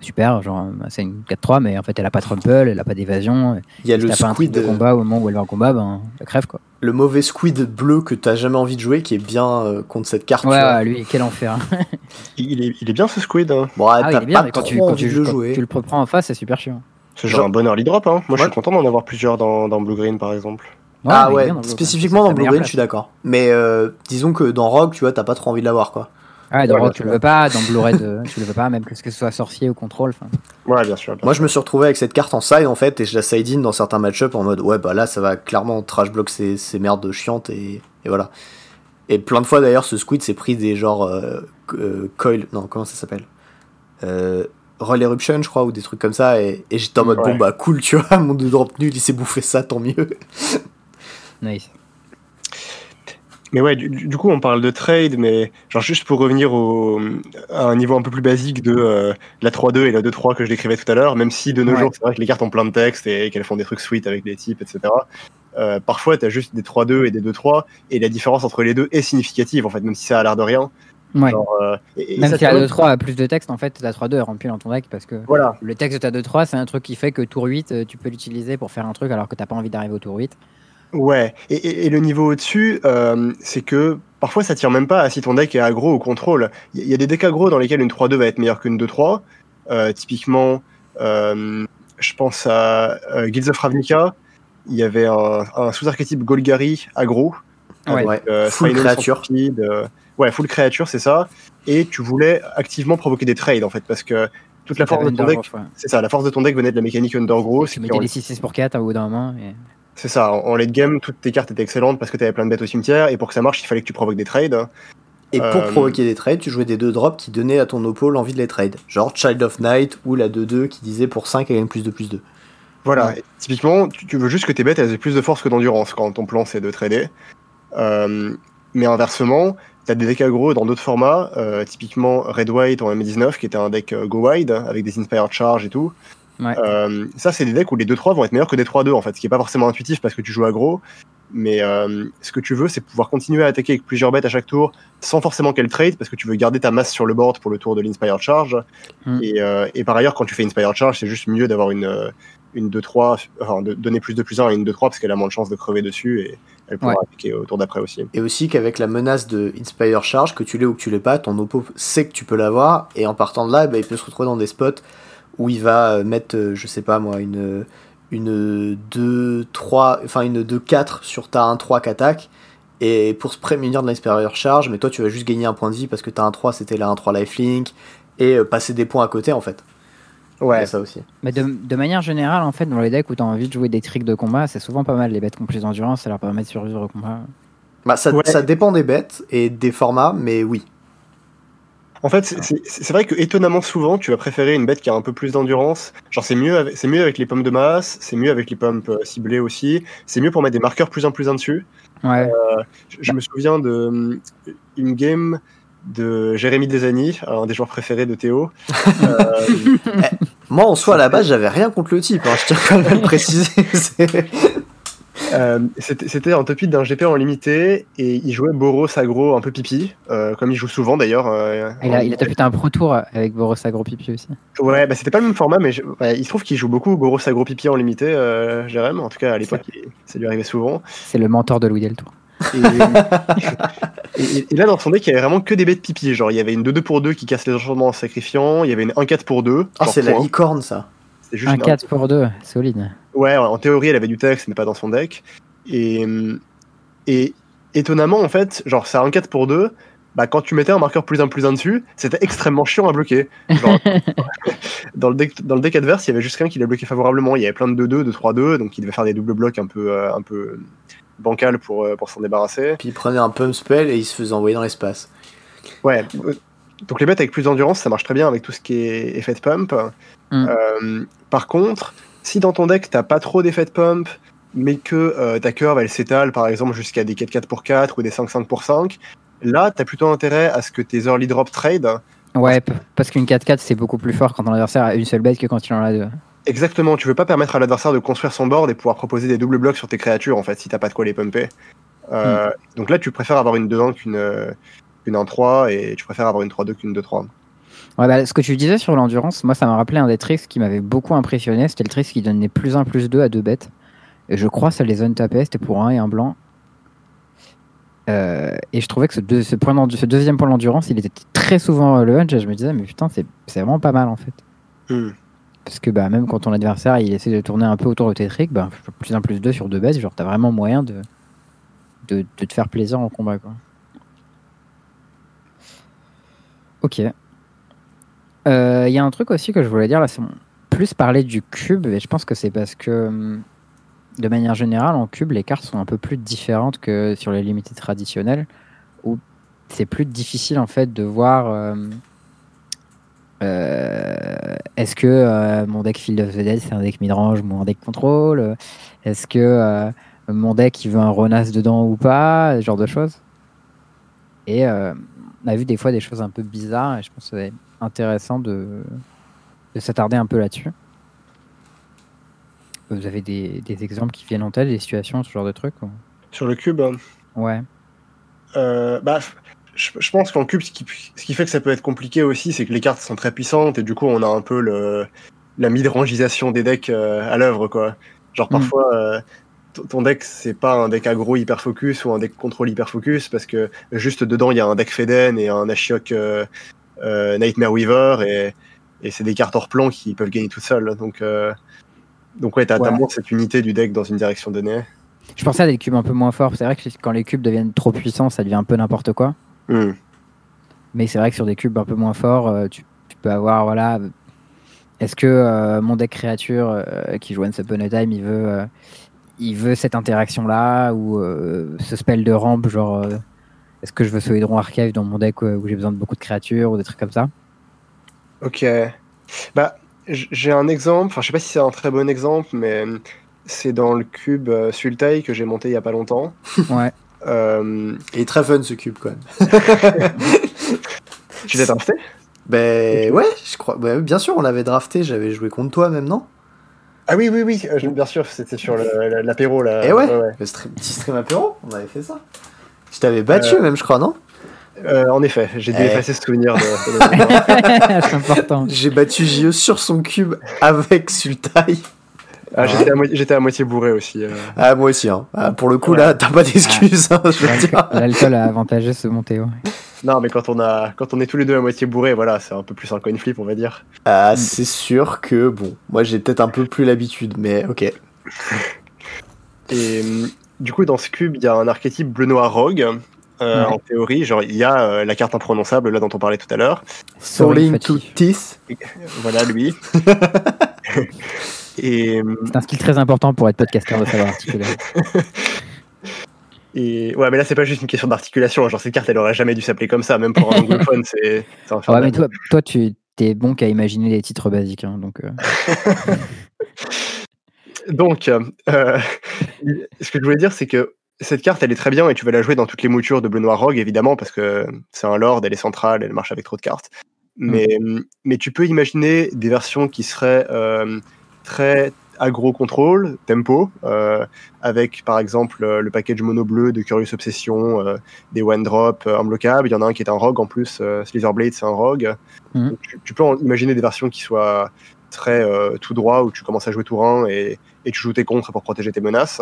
Super, genre c'est une 4-3, mais en fait elle a pas Trample, elle a pas d'évasion. Il y a Si le t'as pas un truc squid, de combat au moment où elle va en combat, ben elle crève quoi. le mauvais squid bleu que t'as jamais envie de jouer qui est bien euh, contre cette carte. Ouais, lui, quel enfer. Il est, il est bien ce squid. Hein. Bon, ouais, Ah, t'as pas quand trop tu, quand envie tu, de le quand jouer. tu le prends en face, c'est super chiant. C'est genre Genre- un bon early drop. Hein. Moi, je suis content d'en avoir plusieurs dans, dans Blue Green par exemple. ah ouais, dans spécifiquement dans Blue Green, place. je suis d'accord. Mais euh, disons que dans Rogue, tu vois, t'as pas trop envie de l'avoir quoi. Ouais, dans tu le veux pas, dans Blue Red, euh, tu le veux pas, même que ce que ce soit sorcier ou contrôle. enfin. Ouais, bien sûr. bien Moi, sûr. je me suis retrouvé avec cette carte en side en fait, et je la side in dans certains match-up en mode ouais, bah là, ça va clairement trash block ces, ces merdes chiantes, et, et voilà. Et plein de fois d'ailleurs, ce squid s'est pris des genres euh, euh, coil, non, comment ça s'appelle? Euh, Roll Eruption, je crois, ou des trucs comme ça, et, et j'étais en mode Ouais. bon, bah cool, tu vois, mon 2 drop nul, il s'est bouffé ça, tant mieux. Nice. Mais ouais, du, coup, on parle de trade, mais genre juste pour revenir au, à un niveau un peu plus basique de euh, la 3-2 et la 2-3 que je décrivais tout à l'heure, même si de nos Ouais. jours, c'est vrai que les cartes ont plein de textes et qu'elles font des trucs sweet avec des types, etc. Euh, parfois, tu as juste des 3-2 et des 2-3, et la différence entre les deux est significative, en fait, même si ça a l'air de rien. Ouais. Euh, et- et Même si la tu vois, 2-3 a plus de texte, en fait, la 3-2 est remplie dans ton deck parce que Voilà, le texte de ta 2-3, c'est un truc qui fait que tour 8, euh, tu peux l'utiliser pour faire un truc alors que t'as pas envie d'arriver au tour 8. Ouais, et, et- et le niveau au-dessus, euh, c'est que parfois ça tire même pas à si ton deck est aggro ou contrôle. Il y, y a des decks aggro dans lesquels une 3-2 va être meilleure qu'une 2-3. Euh, typiquement, euh, je pense à euh, Guilds of Ravnica, il y avait un, un sous-archétype Golgari aggro Ouais. full créature. ouais, full créature, c'est ça. Et tu voulais activement provoquer des trades en fait, parce que toute la force de ton deck, c'est ça, la force de ton deck venait de la mécanique Undergrow. Tu mettais les 6-6 pour 4 à bout d'un moment. Et... C'est ça, en late game, toutes tes cartes étaient excellentes parce que tu avais plein de bêtes au cimetière, et pour que ça marche, il fallait que tu provoques des trades. Et pour euh, provoquer des trades, tu jouais des deux drops qui donnaient à ton oppo l'envie de les trade. Genre Child of Night ou la 2-2 qui disait pour 5 elle gagne plus de plus 2. Voilà, typiquement, tu, veux juste que tes bêtes elles aient plus de force que d'endurance quand ton plan c'est de trader. Euh, mais inversement, tu as des decks aggro dans d'autres formats, euh, typiquement Red White en M19 qui était un deck go wide avec des Inspired Charge et tout. Ça, c'est des decks où les 2-3 vont être meilleurs que des 3-2 en fait, ce qui est pas forcément intuitif parce que tu joues aggro, mais euh, ce que tu veux, c'est pouvoir continuer à attaquer avec plusieurs bêtes à chaque tour, sans forcément qu'elles trade, parce que tu veux garder ta masse sur le board pour le tour de l'Inspired Charge. Mm. Euh, et, par ailleurs, quand tu fais Inspired Charge, c'est juste mieux d'avoir une, euh, une 2-3, enfin de donner plus de plus 1 à une 2-3, parce qu'elle a moins de chances de crever dessus, et elle pourra attaquer au tour d'après aussi. Et aussi qu'avec la menace de Inspired Charge, que tu l'aies ou que tu l'aies pas, ton oppo sait que tu peux l'avoir, et en partant de là, bah, il peut se retrouver dans des spots où il va mettre, je sais pas moi, une une 2-3, enfin une 2-4 sur ta 1-3 qu'attaque. Et pour se prémunir de l'inspérieur charge, mais toi tu vas juste gagner un point de vie parce que ta 1-3 c'était la 1-3 lifelink et euh, passer des points à côté en fait. Ouais, ça aussi. Mais de, manière générale, en fait, dans les decks où tu as envie de jouer des tricks de combat, c'est souvent pas mal les bêtes qui ont plus d'endurance, ça leur permet de survivre au combat. Bah, ça, ça dépend des bêtes et des formats, mais oui. En fait, c'est vrai que étonnamment souvent, tu vas préférer une bête qui a un peu plus d'endurance. Genre, c'est mieux, avec, mieux avec les pommes de masse, c'est mieux avec les pommes euh, ciblées aussi. C'est mieux pour mettre des marqueurs plus en plus en dessus. Ouais. Euh, je, me souviens de euh, une game de Jérémy Desani, un des joueurs préférés de Théo. Eh, moi, en soi, à la base, j'avais rien contre le type. Hein, je tiens quand même à le préciser. Euh, c'était un top d'un GP en limité et il jouait Boros Agro un peu pipi, euh, comme il joue souvent d'ailleurs. Euh, il, a, il a un pro tour avec Boros Agro pipi aussi. Ouais, bah c'était pas le même format, mais il se trouve qu'il jout beaucoup Boros Agro pipi en limité, Jérém. En tout cas, à l'époque, ça lui arrivait souvent. C'est le mentor de Louis Deltour. Et, et, là, dans son deck, il y avait vraiment que des bêtes pipi. Genre, il y avait une 2-2 pour 2 qui casse les enchantements en sacrifiant, il y avait une 1-4 pour 2. Ah, c'est la licorne ça. Un 4 pour 2, solide. Ouais, en théorie, elle avait du texte, mais pas dans son deck. Et, et étonnamment, en fait, genre, c'est un 4 pour 2. Bah, quand tu mettais un marqueur plus 1 plus 1 dessus, c'était extrêmement chiant à bloquer. dans, le deck, dans le deck adverse, il y avait juste qu'un qui l'a bloqué favorablement. Il y avait plein de 2-2, de 3-2, donc il devait faire des doubles blocs un peu, euh, un peu bancal pour, euh, pour s'en débarrasser. Puis il prenait un pump spell et il se faisait envoyer dans l'espace. Ouais. Donc les bêtes avec plus d'endurance, ça marche très bien avec tout ce qui est effet de pump. Mm. Euh, par contre, si dans ton deck, t'as pas trop d'effet de pump, mais que euh, ta curve, elle s'étale par exemple jusqu'à des 4-4 pour 4 ou des 5-5 pour 5, là, t'as plutôt intérêt à ce que tes early drop trade. Ouais, parce qu'une 4-4, c'est beaucoup plus fort quand ton adversaire a une seule bête que quand il en a deux. Exactement, tu veux pas permettre à l'adversaire de construire son board et pouvoir proposer des doubles blocs sur tes créatures en fait, si t'as pas de quoi les pumper. Euh, hmm. Donc là, tu préfères avoir une 2-1 qu'une 1-3 et tu préfères avoir une 3-2 qu'une 2-3. Ouais, bah, ce que tu disais sur l'endurance, moi ça m'a rappelé un des tricks qui m'avait beaucoup impressionné. C'était le trick qui donnait plus 1 plus 2 à deux bêtes. Et je crois que ça les untapait, c'était pour un et un blanc. Euh, et je trouvais que ce, ce, point ce deuxième point d'endurance, il était très souvent le hunch. Et je me disais, mais putain, c'est vraiment pas mal en fait. Hmm. Parce que bah, même quand ton adversaire il essaie de tourner un peu autour de tes tricks, bah, plus 1 plus 2 sur deux bêtes, genre t'as vraiment moyen de, de, de, te faire plaisir en combat. Quoi. Ok. Il euh, y a un truc aussi que je voulais dire là, c'est plus parler du cube, et je pense que c'est parce que hum, de manière générale, en cube, les cartes sont un peu plus différentes que sur les limités traditionnelles, où c'est plus difficile en fait de voir hum, euh, est-ce que euh, mon deck Field of the Dead c'est un deck midrange ou mon deck contrôle Est-ce que mon deck il veut un Ronas dedans ou pas Ce genre de choses. Et on a vu des fois des choses un peu bizarres, et je pense que intéressant de, de s'attarder un peu là-dessus. Vous avez des, des, exemples qui viennent en tête, des situations, ce genre de trucs Sur le cube? Ouais. Euh, bah, je, je pense qu'en cube, ce qui, ce qui, fait que ça peut être compliqué aussi, c'est que les cartes sont très puissantes et du coup, on a un peu le, la midrangisation des decks euh, à l'œuvre, quoi. Genre, mm. parfois, euh, ton deck, c'est pas un deck aggro hyper focus ou un deck contrôle hyper focus parce que juste dedans, il y a un deck Feden et un Ashiok Nightmare Weaver et, et c'est des cartes hors plan qui peuvent gagner tout seules. Donc, euh, donc ouais, t'as ouais. moins cette unité du deck dans une direction donnée. Je pensais à des cubes un peu moins forts. C'est vrai que quand les cubes deviennent trop puissants, ça devient un peu n'importe quoi. Hmm. Mais c'est vrai que sur des cubes un peu moins forts, euh, tu, tu peux avoir, voilà. Est-ce que euh, mon deck créature euh, qui joue Once Upon a Time, il veut, euh, il veut cette interaction-là ou euh, ce spell de rampe, genre, euh, est-ce que je veux ce Hydron Archive dans mon deck euh, où j'ai besoin de beaucoup de créatures ou des trucs comme ça? Ok. Bah, j'ai un exemple, enfin, je sais pas si c'est un très bon exemple, mais hum, c'est dans le cube euh, Sultai que j'ai monté il y a pas longtemps. Ouais. Euh, Il est très fun ce cube quand même. tu l'as drafté? Ben ouais, je crois. ouais, bien sûr, on l'avait drafté, j'avais joué contre toi même, non? Ah oui, oui, oui, euh, bien sûr, c'était sur l'apéro là. Eh ouais, Le stream- petit stream apéro, on avait fait ça. Je t'avais battu Euh, même, je crois, non? Euh, en effet, j'ai dû Eh. effacer ce souvenir de. de- c'est important. J'ai battu JE sur son cube avec Sultai. ah, j'étais à, mo- j'étais à moitié bourré aussi. euh. Ah, moi aussi, hein. Ah, pour le coup, Ouais. là, t'as pas d'excuses, hein, je veux L'alcool- dire. L'alcool a avantagé ce Montéo. Non, mais quand on a, quand on est tous les deux à moitié bourré, voilà, c'est un peu plus un coin flip, on va dire. Ah, c'est sûr que, bon, moi j'ai peut-être un peu plus l'habitude, mais ok. Et hum, du coup, dans ce cube, il y a un archétype bleu-noir rogue. Euh, Ouais. En théorie, genre, il y a euh, la carte imprononçable là dont on parlait tout à l'heure. Soaring to. Teeth. Voilà, lui. et, C'est un skill très important pour être podcasteur de savoir articuler. et ouais, mais là, c'est pas juste une question d'articulation. Genre, cette carte, elle aurait jamais dû s'appeler comme ça, même pour un anglophone, c'est c'est Ouais, infernal. mais toi, toi tu t'es bon qu'à imaginer les titres basiques. hein, donc, euh, Donc, euh, ce que je voulais dire, c'est que cette carte, elle est très bien et tu vas la jouer dans toutes les moutures de Bleu Noir Rogue, évidemment, parce que c'est un Lord, elle est centrale, elle marche avec trop de cartes. Mais, mais tu peux imaginer des versions qui seraient euh, très aggro-control, tempo, euh, avec par exemple euh, le package mono bleu de Curious Obsession, euh, des one drop euh, imbloquables. Il y en a un qui est un rogue en plus, euh, Slitherblade, c'est un rogue. Donc, tu, tu peux en imaginer des versions qui soient très euh, tout droit, où tu commences à jouer tour 1 et, et tu joues tes contres pour protéger tes menaces.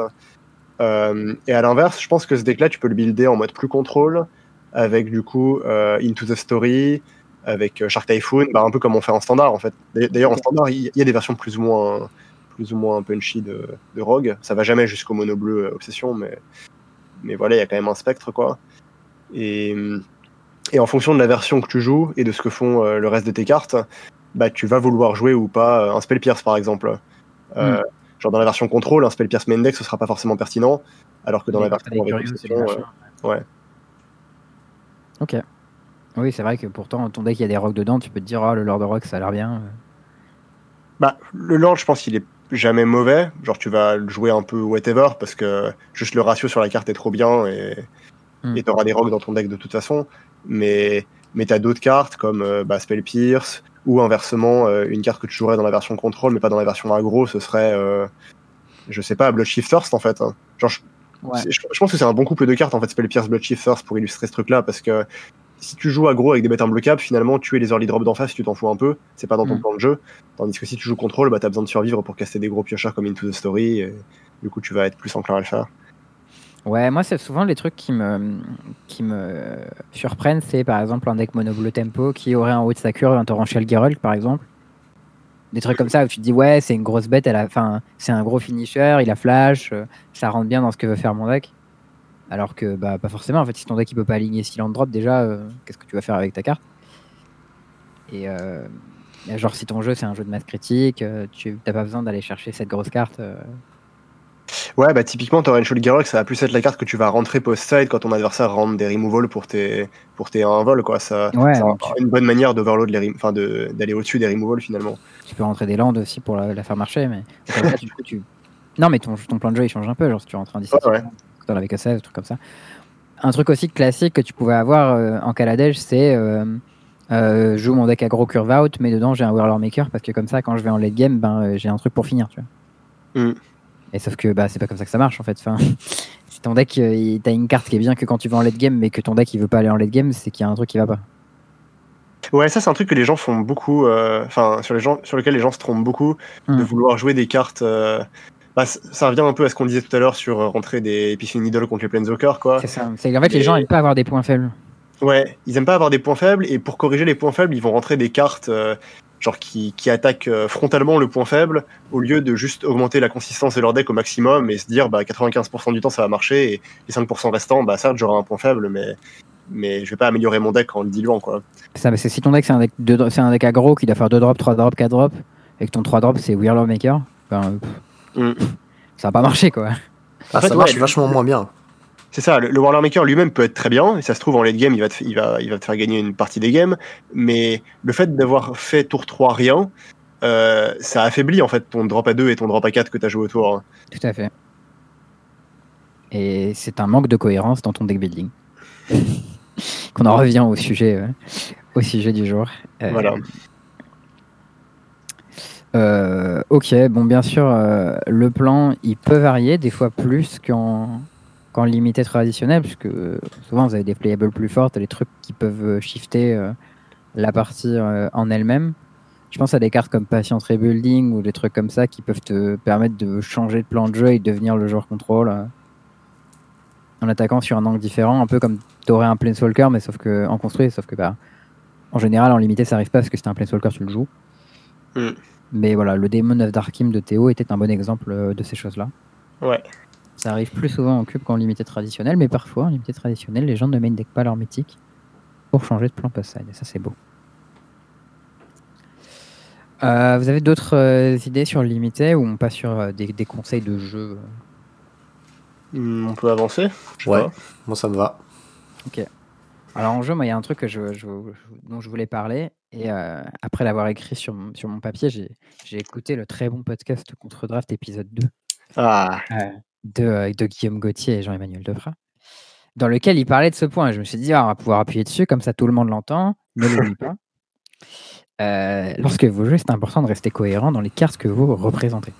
Euh, et à l'inverse, je pense que ce deck-là, tu peux le builder en mode plus contrôle, avec du coup euh, Into the Story, avec euh, Shark Typhoon, bah, un peu comme on fait en standard en fait. D'ailleurs- en standard, il y a des versions plus ou moins, plus ou moins punchy de, de Rogue. Ça va jamais jusqu'au mono bleu Obsession, mais, mais voilà, il y a quand même un spectre quoi. Et, et en fonction de la version que tu joues et de ce que font euh, le reste de tes cartes, bah, tu vas vouloir jouer ou pas un Spell Pierce par exemple. Euh, Genre dans la version contrôle, un Spell Pierce main deck, ce sera pas forcément pertinent, alors que dans la version euh, ouais. Ok. Oui, c'est vrai que pourtant, ton deck, il y a des rocks dedans, tu peux te dire, oh, le Lord of Rock, ça a l'air bien. Bah, le Lord, je pense qu'il est jamais mauvais. Genre, tu vas le jouer un peu whatever parce que juste le ratio sur la carte est trop bien et Mm. et t'auras des rocks dans ton deck de toute façon. Mais, mais t'as d'autres cartes comme euh, bah, Spell Pierce ou inversement, euh, une carte que tu jouerais dans la version contrôle mais pas dans la version aggro, ce serait, euh, je sais pas, Bloodshift Thirst en fait. hein. Genre, je, Ouais. c'est- je, je pense que c'est un bon couple de cartes en fait, Spell Pierce, Bloodshift Thirst pour illustrer ce truc-là parce que si tu joues aggro avec des bêtes imbloquables, finalement, tuer les early drops d'en face, tu t'en fous un peu. C'est pas dans ton Mm. plan de jeu. Tandis que si tu joues contrôle, bah, t'as besoin de survivre pour caster des gros piocheurs comme Into the Story. Et du coup, tu vas être plus enclin à le faire. Ouais, moi, c'est souvent les trucs qui me, qui me surprennent. C'est par exemple un deck mono bleu tempo qui aurait en haut de sa cure un torrential Geralt, par exemple. Des trucs comme ça où tu te dis, ouais, c'est une grosse bête, elle a, enfin, c'est un gros finisher, il a flash, euh, ça rentre bien dans ce que veut faire mon deck. Alors que, bah, pas forcément. En fait, si ton deck il peut pas aligner Silent Drop, déjà, euh, qu'est-ce que tu vas faire avec ta carte? Et euh, genre, si ton jeu c'est un jeu de masse critique, tu t'as pas besoin d'aller chercher cette grosse carte. Ouais, bah typiquement, Shoal Geralt, ça va plus être la carte que tu vas rentrer post-side quand ton adversaire rentre des removals pour tes, pour tes 1 vol, quoi. Ça, Ouais, une bonne manière d'overload les enfin, de, d'aller au-dessus des removals finalement. Tu peux rentrer des landes aussi pour la, la faire marcher, mais tu... non, mais ton, ton plan de jeu il change un peu. Genre, si tu rentres en 17, Ouais, ouais. dans la VK16, un truc comme ça. Un truc aussi classique que tu pouvais avoir euh, en Kaladesh, c'est euh, euh, je joue mon deck aggro curve out, mais dedans j'ai un Whirler Maker parce que comme ça, quand je vais en late game, ben, euh, j'ai un truc pour finir. Tu vois. Mm. Et sauf que bah, c'est pas comme ça que ça marche en fait. Enfin, si ton deck, euh, t'as une carte qui est bien que quand tu vas en late game, mais que ton deck il veut pas aller en late game, c'est qu'il y a un truc qui va pas. Ouais, ça, c'est un truc que les gens font beaucoup, euh, enfin, sur, les gens, sur lequel les gens se trompent beaucoup, de Mm. vouloir jouer des cartes. euh, bah, ça revient un peu à ce qu'on disait tout à l'heure sur rentrer des Epiphany Needle contre les Planeswalkers, quoi. C'est ça. C'est qu'en fait, les gens aiment pas avoir des points faibles. Ouais, ils aiment pas avoir des points faibles et pour corriger les points faibles, ils vont rentrer des cartes euh, genre qui, qui attaquent euh, frontalement le point faible au lieu de juste augmenter la consistance de leur deck au maximum et se dire bah 95% du temps ça va marcher et les 5% restants bah certes j'aurai un point faible mais mais je vais pas améliorer mon deck en le diluant quoi. Ça, c'est si ton deck c'est un deck, de, c'est un deck aggro qui doit faire 2 drops, 3 drops, 4 drops et que ton 3 drops c'est Weird Maker, ben, Mm. ça va pas marcher quoi. Ah, En fait, ça marche ouais, vachement moins bien. C'est ça, le, le Warlord Maker lui-même peut être très bien, et ça se trouve en late game, il va, te, il, va, il va te faire gagner une partie des games, mais le fait d'avoir fait tour 3 rien, euh, ça affaiblit en fait ton drop à 2 et ton drop à 4 que tu as joué autour. hein. Tout à fait. Et c'est un manque de cohérence dans ton deck building. Qu'on en revient au sujet, euh, au sujet du jour. Euh, Voilà. euh, ok, bon, bien sûr, euh, le plan, il peut varier, des fois plus qu'en qu'en limité traditionnel, puisque euh, souvent vous avez des playables plus fortes, des trucs qui peuvent euh, shifter euh, la partie en elle-même. Je pense à des cartes comme Patience Rebuilding ou des trucs comme ça qui peuvent te permettre de changer de plan de jeu et de devenir le joueur contrôle en attaquant sur un angle différent, un peu comme t'aurais un Planeswalker, mais sauf que en construit, sauf que bah, en général en limité ça arrive pas parce que c'est un Planeswalker tu le joues. Mm. Mais voilà, le Demon of Darkim de Théo était un bon exemple de ces choses-là. Ouais. Ça arrive plus souvent en cube qu'en limité traditionnel, mais parfois en limité traditionnel, les gens ne main deck pas leur mythique pour changer de plan post-side, et ça c'est beau. Euh, vous avez d'autres euh, idées sur le limité ou on passe sur euh, des, des conseils de jeu? Hmm, on peut avancer? Ouais. Moi, ça me va. Alors en jeu, moi il y a un truc que je, je- je- dont je voulais parler, et euh, après l'avoir écrit sur, mon- sur mon papier, j'ai j'ai écouté le très bon podcast Contre Draft épisode 2 Ah, de, euh, de Guillaume Gauthier et Jean-Emmanuel Defra, dans lequel il parlait de ce point. Je me suis dit, ah, on va pouvoir appuyer dessus, comme ça tout le monde l'entend, ne l'oublie pas. Euh, lorsque vous jouez, c'est important de rester cohérent dans les cartes que vous représentez.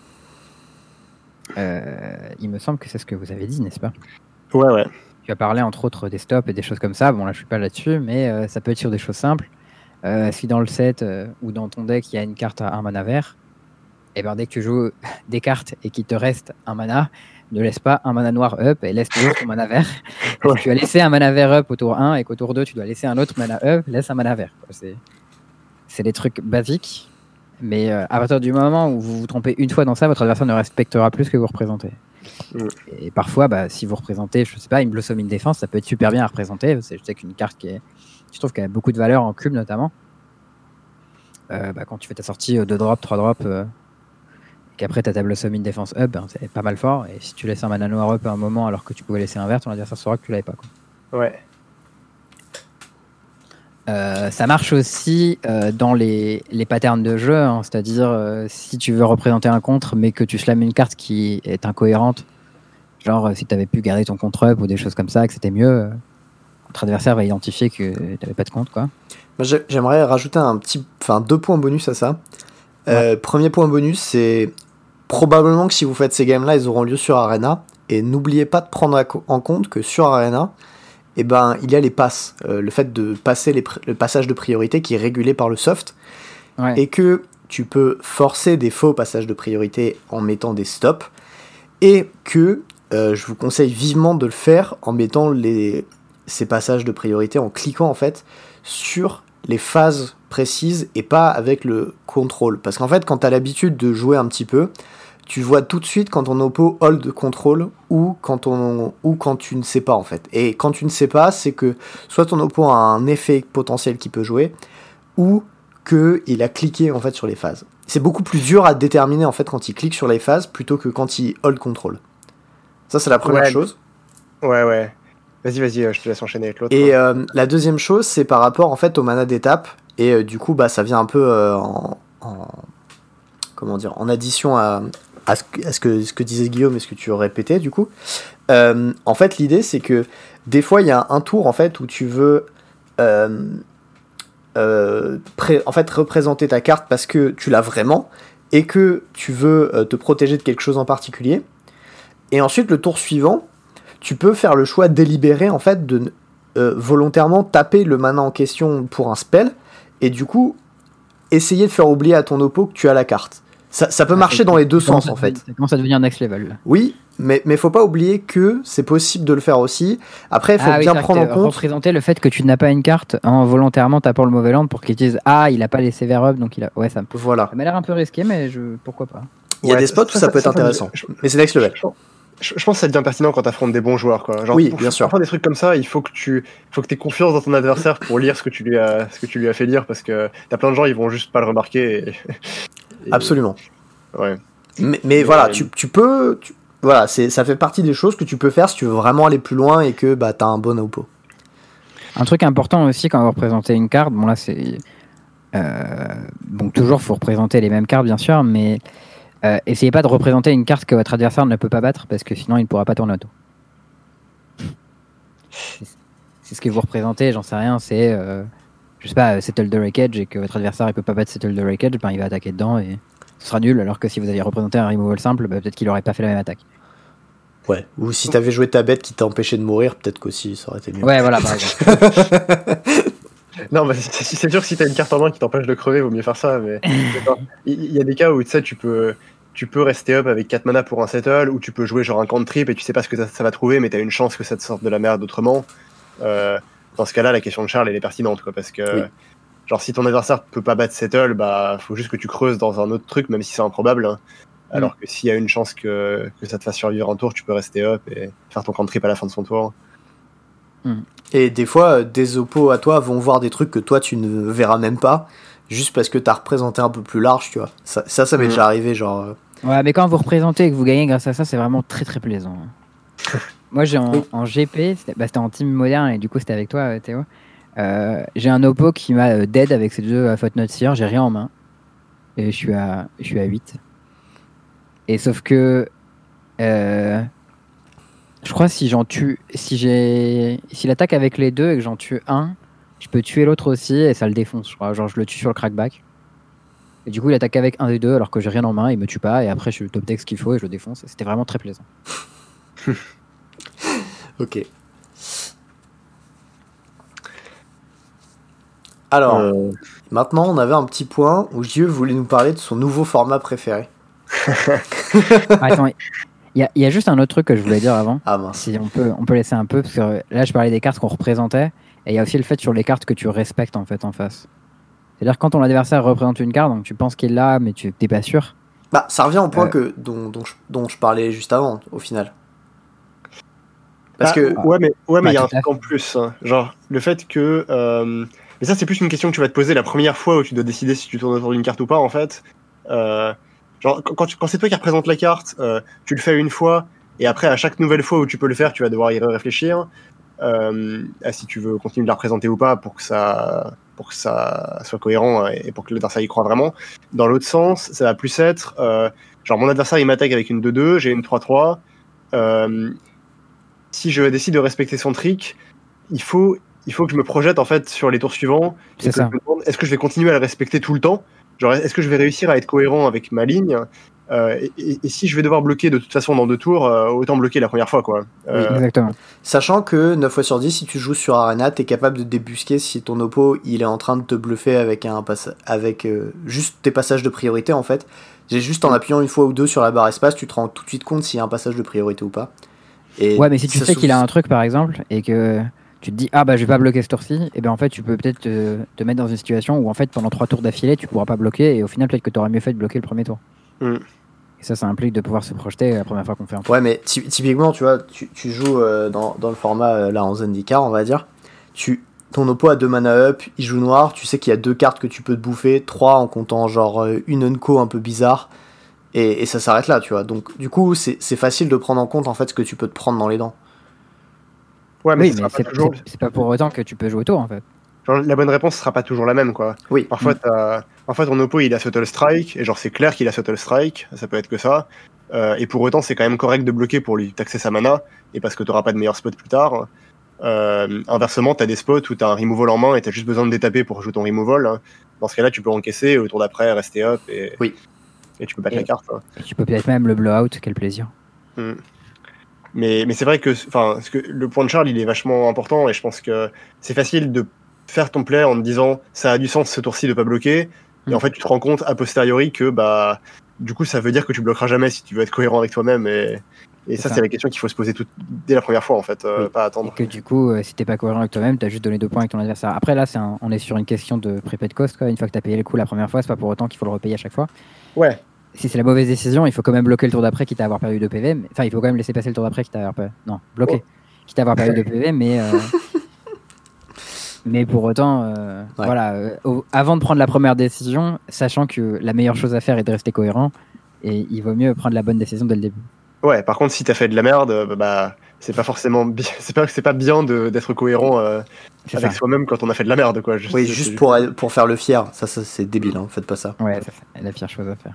Euh, il me semble que c'est ce que vous avez dit, n'est-ce pas? Ouais, ouais. Tu as parlé entre autres des stops et des choses comme ça. Bon, là, je suis pas là-dessus, mais euh, ça peut être sur des choses simples. Si dans le set ou dans ton deck, il y a une carte à un mana vert, et ben dès que tu joues des cartes et qu'il te reste un mana, ne laisse pas un mana noir up et laisse toujours ton mana vert. Ouais. Tu as laissé un mana vert up au tour 1 et qu'au tour 2, tu dois laisser un autre mana up, laisse un mana vert. C'est, des trucs basiques, mais euh, à partir du moment où vous vous trompez une fois dans ça, votre adversaire ne respectera plus ce que vous représentez. Et parfois, bah, si vous représentez, je sais pas, une Blossom in Défense, ça peut être super bien à représenter. C'est, je sais qu'une carte qui est, je trouve qu'elle a beaucoup de valeur en cube notamment. Euh, bah, quand tu fais ta sortie 2 drop, 3 drop, qu'après tu as ta Blossom in Défense up, ben, c'est pas mal fort. Et si tu laisses un mana noir up à un moment alors que tu pouvais laisser un vert, ton adversaire saura que tu l'avais pas. quoi. Ouais. Euh, ça marche aussi euh, dans les, les patterns de jeu, hein, c'est-à-dire euh, si tu veux représenter un contre mais que tu slams une carte qui est incohérente, genre euh, si tu avais pu garder ton contre-up ou des choses comme ça, que c'était mieux, euh, votre adversaire va identifier que tu n'avais pas de contre. Quoi. J'aimerais rajouter un petit, enfin deux points bonus à ça. Euh, premier point bonus, c'est probablement que si vous faites ces games-là, ils auront lieu sur Arena. Et n'oubliez pas de prendre en compte que sur Arena, eh ben, il y a les passes, Euh, le fait de passer les le passage de priorité qui est régulé par le soft, Ouais. et que tu peux forcer des faux passages de priorité en mettant des stops, et que euh, je vous conseille vivement de le faire en mettant les, ces passages de priorité, en cliquant en fait sur les phases précises et pas avec le contrôle. Parce qu'en fait, quand tu as l'habitude de jouer un petit peu, tu vois tout de suite quand ton oppo hold contrôle ou quand, on, ou quand tu ne sais pas en fait. Et quand tu ne sais pas, c'est que soit ton oppo a un effet potentiel qui peut jouer, ou qu'il a cliqué en fait sur les phases. C'est beaucoup plus dur à déterminer en fait quand il clique sur les phases plutôt que quand il hold contrôle. Ça c'est la première Ouais. chose. Ouais, ouais. Vas-y, vas-y, euh, je te laisse enchaîner avec l'autre. Et euh, la deuxième chose, c'est par rapport en fait au mana d'étape. Et euh, du coup, bah, ça vient un peu euh, en, en- comment dire, en addition à, à ce, que, ce que disait Guillaume et ce que tu répétais du coup. Euh, en fait, l'idée c'est que des fois, il y a un tour en fait où tu veux en fait représenter ta carte parce que tu l'as vraiment et que tu veux te protéger de quelque chose en particulier. Et ensuite, le tour suivant, tu peux faire le choix délibéré en fait de volontairement taper le mana en question pour un spell et du coup essayer de faire oublier à ton oppo que tu as la carte. Ça, ça peut marcher dans les deux sens en fait. Ça commence à devenir next level. Oui, mais mais faut pas oublier que c'est possible de le faire aussi. Après, il faut Ah bien prendre en compte. représenter le fait que tu n'as pas une carte en volontairement tapant le mauvais land pour qu'ils disent ah il a pas laissé vers up donc il a ouais ça, me- Voilà. ça m'a l'air un peu risqué mais je pourquoi pas. Il y a Ouais, des spots où ça, peut être intéressant. je- Mais c'est next level. Je, je pense que ça devient pertinent quand t'affrontes des bons joueurs, quoi. Genre, Oui, pour, bien sûr. Pour faire des trucs comme ça, il faut que tu, faut que t'aies confiance dans ton adversaire pour lire ce que tu lui as, ce que tu lui as fait lire, parce que t'as plein de gens, ils vont juste pas le remarquer. et- et- Absolument. Ouais. Mais, mais voilà, tu, tu peux. tu- voilà, c'est ça fait partie des choses que tu peux faire si tu veux vraiment aller plus loin et que bah, tu as un bon oppo. Un truc important aussi quand vous représentez une carte, bon là c'est. euh, bon, toujours faut représenter les mêmes cartes bien sûr, mais euh, essayez pas de représenter une carte que votre adversaire ne peut pas battre parce que sinon il ne pourra pas tourner auto. C'est- ce que vous représentez, j'en sais rien, c'est. euh, je sais pas, euh, Settle the Wreckage et que votre adversaire il peut pas battre Settle the Wreckage, ben, il va attaquer dedans et ce sera nul alors que si vous aviez représenté un removal simple, bah, peut-être qu'il aurait pas fait la même attaque. Ouais. Ou si t'avais joué ta bête qui t'a empêché de mourir, peut-être qu'aussi ça aurait été mieux. Ouais, voilà, par exemple. Non, bah, c'est sûr que si t'as une carte en main qui t'empêche de crever, vaut mieux faire ça. Mais il y a des cas où tu sais, tu peux, tu peux rester up avec 4 mana pour un settle, ou tu peux jouer genre un cantrip et tu sais pas ce que ça, ça va trouver, mais t'as une chance que ça te sorte de la merde autrement. Euh, dans ce cas-là, la question de Charles elle est pertinente, quoi, parce que Oui. genre si ton adversaire peut pas battre settle, bah faut juste que tu creuses dans un autre truc, même si c'est improbable. hein. Alors que s'il y a une chance que, que ça te fasse survivre un tour, tu peux rester up et faire ton cantrip à la fin de son tour. Et des fois, euh, des oppos à toi vont voir des trucs que toi tu ne verras même pas, juste parce que t'as représenté un peu plus large, tu vois. Ça, ça, ça m'est Mhm. déjà arrivé, genre. euh, Ouais, mais quand vous représentez et que vous gagnez grâce à ça, c'est vraiment très très plaisant. Moi, j'ai en, en GP, c'était bah, en team moderne et du coup, c'était avec toi, euh, Théo. Euh, j'ai un Oppo qui m'a euh, dead avec ses deux euh, Footnote Seer, j'ai rien en main. Et je suis à, je suis à 8. Et sauf que. euh, je crois si j'en tue. Si j'ai. S'il attaque avec les deux et que j'en tue un, je peux tuer l'autre aussi et ça le défonce, je crois. Genre, je le tue sur le crackback. Et du coup, il attaque avec un des deux alors que j'ai rien en main, il me tue pas, et après, je top deck ce qu'il faut et je le défonce. Et C'était vraiment très plaisant. Ok. Alors, Euh, maintenant, on avait un petit point où Dieu voulait nous parler de son nouveau format préféré. Ah, attends, il y, a- il y a juste un autre truc que je voulais dire avant. Ah mince. Si on peut, on peut laisser un peu, parce que euh, là, je parlais des cartes qu'on représentait, et il y a aussi le fait sur les cartes que tu respectes en fait en face. C'est-à-dire quand ton adversaire représente une carte, donc tu penses qu'il l'a, mais tu t'es pas sûr. Bah, ça revient au point Euh. que, dont, dont, je, dont je parlais juste avant, au final. Parce Ah, que. ouais mais ouais mais il y a Bah, un truc en plus hein. genre le fait que euh, mais ça c'est plus une question que tu vas te poser la première fois où tu dois décider si tu tournes autour d'une carte ou pas en fait Euh, genre quand, c'est toi qui représente la carte euh, tu le fais une fois et après à chaque nouvelle fois où tu peux le faire tu vas devoir y réfléchir. Euh, à si tu veux continuer de la représenter ou pas pour que ça pour que ça soit cohérent et pour que l'adversaire y croit vraiment. Dans l'autre sens ça va plus être euh, genre mon adversaire il m'attaque avec une 2-2 j'ai une 3-3 euh, si je décide de respecter son trick, il faut, il faut que je me projette en fait sur les tours suivants. que Est-ce que je vais continuer à le respecter tout le temps Genre, est-ce que je vais réussir à être cohérent avec ma ligne Euh, et, et- et si je vais devoir bloquer de toute façon dans deux tours, euh, autant bloquer la première fois quoi. Euh, Exactement. Sachant que 9 fois sur 10, si tu joues sur Arena, t'es capable de débusquer si ton oppo il est en train de te bluffer avec, un passe- avec euh, juste tes passages de priorité en fait. J'ai juste en appuyant une fois ou deux sur la barre espace, tu te rends tout de suite compte s'il y a un passage de priorité ou pas. Et Ouais, mais si tu sais qu'il a un truc par exemple et que tu te dis ah bah je vais pas bloquer ce tour-ci, et ben en fait tu peux peut-être te, te mettre dans une situation où en fait pendant trois tours d'affilée tu pourras pas bloquer et au final peut-être que tu aurais mieux fait de bloquer le premier tour. Mm. Et ça, ça implique de pouvoir se projeter la première fois qu'on fait un tour. Ouais, mais ty- typiquement, tu vois, tu, tu joues euh, dans, dans le format euh, là en Zendikar, on va dire. Tu, ton oppo a deux mana up, il joue noir, tu sais qu'il y a deux cartes que tu peux te bouffer, trois en comptant genre euh, une unco un peu bizarre, et, et ça s'arrête là, tu vois. Donc, du coup, c'est c'est facile de prendre en compte en fait ce que tu peux te prendre dans les dents. Ouais, mais Oui, ce mais sera pas c'est toujours- c'est- c'est pas pour autant que tu peux jouer au tour en fait. genre, la bonne réponse sera pas toujours la même quoi. Oui. Parfois, t'as- parfois ton oppo il a Subtle Strike, et genre c'est clair qu'il a Subtle Strike, ça peut être que ça. Euh, et pour autant, c'est quand même correct de bloquer pour lui taxer sa mana, et parce que t'auras pas de meilleur spot plus tard. Euh, inversement, t'as des spots où t'as un removal en main et t'as juste besoin de détaper pour jouer ton removal. hein. Dans ce cas-là, tu peux encaisser, et au tour d'après, rester up, et, Oui. et tu peux battre Et- la carte. Et tu peux peut-être même le blowout, quel plaisir. Mais, mais c'est vrai que, enfin, ce que le point de Charles, il est vachement important et je pense que c'est facile de faire ton play en te disant ça a du sens ce tour-ci de pas bloquer. Et Mm. en fait, tu te rends compte a posteriori que bah du coup, ça veut dire que tu bloqueras jamais si tu veux être cohérent avec toi-même. Et, et ça, ça. c'est la question qu'il faut se poser tout, dès la première fois, en fait, euh, Oui. pas Et attendre. que du coup, euh, si t'es pas cohérent avec toi-même, t'as juste donné deux points avec ton adversaire. Après, là, un- on est sur une question de prepaid cost. Quoi. Une fois que t'as payé le coup la première fois, c'est pas pour autant qu'il faut le repayer à chaque fois. Ouais, Si c'est la mauvaise décision, il faut quand même bloquer le tour d'après, quitte à avoir perdu 2 PV. mais- Enfin, il faut quand même laisser passer le tour d'après, quitte à avoir perdu. Non, bloquer. Oh. Quitte à avoir perdu 2 PV, mais. euh, Mais pour autant, euh, Ouais. voilà, euh, avant de prendre la première décision, sachant que la meilleure chose à faire est de rester cohérent, et il vaut mieux prendre la bonne décision dès le début. ouais. Par contre, si t'as fait de la merde, bah, c'est pas forcément, bi- c'est pas, c'est pas bien de- d'être cohérent euh, avec ça. soi-même quand on a fait de la merde, quoi. Juste- Oui, juste pour, pour faire le fier. Ça, ça c'est débile, hein. faites pas ça. Ouais, c'est la pire chose à faire.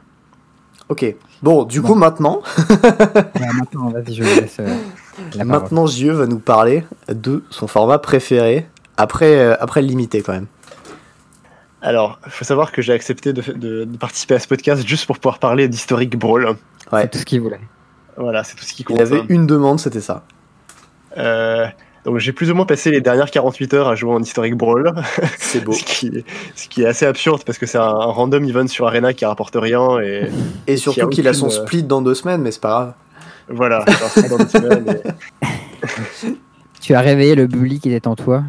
Ok. Bon, du Bon. coup, maintenant, Ouais, maintenant, vas-y, je vous laisse euh, la maintenant JE va nous parler de son format préféré. Après, euh, après le limité, quand même. Alors, il faut savoir que j'ai accepté de, de- de participer à ce podcast juste pour pouvoir parler d'historique Brawl. Ouais. C'est tout ce qu'il voulait. Voilà, c'est tout ce qui compte. Il avait une demande, c'était ça. Euh, donc j'ai plus ou moins passé les dernières 48 heures à jouer en historique Brawl, C'est beau. ce qui, ce qui est assez absurde parce que c'est un, un random event sur Arena qui rapporte rien et Et Qui a surtout qu'il a son euh, split dans deux semaines, mais c'est pas grave. voilà. genre, c'est dans deux semaines et- Tu as réveillé le bully qui était en toi,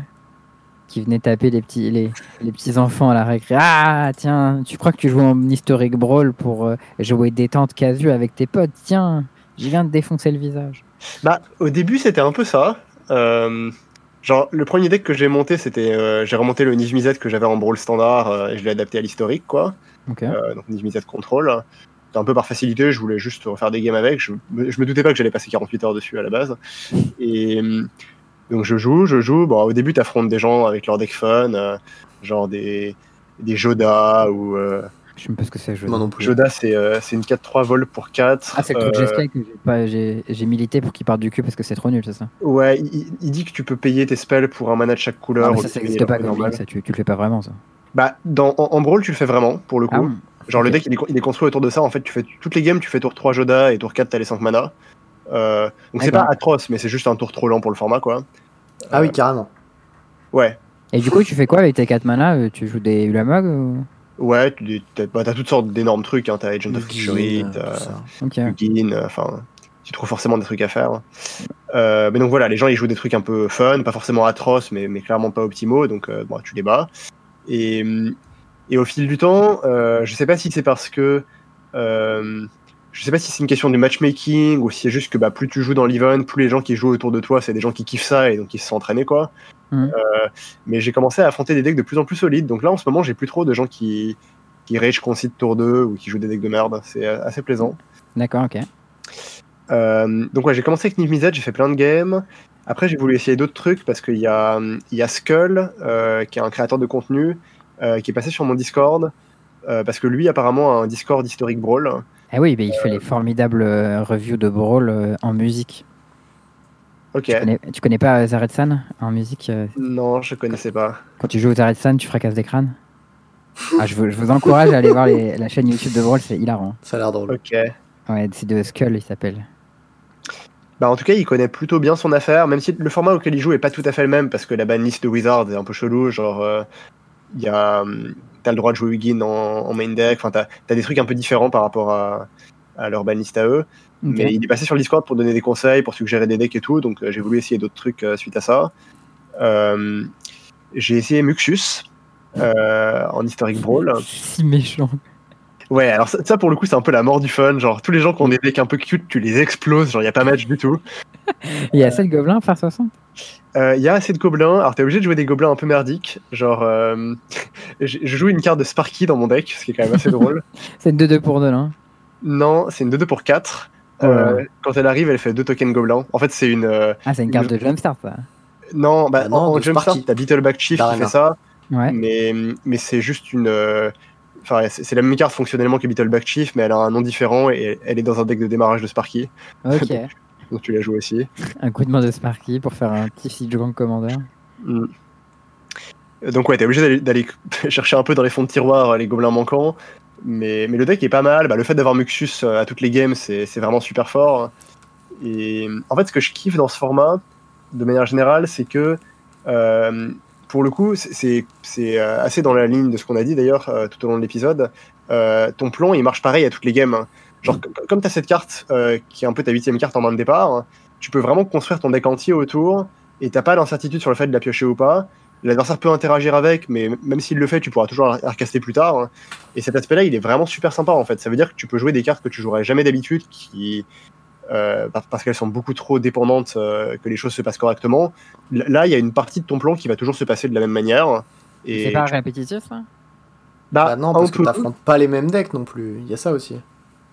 qui venait taper les petits, les, les petits enfants à la récré. Ah, tiens, tu crois que tu joues en historique brawl pour euh, jouer détente casu avec tes potes? Tiens, je viens de défoncer le visage. Bah, au début, c'était un peu ça. Euh, genre, le premier deck que j'ai monté, c'était. euh, j'ai remonté le Niv Mizzet que j'avais en Brawl standard euh, et je l'ai adapté à l'historique, quoi. Ok. Euh, donc Niv Mizzet Control. Un peu par facilité, je voulais juste refaire des games avec. Je, me- je me doutais pas que j'allais passer 48 heures dessus à la base. Et donc je joue, je joue. Bon, au début, t'affrontes des gens avec leur deck fun, euh, genre des, des Joda ou. euh, Je sais même pas ce que c'est. Je... Moi non plus. Joda, c'est euh, c'est une 4-3 vol pour 4. Ah, c'est le truc Euh, GSK que j'ai milité pour qu'il parte du cul parce que c'est trop nul, c'est ça? Ouais, il, il dit que tu peux payer tes spells pour un mana de chaque couleur. Ah, mais ça, ça n'existe pas comme ça, tu, tu le fais pas vraiment, ça. Bah, dans, en, en Brawl, tu le fais vraiment, pour le coup. Ah, bon? Genre, le deck, il est, il est construit autour de ça. En fait, tu fais toutes les games, tu fais tour 3 Joda et tour 4, t'as les 5 mana. Euh, donc, c'est D'accord. pas atroce, mais c'est juste un tour trop lent pour le format, quoi. Ah oui, carrément. Ouais. Et du coup, tu fais quoi avec tes 4 mana? Euh, Tu joues des Ulamog ou... Ouais, tu- t'as bah, toutes sortes d'énormes trucs. Hein. T'as Agent of Guin, Fury, euh. Lugin, euh, enfin, tu trouves forcément des trucs à faire. Euh, mais donc voilà, les gens ils jouent des trucs un peu fun, pas forcément atroces, mais, mais clairement pas optimaux, donc euh, bon, tu les bats. Et, et au fil du temps, euh, je sais pas si c'est parce que. euh, je sais pas si c'est une question du matchmaking ou si c'est juste que bah, plus tu joues dans l'event, plus les gens qui jouent autour de toi, c'est des gens qui kiffent ça et donc ils se sont entraînés quoi. Mhm. Euh, mais j'ai commencé à affronter des decks de plus en plus solides, donc là en ce moment j'ai plus trop de gens qui, qui rage concede tour 2 ou qui jouent des decks de merde, c'est euh, assez plaisant. D'accord, ok. Euh, donc ouais, j'ai commencé avec Niv j'ai fait plein de games. Après, j'ai voulu essayer d'autres trucs parce qu'il y a, y a Skull, euh, qui est un créateur de contenu, euh, qui est passé sur mon Discord. parce que lui, apparemment, a un Discord historique Brawl. Ah oui, mais il fait les formidables reviews de Brawl en musique. Ok. Tu, connais, tu connais pas Zaretsan en musique euh, Non, je connaissais pas. Quand tu joues aux Zaretsan, tu fracasses des crânes? Ah, je, vous, je vous encourage à aller voir les- la chaîne YouTube de Brawl, c'est hilarant. Ça a l'air drôle. Ok. Ouais, c'est de Skull, il s'appelle. Bah, en tout cas, il connaît plutôt bien son affaire, même si le format auquel il joue est pas tout à fait le même, parce que la banlist de Wizard est un peu chelou. Genre, euh, il y a, hum, t'as le droit de jouer Ugin en, en main deck. Enfin, t'as as des trucs un peu différents par rapport à, à leur banlist à eux. Mais il est passé sur le Discord pour donner des conseils, pour suggérer des decks et tout, donc euh, j'ai voulu essayer d'autres trucs euh, suite à ça. Euh, j'ai essayé Muxus en Historic Brawl. Si méchant. Ouais, alors ça, ça, pour le coup c'est un peu la mort du fun, genre tous les gens qui ont des decks un peu cute, tu les exploses, genre il y a pas match du tout. Il y a 7 gobelins faire 60 Euh, Il y a assez de gobelins, alors t'es obligé de jouer des gobelins un peu merdiques, genre euh, je je joue une carte de Sparky dans mon deck, ce qui est quand même assez drôle. C'est une 2-2 pour 2 là. Non, c'est une 2-2 pour 4. Là. quand elle arrive, elle fait deux tokens gobelins. En fait, c'est une, euh, Ah, c'est une carte de Jumpstart ça. Non, bah, Ah non, en, Jumpstart, t'as Beetleback Chief qui fait ça, Ouais. mais, mais c'est juste une. euh, Enfin, c'est c'est la même carte fonctionnellement que Beetleback Chief, mais elle a un nom différent et elle est dans un deck de démarrage de Sparky, Ok. donc tu la joues aussi. un coup de main de Sparky pour faire un petit Siege Grand Commander. Mm. Donc, ouais, t'es obligé d'aller- chercher un peu dans les fonds de tiroir euh, les gobelins manquants, mais, le deck est pas mal. Bah, le fait d'avoir Muxus euh, à toutes les games, c'est vraiment super fort. Et en fait, ce que je kiffe dans ce format, de manière générale, c'est que euh, pour le coup, c'est- euh, assez dans la ligne de ce qu'on a dit d'ailleurs euh, tout au long de l'épisode. euh, ton plan il marche pareil à toutes les games. hein. Genre, comme tu as cette carte euh, qui est un peu ta huitième carte en main de départ, tu peux vraiment construire ton deck entier autour et t'as pas d'incertitude sur le fait de la piocher ou pas. L'adversaire peut interagir avec, mais même s'il le fait, tu pourras toujours la recaster plus tard. hein. Et cet aspect-là, il est vraiment super sympa en fait. Ça veut dire que tu peux jouer des cartes que tu jouerais jamais d'habitude, qui euh, par- parce qu'elles sont beaucoup trop dépendantes euh, que les choses se passent correctement. L- Là, il y a une partie de ton plan qui va toujours se passer de la même manière. Et C'est pas répétitif, ça bah, Bah non, parce que t'affrontes pas les mêmes decks non plus. Il y a ça aussi.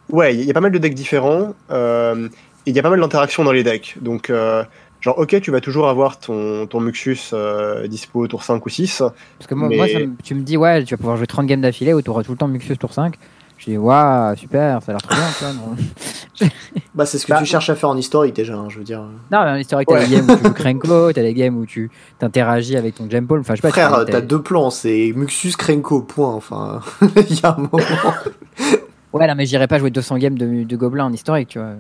Ouais, il y a pas mal de decks différents. euh, et il y a pas mal d'interactions dans les decks. Donc, euh, genre, ok, tu vas toujours avoir ton, ton Muxus euh, dispo tour 5 ou 6. Parce que moi, Mais- moi, ça me- tu me dis, ouais, tu vas pouvoir jouer 30 games d'affilée où tu auras tout le temps Muxus tour 5. Je dis, waouh, super, ça a l'air trop bien, tu vois. Non, Bah c'est ce que Bah, tu cherches à faire en historique déjà, hein, je veux dire. non mais en historique, t'as Ouais. des games où tu joues Krenko, t'as des games où tu t'interagis avec ton Gem Ball. Enfin, je sais pas, Frère, t'as- t'as deux plans, c'est Muxus Krenko, point. Enfin, il y a un moment. Ouais, là, mais j'irai pas jouer 200 games de, de Gobelin en historique, tu vois.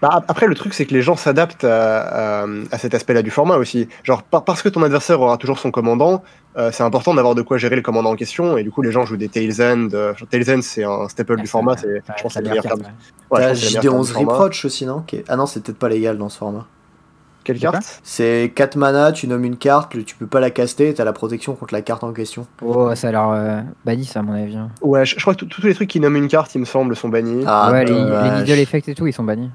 Bah, ap- après, le truc, c'est que les gens s'adaptent à, à- à cet aspect-là du format aussi. Genre, par- parce que ton adversaire aura toujours son commandant, euh, c'est important d'avoir de quoi gérer le commandant en question. Et du coup, les gens jouent des Tails End. euh, Tails End, c'est un staple du format. C'est, je pense que c'est la meilleure carte. Ouais, je T'as pense que c'est la meilleure carte du JD11 format. Reproach aussi, non Ah non, c'est peut-être pas légal dans ce format. Quelle carte? C'est 4 mana, tu nommes une carte, tu peux pas la caster, t'as la protection contre la carte en question. Oh, ça a l'air euh, banni, ça, à mon avis. hein. Ouais, je, je crois que tous les trucs qui nomment une carte, il me semble, sont bannis. Ah, ouais, les, les. Needle Effects et tout, ils sont bannis.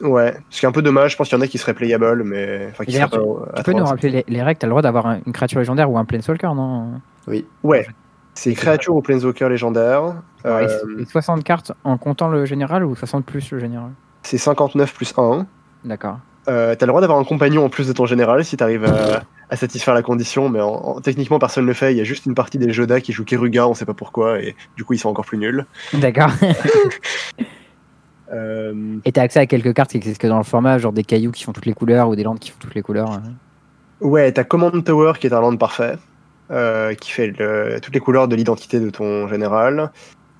Ouais, ce qui est un peu dommage. Je pense qu'il y en a qui seraient playables, mais. Enfin, qui seraient pas Tu peux nous 35. rappeler les, les règles T'as le droit d'avoir un- une créature légendaire ou un Planeswalker, non? Ouais, c'est créature ou planeswalker légendaire. Ouais, Euh, et 60 cartes en comptant le général ou 60 plus le général? C'est 59 plus 1. D'accord. Euh, t'as le droit d'avoir un compagnon en plus de ton général si t'arrives à, à satisfaire la condition, mais en- en- techniquement personne ne le fait. Il y a juste une partie des Joda qui joue Keruga, on sait pas pourquoi, et du coup ils sont encore plus nuls. D'accord. Euh, et t'as accès à quelques cartes qui existent que dans le format, genre des cailloux qui font toutes les couleurs ou des landes qui font toutes les couleurs. hein. ouais, t'as Command Tower qui est un land parfait, euh, qui fait le- toutes les couleurs de l'identité de ton général,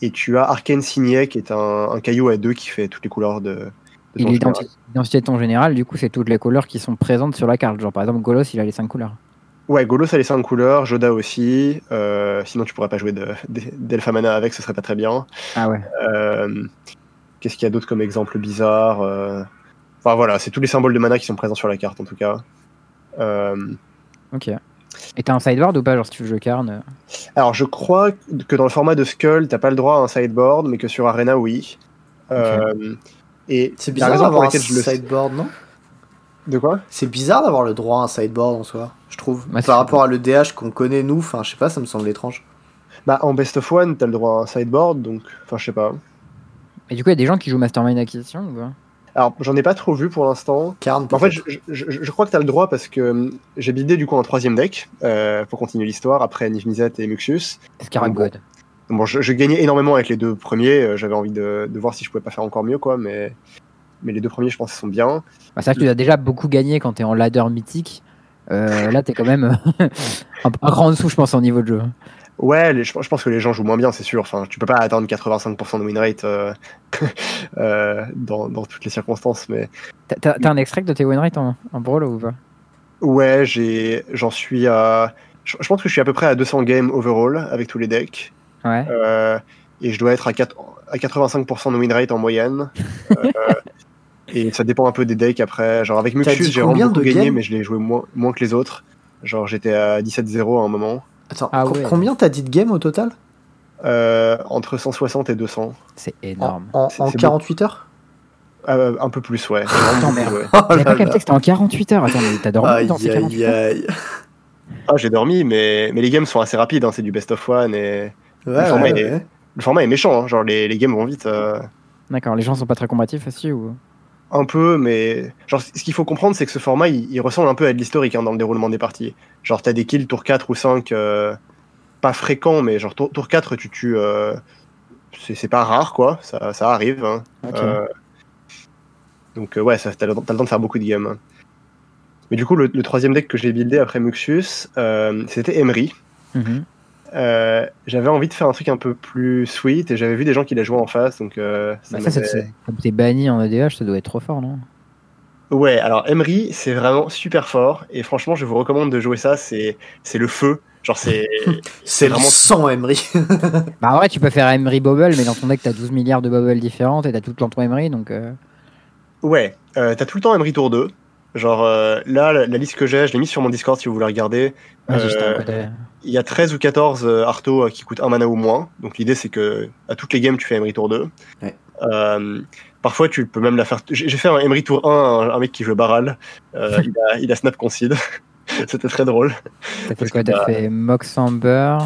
et tu as Arcane Signet qui est un, un caillou à deux qui fait toutes les couleurs de, l'identité de ton général, du coup, c'est toutes les couleurs qui sont présentes sur la carte. Genre par exemple, Golos, il a les 5 couleurs. Ouais, Golos a les 5 couleurs, Joda aussi, euh, sinon tu pourrais pas jouer de- de- d'Elpha Mana avec, ce serait pas très bien. Ah ouais. Euh, Qu'est-ce qu'il y a d'autre comme exemple bizarre euh, Enfin voilà, c'est tous les symboles de mana qui sont présents sur la carte en tout cas. Euh, Ok. Et t'as un sideboard ou pas Genre si tu veux jouer Karn euh, alors je crois que dans le format de Skull, t'as pas le droit à un sideboard, mais que sur Arena, oui. Euh, Et C'est bizarre d'avoir un je le sideboard, non? De quoi? C'est bizarre d'avoir le droit à un sideboard en soi, je trouve. C'est- Par rapport à l'EDH qu'on connaît nous, enfin je sais pas, ça me semble étrange. Bah en Best of One, t'as le droit à un sideboard, donc enfin je sais pas. Et du coup, il y a des gens qui jouent Mastermind Acquisition ou pas? Alors j'en ai pas trop vu pour l'instant. Karn, En fait, je, crois que tu as le droit parce que hum, j'ai buildé du coup un troisième deck euh, pour continuer l'histoire après Niv-Mizzet et Muxus. Scarab Bon. God. Bon, je, je gagnais énormément avec les deux premiers. euh, J'avais envie de, de voir si je pouvais pas faire encore mieux, quoi. Mais, mais les deux premiers, je pense, sont bien. Bah, c'est vrai que tu as déjà beaucoup gagné quand t'es en ladder mythique. Euh, là, t'es quand même un, un grand en dessous, je pense, en niveau de jeu. Ouais, les- je, je pense que les gens jouent moins bien, c'est sûr. Enfin, tu peux pas atteindre 85% de win rate euh, euh, dans, dans toutes les circonstances. Mais T'as- un extrait de tes win rate en, en brawl ou pas? Ouais, j'ai, j'en suis à. Je, je pense que je suis à peu près à 200 games overall avec tous les decks. Ouais. Euh, et je dois être à, 4 à 85% de win rate en moyenne. Euh, et ça dépend un peu des decks après. Genre avec Muxus, j'ai vraiment beaucoup gagné, mais je l'ai joué moins, moins que les autres. Genre j'étais à 17-0 à un moment. Attends, Ah co- ouais. combien t'as dit de game au total Euh, entre 160 et 200. C'est En, énorme. en- en c'est 48 heures Euh, un peu plus, ouais. Attends, Vraiment merde. ouais. Oh J'avais pas capté que c'était en 48 heures. Attends, mais t'as dormi dans ces Aïe 48 aïe heures aïe. Ah, j'ai dormi, mais, mais les games sont assez rapides. hein, c'est du best of one et Ouais, format, ouais, est- le format est méchant. hein, genre les, les games vont vite. euh, D'accord, les gens sont pas très combatifs aussi ou Un peu, mais genre ce qu'il faut comprendre, c'est que ce format, il, il ressemble un peu à de l'historique hein, dans le déroulement des parties. Genre t'as des kills tour 4 ou 5, euh, pas fréquents, mais genre tour, tour 4, tu tues. euh, c'est pas rare, quoi. Ça, ça arrive. hein. Euh, donc ouais, t'as le, le temps de faire beaucoup de games. hein. Mais du coup, le, le troisième deck que j'ai buildé après Muxus, c'était Emery. Mhm. Euh, j'avais envie de faire un truc un peu plus sweet et j'avais vu des gens qui la jouaient en face, donc euh, ça Bah, ça, comme t'es banni en EDH, ça doit être trop fort, non? Ouais, alors Emery, c'est vraiment super fort et franchement, je vous recommande de jouer ça. C'est c'est le feu. Genre, c'est. c'est vraiment sans Emery. bah, en vrai, tu peux faire Emery Bubble, mais dans ton deck, t'as 12 milliards de bubbles différentes et t'as tout le temps ton Emery, donc. Euh... Ouais, euh, t'as tout le temps Emery tour 2. Genre, euh, là, la, liste que j'ai, je l'ai mise sur mon Discord si vous voulez regarder. Euh, il y a 13 ou 14 Arto qui coûtent un mana ou moins. Donc, l'idée, c'est que à toutes les games, tu fais Emery tour 2. Ouais. Parfois, tu peux même la faire. J'ai fait un Emery Tour 1, un, mec qui joue Baral. Euh, il, a, il, a, Snap Concede. C'était très drôle. T'as fait quoi? T'as fait Mox Amber?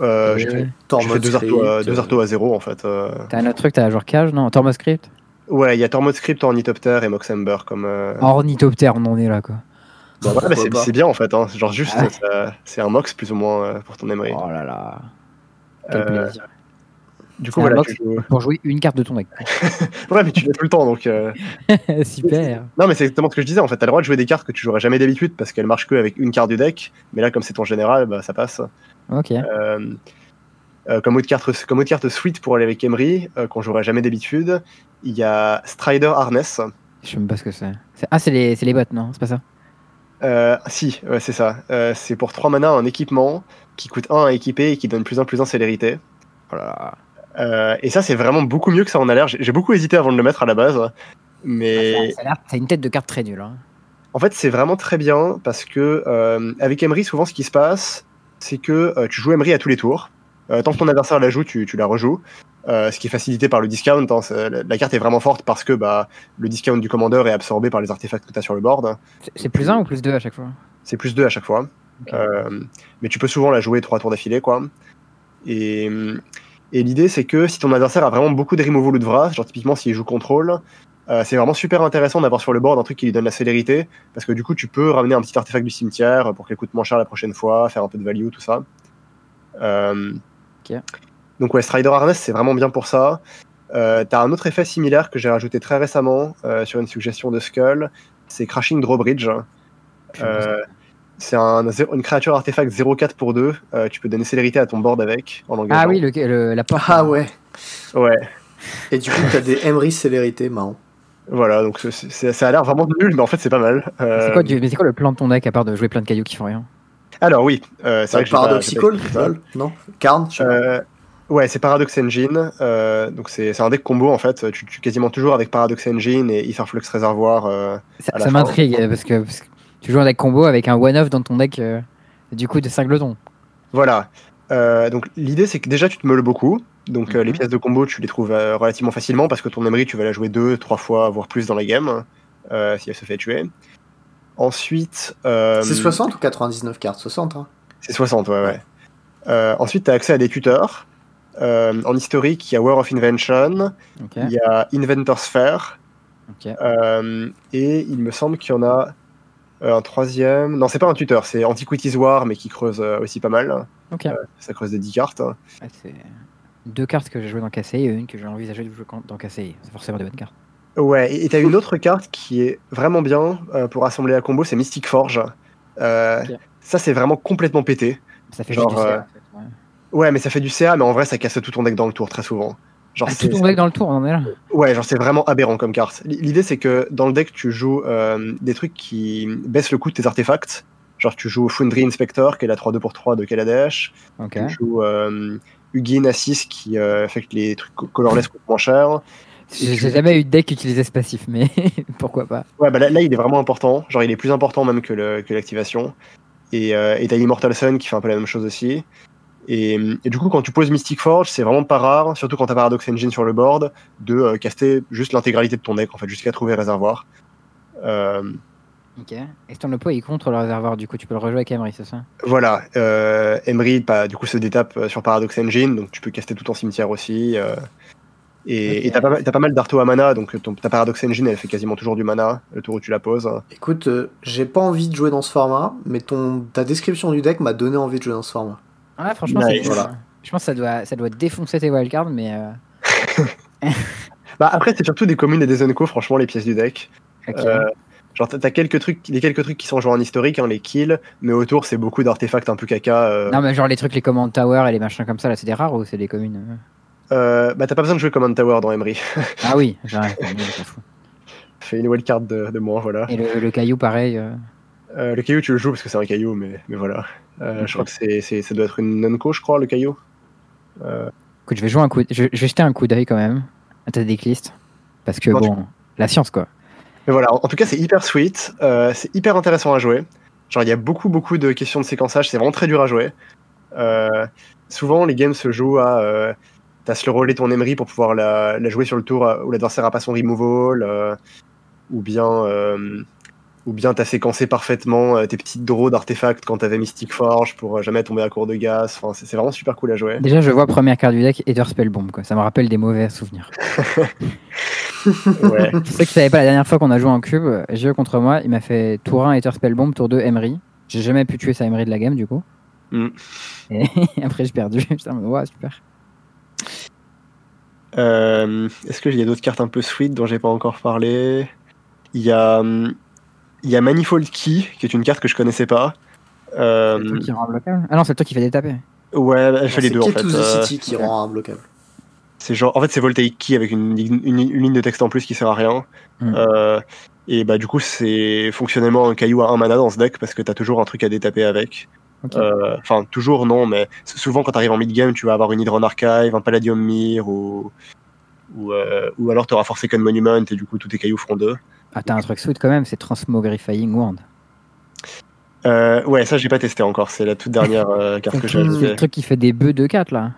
euh, J'ai fait, fait, deux, artos, à, deux artos à zéro en fait. Euh... T'as un autre truc, t'as genre Cage, non? Tormoscript Ouais, il y a Tormoscript, Ornithopter et Mox Amber comme. Euh... Ornithopter, on en est là quoi. Bah, ouais, c'est bien en fait. Hein. Genre juste, ah. c'est un Mox plus ou moins euh, pour ton Emery. Oh là là. Quel plaisir. Du coup, voilà, pour jouer une carte de ton deck. ouais, mais tu l'as tout le temps, donc. Euh... Super. Non, mais c'est exactement ce que je disais. En fait, t'as le droit de jouer des cartes que tu jouerais jamais d'habitude parce qu'elles marchent que avec une carte du deck. Mais là, comme c'est ton général, bah, ça passe. Ok. Euh, euh, comme autre carte, comme autre carte suite pour aller avec Emery, euh, qu'on jouerait jamais d'habitude, il y a Strider Harness. Je sais même pas ce que c'est. Ah, c'est les, les bots, non? C'est pas ça? Euh, si, ouais, c'est ça. Euh, c'est pour 3 mana un équipement qui coûte 1 à équiper et qui donne plus 1 plus 1 célérité. Voilà. Euh, et ça, c'est vraiment beaucoup mieux que ça en a l'air. J'ai beaucoup hésité avant de le mettre à la base. Mais. Ça, a une tête de carte très nulle. Hein. En fait, c'est vraiment très bien parce que avec Emery, souvent, ce qui se passe, c'est que tu joues Emery à tous les tours. Tant que ton adversaire la joue, tu, tu la rejoues. ce qui est facilité par le discount. Hein. la, carte est vraiment forte parce que bah, le discount du commandeur est absorbé par les artefacts que tu as sur le board. C'est plus 1 ou plus 2 à chaque fois? C'est plus 2 à chaque fois. Okay. mais tu peux souvent la jouer 3 tours d'affilée. quoi. Et et l'idée, c'est que si ton adversaire a vraiment beaucoup de removal ou de vras, genre typiquement s'il joue contrôle, euh, c'est vraiment super intéressant d'avoir sur le board un truc qui lui donne la célérité, parce que du coup, tu peux ramener un petit artefact du cimetière pour qu'il coûte moins cher la prochaine fois, faire un peu de value, tout ça. Euh... Okay. Donc ouais, Strider Harness, c'est vraiment bien pour ça. Euh, T'as un autre effet similaire que j'ai rajouté très récemment euh, sur une suggestion de Skull, c'est Crashing Drawbridge. Euh, c'est un, une créature artefact 0-4 pour 2. Euh, tu peux donner célérité à ton board avec. En ah oui, le, la porte. Ah ouais. Ouais. Et du coup, t'as des Emery célérité, marrant. Voilà, donc c ça a l'air vraiment nul, mais en fait, c'est pas mal. Euh... C'est quoi, mais quoi le plan de ton deck à part de jouer plein de cailloux qui font rien? Alors oui, euh, c'est Paradoxical, non Karn euh, Ouais, c'est Paradox Engine. Euh, donc c'est un deck combo en fait. Tu, tu quasiment toujours avec Paradox Engine et Etherflux Réservoir. Euh, ça, ça m'intrigue parce que, parce que tu joues un deck combo avec un one-off dans ton deck, euh, du coup, de cingletons. Voilà. Euh, donc l'idée, c'est que déjà, tu te meules beaucoup. Donc euh, Mhm. les pièces de combo, tu les trouves euh, relativement facilement parce que ton Emery, tu vas la jouer deux, trois fois, voire plus dans la game, euh, si elle se fait tuer. Ensuite. euh, C'est 60 ou 99 cartes? 60, hein C'est 60, ouais, ouais. Euh, ensuite, tu as accès à des tuteurs. Euh, en historique, il y a War of Invention, il y a Inventor Sphere, euh, et il me semble qu'il y en a euh, un troisième. Non, c'est pas un tuteur, c'est Antiquities War, mais qui creuse euh, aussi pas mal. Ok. Euh, ça creuse des 10 cartes. Ouais, c'est deux cartes que j'ai jouées dans KCI et une que j'ai envisagé de jouer dans KCI. C'est forcément des bonnes cartes. Ouais, et t'as une autre carte qui est vraiment bien euh, pour assembler la combo, c'est Mystic Forge. Euh. Ça, c'est vraiment complètement pété. Ça fait Genre, juste du CA, euh, en fait, ouais. Ouais, mais ça fait du CA, mais en vrai, ça casse tout ton deck dans le tour très souvent. Genre, Ah, c'est- tout ton deck dans le tour, on en est là. Ouais, genre c'est vraiment aberrant comme carte. L'idée c'est que dans le deck tu joues euh, des trucs qui baissent le coût de tes artefacts. Genre tu joues Foundry Inspector qui est la 3-2 pour 3 de Kaladesh. Ok. Tu joues euh, Ugin Assis qui euh, fait que les trucs co- colorless coûtent moins cher. J'ai jamais eu de deck qui utilisait ce passif, mais pourquoi pas. Ouais, bah là, là, il est vraiment important. Genre il est plus important même que le- que l'activation. Et euh, et t'as Immortal Sun qui fait un peu la même chose aussi. Et, et du coup, quand tu poses Mystic Forge, c'est vraiment pas rare, surtout quand t'as Paradox Engine sur le board, de euh, caster juste l'intégralité de ton deck, en fait, jusqu'à trouver réservoir. Euh, Ok. Et ton Lopo, il contre le réservoir, du coup, tu peux le rejouer avec Emery, c'est ça? Voilà, euh, Emery bah, du coup se détape euh, sur Paradox Engine, donc tu peux caster tout en cimetière aussi. euh, et t'as pas, pas mal d'arto à mana, donc ton, ta Paradox Engine elle fait quasiment toujours du mana le tour où tu la poses. Écoute, euh, j'ai pas envie de jouer dans ce format, mais ton, ta description du deck m'a donné envie de jouer dans ce format. Ouais, franchement, Nice. c'est- Voilà. je pense que ça doit, ça doit défoncer tes wildcards, mais. euh, Bah après c'est surtout des communes et des unco, franchement les pièces du deck. Euh, genre t'as quelques trucs, les quelques trucs qui sont joués en historique, hein, les kills, mais autour c'est beaucoup d'artefacts un peu caca. euh, Non, mais genre les trucs, les command tower et les machins comme ça, là, c'est des rares ou c'est des communes euh bah t'as pas besoin de jouer Command Tower dans Emery. Ah oui, j'arrête. Fais une wildcard de, de moins, voilà. Et le, le caillou, pareil. euh, Euh, le caillou tu le joues parce que c'est un caillou, mais, mais voilà. Euh, Je crois que c'est, c'est, ça doit être une Nunco, je crois, le caillou. Euh, Écoute, je vais, jouer un coup, je, je vais jeter un coup d'œil quand même à ta decklist. Parce que Non, tu- bon, la science quoi. Mais voilà, en en tout cas, c'est hyper sweet. c'est hyper intéressant à jouer. Genre, il y a beaucoup, beaucoup de questions de séquençage. C'est vraiment très dur à jouer. Souvent, les games se jouent à. Euh, T'as slow ton Emery pour pouvoir la, la jouer sur le tour euh, où l'adversaire a pas son removal. euh, ou bien. euh, ou bien t'as séquencé parfaitement euh, tes petites draws d'artefacts quand t'avais Mystic Forge pour jamais tomber à court de gaz. Enfin, c'est vraiment super cool à jouer. Déjà, je vois première carte du deck, Ether Spell Bomb quoi. Ça me rappelle des mauvais souvenirs. Ouais. Ceux qui savaient pas, la dernière fois qu'on a joué en cube, j'ai eu contre moi, il m'a fait tour 1 Ether Spell Bomb, tour 2 Emery. J'ai jamais pu tuer sa Emery de la game du coup. Mm. Et après j'ai perdu. Putain, ouais, super. Euh, Est-ce qu'il y a d'autres cartes un peu sweet dont j'ai pas encore parlé? Il y a, hum, il y a Manifold Key, qui est une carte que je connaissais pas. Euh, C'est toi qui rend bloquable? Ah non, c'est toi qui fait des tapés. ouais, elle fait les C'est deux en fait. to the Euh, City qui rend imbloquable. c'est genre, en fait, c'est Voltaic Key avec une, ligne- une, une ligne de texte en plus qui sert à rien. Mm. Euh, et bah du coup, c'est fonctionnellement un caillou à un mana dans ce deck parce que t'as toujours un truc à détaper avec. Euh, Enfin, toujours non, mais souvent quand t'arrives en mid-game, tu vas avoir une Hydron Archive, un Palladium Mir ou. Ou, euh, ou alors t'auras Forsaken Monument et du coup tous tes cailloux feront deux. Ah, t'as un truc sweet quand même, c'est Transmogrifying Wand. Euh, ouais, ça j'ai pas testé encore, c'est la toute dernière euh, carte que j'ai C'est le truc qui fait des bœufs de 4 là.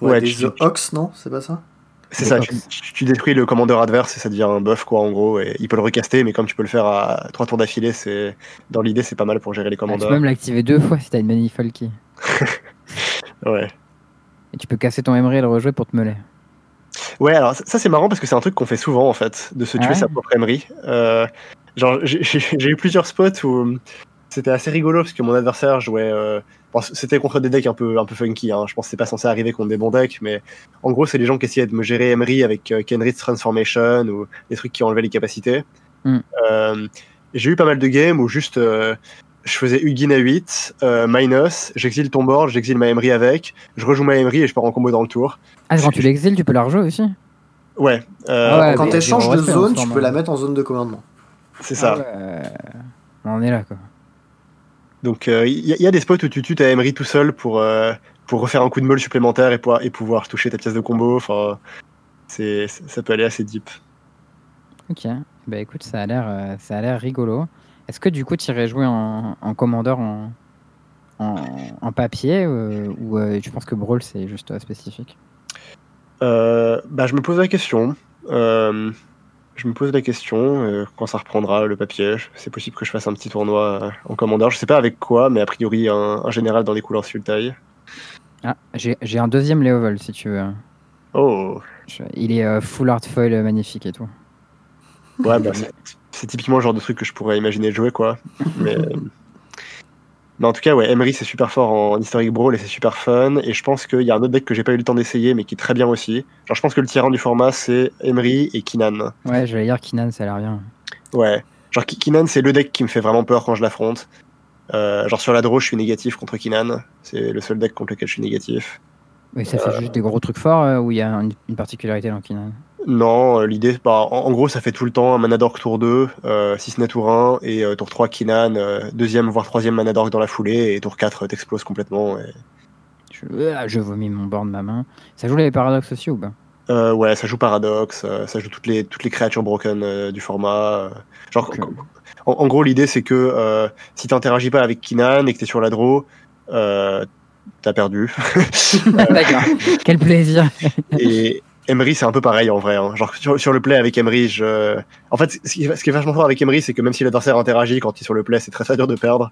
Ouais, Ouais, des tu- The Ox, non C'est pas ça? C'est ça, tu, tu- tu détruis le commandeur adverse et ça devient un buff quoi en gros, et il peut le recaster, mais comme tu peux le faire à trois tours d'affilée, c'est dans l'idée c'est pas mal pour gérer les Ah, tu commandeurs. peux même l'activer deux fois si t'as une Manifold Key. Ouais. Et tu peux casser ton Emery et le rejouer pour te meuler. Ouais, alors ça, ça, c'est marrant parce que c'est un truc qu'on fait souvent en fait, de se tuer Ah ouais sa propre Emery. Euh, genre, j'ai- eu plusieurs spots où c'était assez rigolo parce que mon adversaire jouait. euh, bon, c'était contre des decks un peu, un peu funky, hein. je pense que c'est pas censé arriver contre des bons decks, mais en gros, c'est les gens qui essayaient de me gérer Emery avec euh, Kenrith's Transformation ou des trucs qui enlevaient les capacités. Mm. Euh, j'ai eu pas mal de games où juste. euh, je faisais Hugin à 8, euh, minus, j'exile ton board, j'exile ma Emery avec, je rejoue ma Emery et je pars en combo dans le tour. Ah, quand tu l'exiles, tu peux la rejouer aussi Ouais, euh, Ah ouais, Quand elle change de en zone, tu peux la mettre en zone de commandement. c'est ça. Ah ouais, On en est là quoi. Donc il y, a- y a des spots où tu tues ta Emery tout seul pour, euh, pour refaire un coup de molle supplémentaire et, pouvoir- et pouvoir toucher ta pièce de combo. Enfin, c'est, ça peut aller assez deep. Ok, bah écoute, ça a l'air, euh, ça a l'air rigolo. Est-ce que du coup, tu irais jouer en, en commandeur en, en, en papier euh, ou euh, tu penses que Brawl c'est juste euh, spécifique? Euh, bah, je me pose la question. Je me pose la question euh, quand ça reprendra le papier. C'est possible que je fasse un petit tournoi euh, en commandeur. Je sais pas avec quoi, mais a priori un, un général dans les couleurs Sultai. Ah, j'ai un deuxième Leovel si tu veux. Oh, Je- il est euh, full art foil magnifique et tout. ouais, bah, c'est, c'est typiquement le genre de truc que je pourrais imaginer jouer, quoi. Mais, mais en tout cas, ouais, Emery c'est super fort en Historic Brawl et c'est super fun. Et je pense qu'il y a un autre deck que j'ai pas eu le temps d'essayer, mais qui est très bien aussi. Genre, je pense que le tyran du format c'est Emery et Kinan. Ouais, je vais dire Kinan, ça a l'air bien. Ouais. Genre, Ki- Kinan, c'est le deck qui me fait vraiment peur quand je l'affronte. Euh, genre, sur la draw, je suis négatif contre Kinan. C'est le seul deck contre lequel je suis négatif. Oui, ça fait juste des gros trucs forts euh, ou il y a une particularité dans Kinan Non, euh, l'idée, bah, en, en gros, ça fait tout le temps un Manadork tour 2, euh, si ce n'est tour 1, et euh, tour 3, Kinan, euh, deuxième voire troisième Manadork dans la foulée, et tour 4, euh, t'exploses complètement. et- je, je vomis mon board de ma main. Ça joue les paradoxes aussi ou pas? Ouais, ça joue Paradox, euh, ça joue toutes les, toutes les créatures broken du format. genre, en, en gros, l'idée, c'est que si t'interagis pas avec Kinan et que t'es sur la draw, t'as perdu. D'accord. Quel plaisir. Et Emery, c'est un peu pareil en vrai. hein. Genre sur, sur le play avec Emery, je... en fait, ce qui, ce qui est vachement fort avec Emery, c'est que même si l'adversaire interagit quand il est sur le play, c'est très très dur de perdre.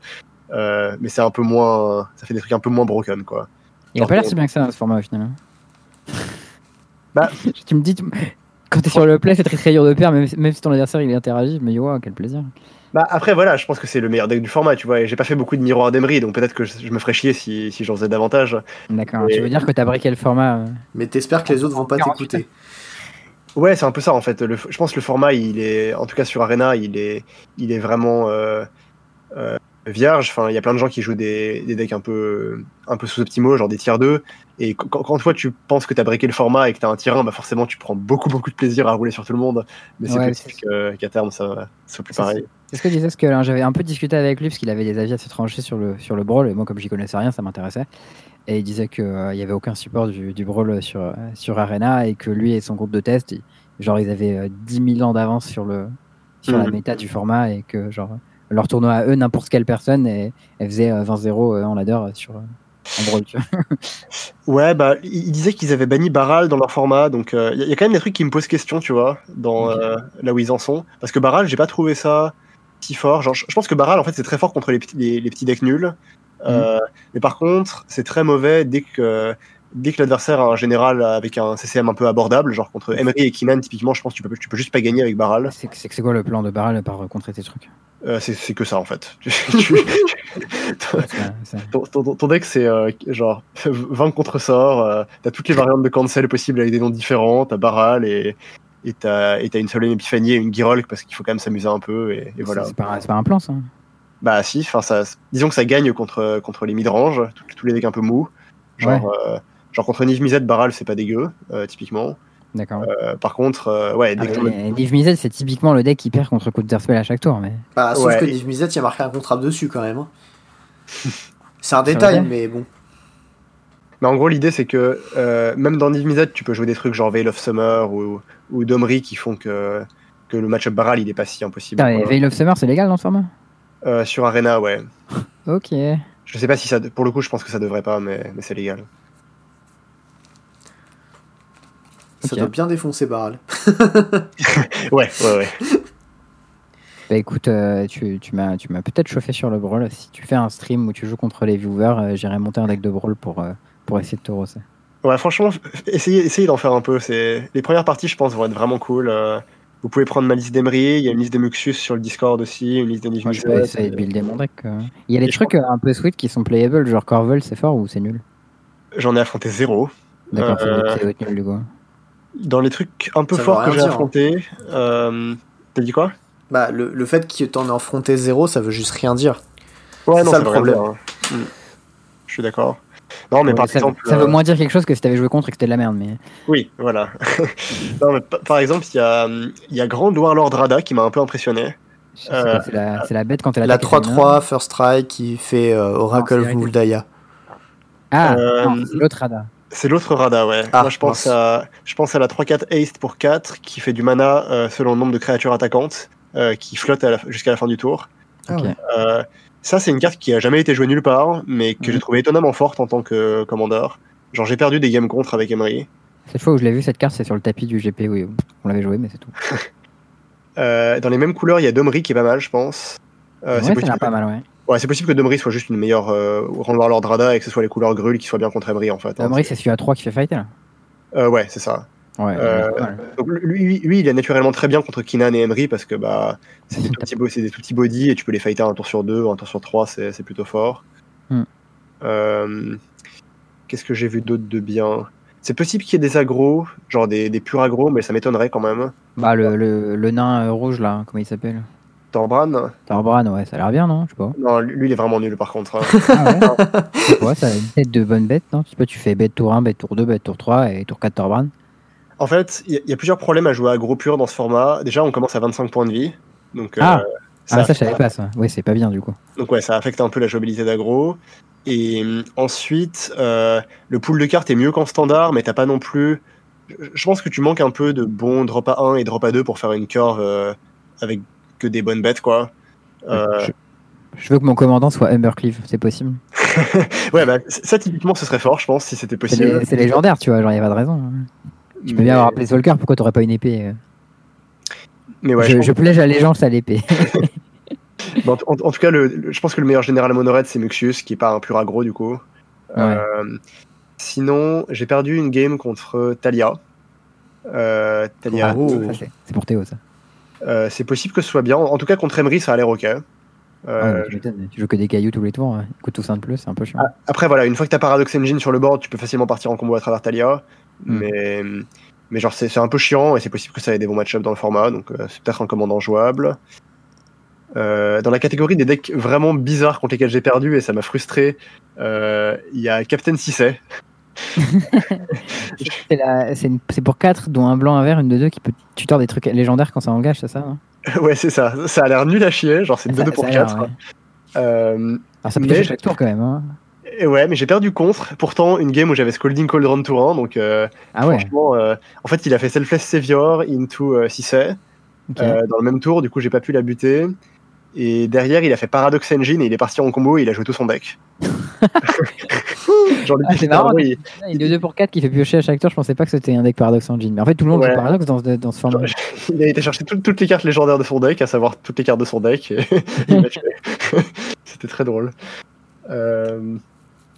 Euh, mais c'est un peu moins, ça fait des trucs un peu moins broken quoi. Il a pas l'air si bien que ça ce format au final. hein. Bah. tu me dis, tu- quand t'es sur le play, c'est très très dur de perdre, même, même si ton adversaire il interagit. Me dis, wow, quel plaisir. Bah après voilà, je pense que c'est le meilleur deck du format, tu vois. Et j'ai pas fait beaucoup de miroirs d'Emery, donc peut-être que je, me ferais chier si, si j'en faisais davantage. D'accord. Et- Tu veux dire que t'as briqué le format euh, Mais t'espères que les autres vont pas 48. t'écouter. Ouais, c'est un peu ça en fait. Le, je pense que le format, il est, en tout cas sur Arena, il est, il est vraiment euh, euh, vierge. Enfin, il y a plein de gens qui jouent des, des decks un peu, un peu sous-optimaux, genre des tiers 2. Et qu- quand, quand toi tu penses que t'as breaké le format et que t'as un tyran, bah forcément tu prends beaucoup beaucoup de plaisir à rouler sur tout le monde. Mais c'est Ouais, possible que- qu'à terme ça, soit plus Ça, pareil. C'est ce que parce que j'avais un peu discuté avec lui, parce qu'il avait des avis assez tranchés sur le, sur le brawl, et moi, comme j'y connaissais rien, ça m'intéressait. Et il disait qu'il n'y avait aucun support du, du brawl sur, euh, sur Arena, et que lui et son groupe de test, ils- genre, ils avaient euh, 10 000 ans d'avance sur, le, sur la Mhm. méta du format, et que, genre, leur tournoi à eux, n'importe quelle personne, et elle faisait euh, 20-0 en ladder euh, sur euh, en brawl, tu vois. Ouais, bah, ils disaient qu'ils avaient banni Baral dans leur format, donc il y, a- y a quand même des trucs qui me posent question, tu vois, dans euh, là où ils en sont. Parce que Baral, j'ai pas trouvé ça si fort. Genre, je pense que Baral, en fait, c'est très fort contre les petits, les, les petits decks nuls. Euh, Mais par contre, c'est très mauvais dès que dès que l'adversaire a un général avec un CCM un peu abordable, genre contre Emery et Kinan, typiquement, je pense que tu peux, tu peux juste pas gagner avec Baral. C'est c'est que c'est quoi le plan de Barral par euh, contrer tes trucs? Euh, c'est c'est que ça, en fait. Ton, ton- ton deck, c'est euh, genre 20 contre sorts, euh, t'as toutes les variantes de cancel possibles avec des noms différents, t'as Baral et et t'as et t'as une Solène Epiphanie et une Girolk parce qu'il faut quand même s'amuser un peu et, et voilà. C'est pas, c'est pas un plan, ça. Bah si, enfin ça, disons que ça gagne contre contre les midrange, tous, les decks un peu mous. Genre euh, genre contre Niv Mizzet, Baral c'est pas dégueu euh, typiquement. D'accord. Euh, par contre, euh, ouais, Ah, dès mais Liv Mizzet, c'est typiquement le deck qui perd contre Counterspell à chaque tour. Mais... Bah, sauf Ouais. que Niv Mizzet, il y a marqué un contrat dessus quand même. hein. C'est un détail, mais bon. Mais en gros, l'idée, c'est que euh, même dans Niv Mizzet, tu peux jouer des trucs genre Veil of Summer ou, ou Domri qui font que, que le match-up Baral, il est pas si impossible. Veil of Summer, c'est légal dans ce format? Euh, sur Arena, ouais. Ok. Je sais pas si ça. Pour le coup, je pense que ça devrait pas, mais, mais c'est légal. Ça doit bien défoncer Baral. Ouais, ouais, ouais. Bah écoute, euh, tu, tu m'as tu m'as peut-être chauffé sur le brawl. Si tu fais un stream où tu joues contre les viewers, euh, j'irai monter un deck de brawl pour, euh, pour essayer de te rosser. Ouais, franchement, essayez, essayez d'en faire un peu. C'est Les premières parties, je pense, vont être vraiment cool. Euh, vous pouvez prendre ma liste d'Emery, il y a une liste de Muxus sur le Discord aussi, une liste de Moi, je vais essayer de builder mon deck. euh. Il y a des trucs euh, un peu sweet qui sont playable, genre Corvel, c'est fort ou c'est nul? J'en ai affronté zéro. D'accord, Euh, c'est- nul du coup. Dans les trucs un peu Ça forts que j'ai hein. affrontés, euh, t'as dit quoi? Bah, le, le fait que t'en aies affronté zéro, ça veut juste rien dire. Ouais, C'est non, ça le problème. dire, hein. Mm. Je suis d'accord. Non, mais Ouais, par ça, exemple. ça veut euh, moins dire quelque chose que si t'avais joué contre et que c'était de la merde. Mais... Oui, voilà. non, mais pa- par exemple, il y a, il y a Grand Warlord Rada qui m'a un peu impressionné. C'est Euh, la, c'est la bête quand elle La attaque. 3-3 First Strike qui fait euh, Oracle Muldaya. Ah, Euh, c'est l'autre Rada. C'est l'autre Rada, ouais. Ah, Moi, je pense, mince. à, je pense à la 3-4 Haste pour 4 qui fait du mana euh, selon le nombre de créatures attaquantes euh, qui flotte la- jusqu'à la fin du tour. Ok. ouais. Ça, c'est une carte qui a jamais été jouée nulle part, mais que Mhm. j'ai trouvé étonnamment forte en tant que commandeur. Genre, j'ai perdu des games contre avec Emery. Cette fois où je l'ai vu, cette carte, c'est sur le tapis du GP. Oui, on l'avait joué, mais c'est tout. Euh, dans les mêmes couleurs, il y a Domri qui est pas mal, je pense. Euh, ouais, c'est pas mal, ouais. ouais, c'est possible que Domri soit juste une meilleure euh, Grand Warlord Rada et que ce soit les couleurs grules qui soient bien contre Emery, en fait. hein. Emery, c'est celui à 3 qui fait fighter là. Euh, ouais, c'est ça. Ouais, Euh. Donc lui, lui, il est naturellement très bien contre Kinan et Emery parce que bah, c'est des, des tout petits body et tu peux les fighter un tour sur deux, un tour sur trois, c'est c'est plutôt fort. Hmm. Euh, Qu'est-ce que j'ai vu d'autre de bien? C'est possible qu'il y ait des agros, genre des, des purs agros, mais ça m'étonnerait quand même. Bah, le, le, le nain euh, rouge là, comment il s'appelle? Torbran Tarbran, ouais, ça a l'air bien, non? Je sais pas. Non, lui, il est vraiment nul par contre. hein. Ah ouais? Ça a une tête de bonne bête, non? Je sais pas, tu fais bête tour 1, bête tour 2, bête tour 3 et tour 4 Tarbran. En fait, il y, a- il y a plusieurs problèmes à jouer agro pur dans ce format. Déjà, on commence à 25 points de vie. Donc, euh, Ah. ça Ah, ça, je savais pas ça. Ouais, c'est pas bien du coup. Donc ouais, ça affecte un peu la jouabilité d'agro. Et hum, ensuite, euh, le pool de cartes est mieux qu'en standard, mais t'as pas non plus. Je- pense que tu manques un peu de bons drop à 1 et drop à 2 pour faire une curve euh, avec que des bonnes bêtes, quoi. Euh, Je, je veux que mon commandant soit Humbercleave, c'est possible. Ouais, bah, ça typiquement ce serait fort, je pense, si c'était possible. c'est légendaire, tu vois, genre y a pas de raison. Tu peux mais, bien avoir appelé Solker, pourquoi t'aurais pas une épée euh mais ouais, Je, je je plège allégeance à l'épée. bon, en, en tout cas, le, le- je pense que le meilleur général à Monored, c'est Muxius, qui est pas un pur aggro du coup. Euh, sinon, j'ai perdu une game contre Talia. Euh, Talia, Ah, Oh. c'est- pour Théo ça. Euh, c'est possible que ce soit bien. En tout cas, contre Emery, ça a l'air ok. Ah, Euh, tu joues que des cailloux tous les tours, hein. écoute tout ça de plus, c'est un peu chiant. a- Après, voilà, une fois que t'as Paradox Engine sur le board, tu peux facilement partir en combo à travers Talia. Mm. Mais, mais genre, c'est c'est un peu chiant et c'est possible que ça ait des bons match-ups dans le format. Donc, euh, c'est peut-être un commandant jouable. Euh, dans la catégorie des decks vraiment bizarres contre lesquels j'ai perdu et ça m'a frustré, euh, il y a Captain Sisset. C'est pour 4, dont un blanc, un vert, une de deux qui peut tuteur des trucs légendaires quand ça engage, c'est ça hein? Ouais, c'est ça. Ça a l'air nul à chier. Genre, c'est 2-2 pour 4. Ouais. Euh, Alors, ça peut mais- chaque tour quand même. Hein. Et ouais, mais j'ai perdu contre. Pourtant, une game où j'avais Scolding Cauldron tour 1. Donc, euh, Ah ouais. franchement, euh, en fait, il a fait Selfless Savior into euh, ok. euh, dans le même tour. Du coup, j'ai pas pu la buter. Et derrière, il a fait Paradox Engine et il est parti en combo et il a joué tout son deck. Ah, c'est marrant, cerveau, il- Il est 2 pour 4 qui fait piocher à chaque tour. Je pensais pas que c'était un deck Paradox Engine. Mais en fait, tout le monde Ouais. joue Paradox dans, ce- dans ce format. il a été chercher tout- toutes les cartes légendaires de son deck, à savoir toutes les cartes de son deck. Il. C'était très drôle. Euh,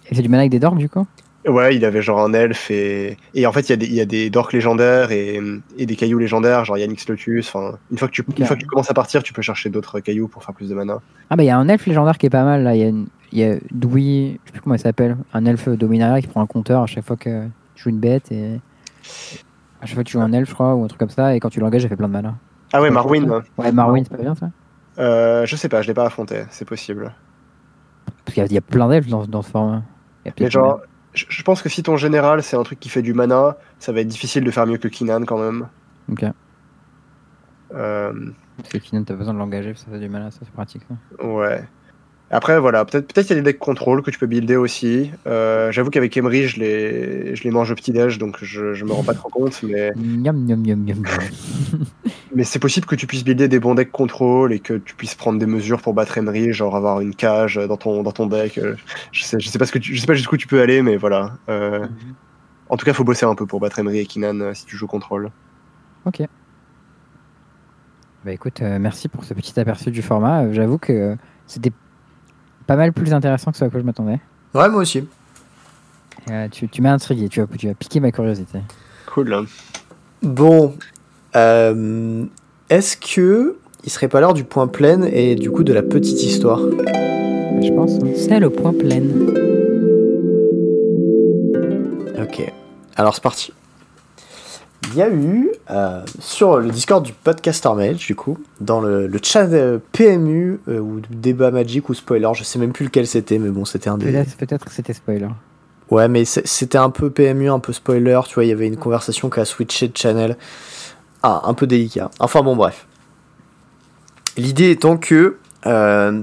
Et c'est du mana avec des dorks du coup? Ouais, il avait genre un elfe et, et en fait il y a des, il y a des dorks légendaires et, et des cailloux légendaires, genre Yannick Lotus. Enfin, une fois que tu, une fois que tu commences à partir, tu peux chercher d'autres cailloux pour faire plus de mana. Ah bah il y a un elfe légendaire qui est pas mal là. Il y a, une- il y a Dewey, je sais plus comment il s'appelle, un elfe dominaria qui prend un compteur à chaque fois que tu joues une bête et à chaque fois que tu joues un elfe je crois ou un truc comme ça et quand tu l'engages il fait plein de mana. Ah ouais, Marwin. Ouais Marwin c'est pas bien ça? Euh, je sais pas, je l'ai pas affronté, c'est possible. Parce qu'il y a- il y, a plein d'elfes dans, dans ce format. Mais genre, je, je pense que si ton général c'est un truc qui fait du mana, ça va être difficile de faire mieux que Kinan quand même. Ok. Euh, Parce que Kinan t'as besoin de l'engager, ça fait du mana, ça c'est pratique ça. Ouais. Après, voilà, peut-être peut-être il y a des decks contrôle que tu peux builder aussi. Euh, J'avoue qu'avec Emery, je les, je les mange au petit-déj, donc je, je me rends pas trop compte, mais, Miam miam miam miam. mais c'est possible que tu puisses builder des bons decks contrôle et que tu puisses prendre des mesures pour battre Emery, genre avoir une cage dans ton, dans ton deck. euh, Je sais, je sais pas, ce que tu- je sais pas jusqu'où tu peux aller, mais voilà. Euh, en tout cas, faut bosser un peu pour battre Emery et Kinan si tu joues contrôle. Ok. Bah écoute, euh, merci pour ce petit aperçu du format. J'avoue que c'était pas mal plus intéressant que ce à quoi je m'attendais. Ouais, moi aussi. Euh, tu tu m'as intrigué, tu as, tu as piqué ma curiosité. Cool. hein. Bon, euh, est-ce que il serait pas l'heure du point plein et du coup de la petite histoire? Je pense. hein. C'est le point plein. Ok, alors c'est parti. Il y a eu euh, sur le Discord du Podcaster Mage, du coup, dans le, le chat euh, PMU euh, ou débat Magic ou spoiler, je sais même plus lequel c'était, mais bon, c'était un des. Peut-être peut-être que c'était spoiler. Ouais, mais c'était un peu PMU, un peu spoiler, tu vois, il y avait une conversation qui a switché de channel. Ah, un peu délicat. Enfin bon, bref. L'idée étant que euh,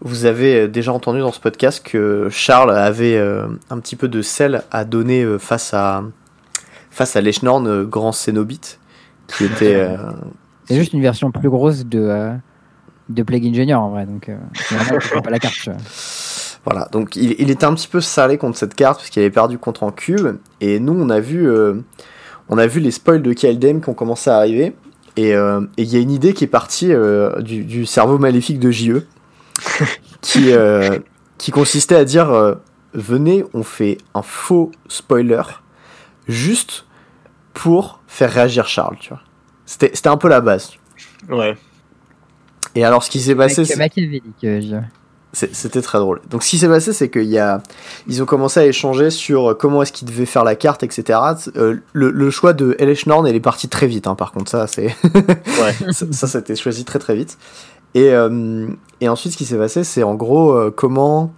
vous avez déjà entendu dans ce podcast que Charles avait un petit peu de sel à donner face à face à l'Echnorn, euh, grand Cénobite, qui était... euh, C'est juste une version plus grosse de, euh, de Plague Junior en vrai, donc vraiment, pas la carte. Voilà, donc il, il était un petit peu salé contre cette carte parce qu'il avait perdu contre en cube. Et nous, on a vu, euh, on a vu les spoils de Kaldem qui ont commencé à arriver. Et euh, il y a une idée qui est partie euh, du, du cerveau maléfique de JE qui, qui consistait à dire venez, on fait un faux spoiler juste pour faire réagir Charles, tu vois. C'était c'était un peu la base. Ouais. Et alors, ce qui s'est passé, c'est- Machiavélique, je- c'est- C'était très drôle. Donc ce qui s'est passé, c'est qu'il y a, ils ont commencé à échanger sur euh, comment est-ce qu'ils devaient faire la carte, etc. Euh, le, le choix de Elechnorn, elle est partie très vite. Hein, par contre, ça, c'est, Ouais. ça, ça, ça a été choisi très très vite. Et, euh, et ensuite, ce qui s'est passé, c'est en gros euh, comment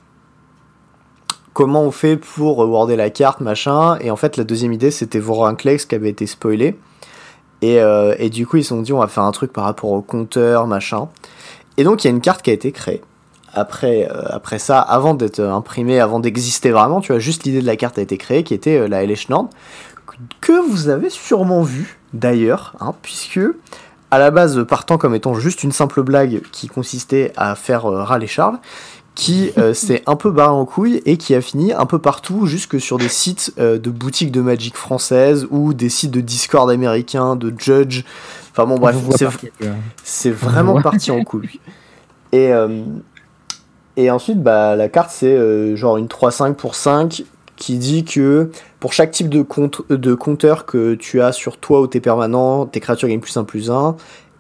comment on fait pour warder la carte, machin. Et en fait, la deuxième idée, c'était Vorinclex qui avait été spoilé. Et, euh, et du coup, ils se sont dit, on va faire un truc par rapport au compteur, machin. Et donc, il y a une carte qui a été créée. Après, euh, après ça, avant d'être imprimée, avant d'exister vraiment, tu vois, juste l'idée de la carte a été créée, qui était euh, la Hellish Nord, que vous avez sûrement vu d'ailleurs, hein, puisque à la base, partant comme étant juste une simple blague qui consistait à faire euh, râler Charles, qui euh, s'est un peu barré en couille et qui a fini un peu partout, jusque sur des sites euh, de boutiques de Magic françaises ou des sites de Discord américains, de Judge. Enfin bon, bref, c'est vraiment parti en couille. Et, euh, et ensuite, bah, la carte, c'est euh, genre une 3-5 pour 5 qui dit que pour chaque type de, compte, de compteur que tu as sur toi ou tes permanents, tes créatures gagnent plus 1 plus 1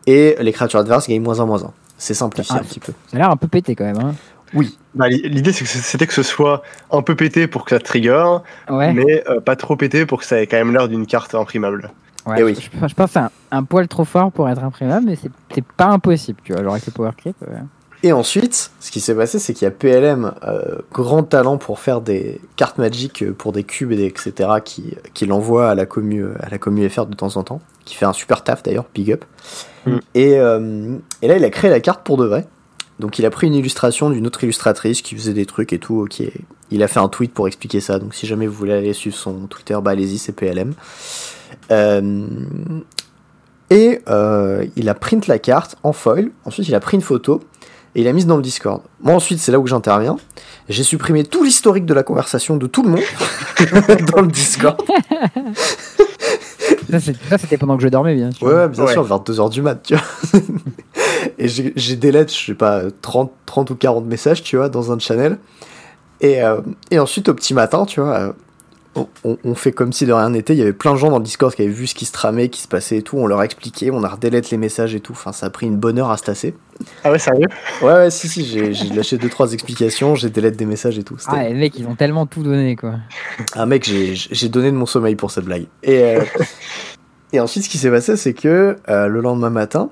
et les créatures adverses gagnent moins 1 moins 1. C'est simplifié Ah. un petit peu. Ça a l'air un peu pété quand même. Hein. Oui, Bah, l'i- L'idée, c'était que ce soit un peu pété pour que ça trigger, Ouais. mais euh, pas trop pété pour que ça ait quand même l'air d'une carte imprimable. Ouais, Eh oui. je, je pense que c'est un, un poil trop fort pour être imprimable, mais c'est pas impossible, tu vois. Genre avec le power creep. euh. Et ensuite, ce qui s'est passé, c'est qu'il y a PLM, euh, grand talent pour faire des cartes magiques pour des cubes et etc., qui, qui l'envoie à la commu à la commu FR de temps en temps, qui fait un super taf d'ailleurs, big up. Mm. Et, euh, et là, il a créé la carte pour de vrai. Donc il a pris une illustration d'une autre illustratrice qui faisait des trucs et tout. Qui Il a fait un tweet pour expliquer ça. Donc si jamais vous voulez aller suivre son Twitter, bah allez-y, c'est PLM. Euh, et euh, il a print la carte en foil. Ensuite, il a pris une photo et il a mise dans le Discord. Moi, ensuite, c'est là où j'interviens. J'ai supprimé tout l'historique de la conversation de tout le monde dans le Discord. ça, c'était pendant que je dormais, bien sûr. Ouais, bien sûr, vers 2h du mat, tu vois. et j'ai des lettres, je sais pas, 30, 30 ou 40 messages, tu vois, dans un channel. Et, euh, et ensuite, au petit matin, tu vois, on, fait comme si de rien n'était. Il y avait plein de gens dans le Discord qui avaient vu ce qui se tramait, qui se passait et tout. On leur a expliqué, on a redélette les messages et tout. Enfin, ça a pris une bonne heure à se tasser. Ah ouais, sérieux? Ouais, ouais, si, si, j'ai lâché deux, trois explications, j'ai délette des messages et tout. Ah, les mecs, ils ont tellement tout donné, quoi. Ah, mec, j'ai donné de mon sommeil pour cette blague. Et, euh, et ensuite, ce qui s'est passé, c'est que euh, le lendemain matin,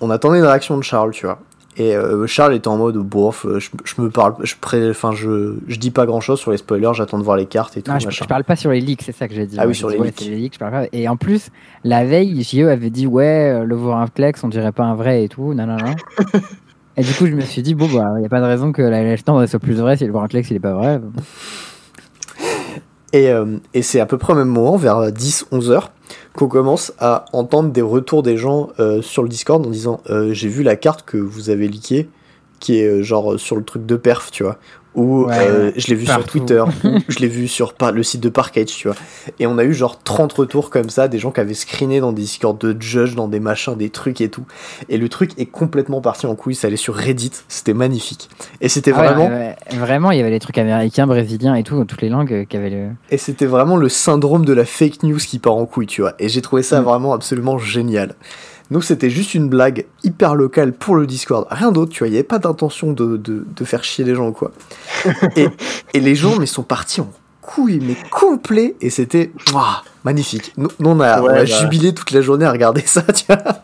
on attendait une réaction de Charles, tu vois. Et euh, Charles était en mode bof, euh, je, me parle, je, enfin, je, je dis pas grand chose sur les spoilers, j'attends de voir les cartes et tout. Non, je, parle pas sur les leaks, c'est ça que j'ai dit. Ah oui, sur les, leaks. je parle pas. Et en plus, la veille, JE avait dit ouais, euh, le Voranclex, on dirait pas un vrai et tout, non, non, non. et du coup, je me suis dit, bon, bah, y a pas de raison que la légende soit plus vrai si le Voranclex il est pas vrai. Et, et c'est à peu près au même moment, vers 10-11 heures qu'on commence à entendre des retours des gens euh, sur le Discord en disant euh, j'ai vu la carte que vous avez leakée qui est euh, genre sur le truc de perf, tu vois ou euh, je l'ai vu sur Twitter, je l'ai vu sur le site de Parkage, tu vois. Et on a eu genre 30 retours comme ça, des gens qui avaient screené dans des Discord de judge, dans des machins, des trucs et tout. Et le truc est complètement parti en couille, ça allait sur Reddit, c'était magnifique. Et c'était ah vraiment. vraiment, il y avait des trucs américains, brésiliens et tout, dans toutes les langues euh, qui avaient le. Et c'était vraiment le syndrome de la fake news qui part en couille, tu vois. Et j'ai trouvé ça mm. vraiment absolument génial. Nous, c'était juste une blague hyper locale pour le Discord. Rien d'autre, tu vois. Il n'y avait pas d'intention de, de, faire chier les gens ou quoi. et, et, les gens, mais sont partis en couille, mais complet. Et c'était magnifique. Nous, on a, on a bah. jubilé toute la journée à regarder ça, tu vois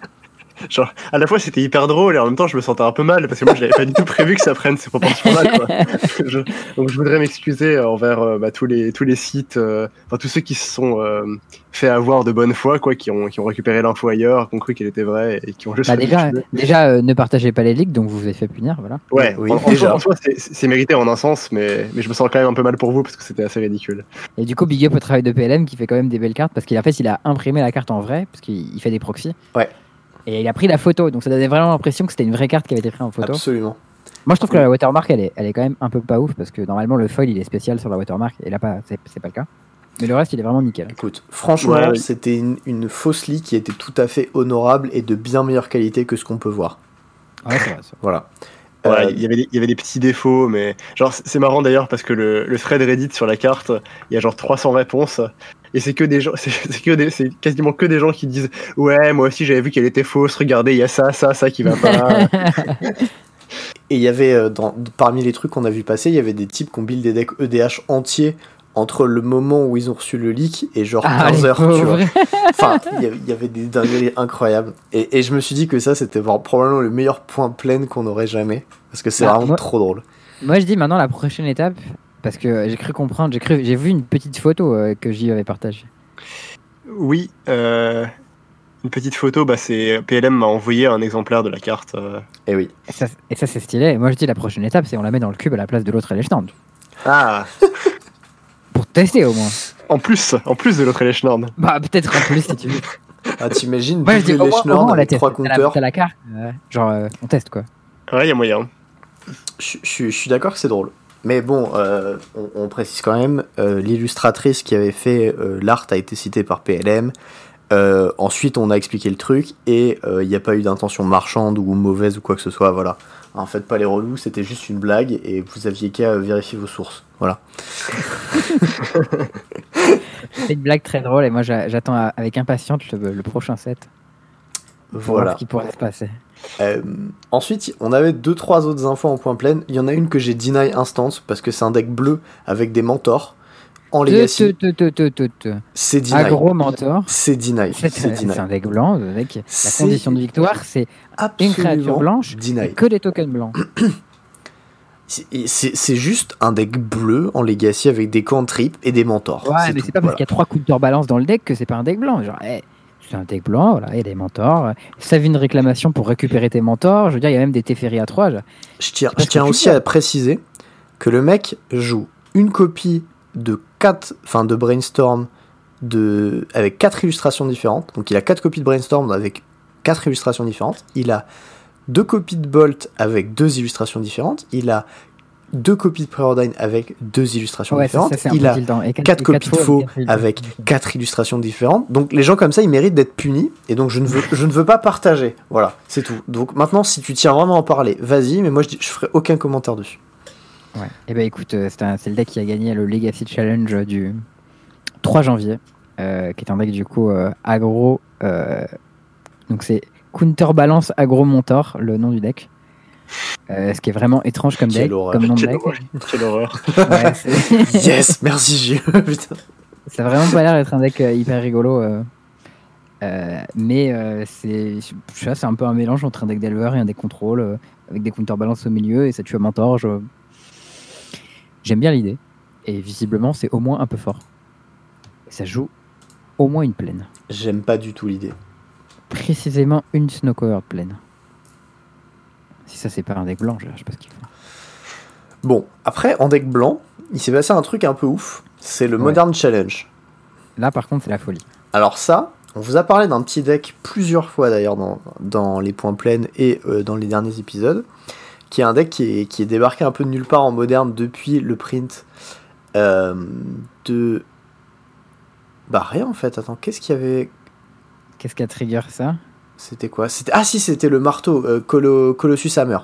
genre, à la fois c'était hyper drôle et en même temps je me sentais un peu mal parce que moi j'avais pas du tout prévu que ça prenne ces proportions-là. donc je voudrais m'excuser envers euh, bah, tous les tous les sites, euh, enfin tous ceux qui se sont euh, fait avoir de bonne foi, quoi, qui ont qui ont récupéré l'info ailleurs, qui ont cru qu'elle était vraie et qui ont juste. Bah, déjà, déjà ne partagez pas les leaks, donc vous vous avez fait punir, voilà. Ouais, oui, en, déjà. En soi, c'est mérité en un sens, mais mais je me sens quand même un peu mal pour vous parce que c'était assez ridicule. Et du coup, big up au travail de PLM qui fait quand même des belles cartes parce qu'en fait il a imprimé la carte en vrai parce qu'il fait des proxys. Ouais. Et il a pris la photo, donc ça donnait vraiment l'impression que c'était une vraie carte qui avait été prise en photo. Absolument. Moi, je trouve que la watermark, elle est, elle est quand même un peu pas ouf parce que normalement, le foil, il est spécial sur la watermark et là, pas, c'est pas le cas. Mais le reste, il est vraiment nickel. Écoute, franchement, c'était une, fausse lit qui était tout à fait honorable et de bien meilleure qualité que ce qu'on peut voir. Ouais, c'est vrai. Voilà. Euh, il, y avait des, il y avait des petits défauts, mais genre c'est marrant d'ailleurs parce que le, le thread Reddit sur la carte, il y a genre 300 réponses et c'est que des gens, c'est que c'est quasiment que des gens qui disent ouais moi aussi j'avais vu qu'elle était fausse, regardez il y a ça, ça, ça qui va pas. et il y avait euh, dans, parmi les trucs qu'on a vu passer, il y avait des types qui ont build des decks EDH entiers entre le moment où ils ont reçu le leak et genre 15 ah, heures, tu vois. Enfin, il y avait des dingueries incroyables. Et, et, je me suis dit que ça, c'était probablement le meilleur point plein qu'on aurait jamais. Parce que c'est bah, vraiment trop drôle. Moi, je dis maintenant, la prochaine étape, parce que j'ai cru comprendre, j'ai cru, j'ai vu une petite photo euh, que j'y avais partagée. Oui, euh, une petite photo, bah c'est PLM m'a envoyé un exemplaire de la carte. Et euh. eh oui. Et ça, et ça c'est stylé. moi je dis la prochaine étape, c'est on la met dans le cube à la place de l'autre stand. Ah. Pour tester au moins. En plus, en plus de l'autre Elechnord. Bah peut-être en plus si tu veux. Ah t'imagines Moi je dis au avec trois compteurs. la carte. genre on teste quoi. Ouais, il y a moyen. Je suis d'accord que c'est drôle. Mais bon, euh, on, précise quand même, euh, l'illustratrice qui avait fait euh, l'art a été citée par PLM. ensuite, on a expliqué le truc et il n'y a pas eu d'intention marchande ou mauvaise ou quoi que ce soit. Voilà. En fait, pas les relous, c'était juste une blague et vous aviez qu'à vérifier vos sources. Voilà. C'est une blague très drôle et moi j'attends avec impatience le, prochain set. Voilà. ce qui pourrait se passer. Euh, ensuite, on avait deux trois autres infos en point plein. Il y en a une que j'ai deny instant parce que c'est un deck bleu avec des mentors en Legacy. C'est deny. Agro Mentor. C'est deny. C'est un deck blanc. Avec la condition de victoire, c'est une créature blanche deny. et que des tokens blancs. C'est- juste un deck bleu en Legacy avec des cantrips et des mentors. Ouais, mais c'est pas parce Voilà. qu'il y a trois coups de balance dans le deck que c'est pas un deck blanc. Genre, eh, c'est un deck blanc, voilà, il y a des mentors. Ça vit une réclamation pour récupérer tes mentors. Je veux dire, il y a même des Teferi à 3. Je tiens, je aussi à préciser que le mec joue une copie de 4, enfin de Brainstorm de, avec quatre illustrations différentes. Donc il a quatre copies de Brainstorm avec quatre illustrations différentes. Il a deux copies de Bolt avec deux illustrations différentes. Il a deux copies de Preordain avec deux illustrations Ouais, différentes. ça, il a. Et quatre et copies de faux avec quatre illustrations différentes. Donc les gens comme ça, ils méritent d'être punis. Et donc je ne veux, je ne veux pas partager. Voilà, c'est tout. Donc maintenant, si tu tiens vraiment à en parler, vas-y. Mais moi, je, je ferai aucun commentaire dessus. Ouais. Et ben écoute, euh, c'est le deck qui a gagné le Legacy Challenge du 3 janvier, euh, qui est un deck du coup euh, agro. euh, donc c'est Counterbalance Agro Montor, le nom du deck. Euh, ce qui est vraiment étrange comme deck, comme nom de deck. Quelle horreur. Ouais, Yes, merci Gilles. Putain. Ça a vraiment pas l'air d'être un deck euh, hyper rigolo. euh. Euh, mais euh, c'est je sais pas, c'est un peu un mélange entre un deck d'éleveur et un deck contrôle euh, avec des counterbalances au milieu et ça tue à mentor. je- J'aime bien l'idée. Et visiblement, c'est au moins un peu fort. Et ça joue au moins une plaine. J'aime pas du tout l'idée. Précisément une snow covered plaine. Si ça, c'est pas un deck blanc, je je sais pas ce qu'il faut. Bon, après, en deck blanc, il s'est passé un truc un peu ouf. C'est le Ouais. Modern Challenge. Là, par contre, c'est la folie. Alors ça, on vous a parlé d'un petit deck plusieurs fois d'ailleurs dans, dans les points pleins et euh, dans les derniers épisodes, qui est un deck qui est, qui est débarqué un peu de nulle part en moderne depuis le print euh, de... Bah rien en fait, attends, qu'est-ce qu'il y avait Qu'est-ce qui a trigger ça? C'était quoi? C'était Ah si, c'était le marteau, euh, Colo- Colossus Hammer.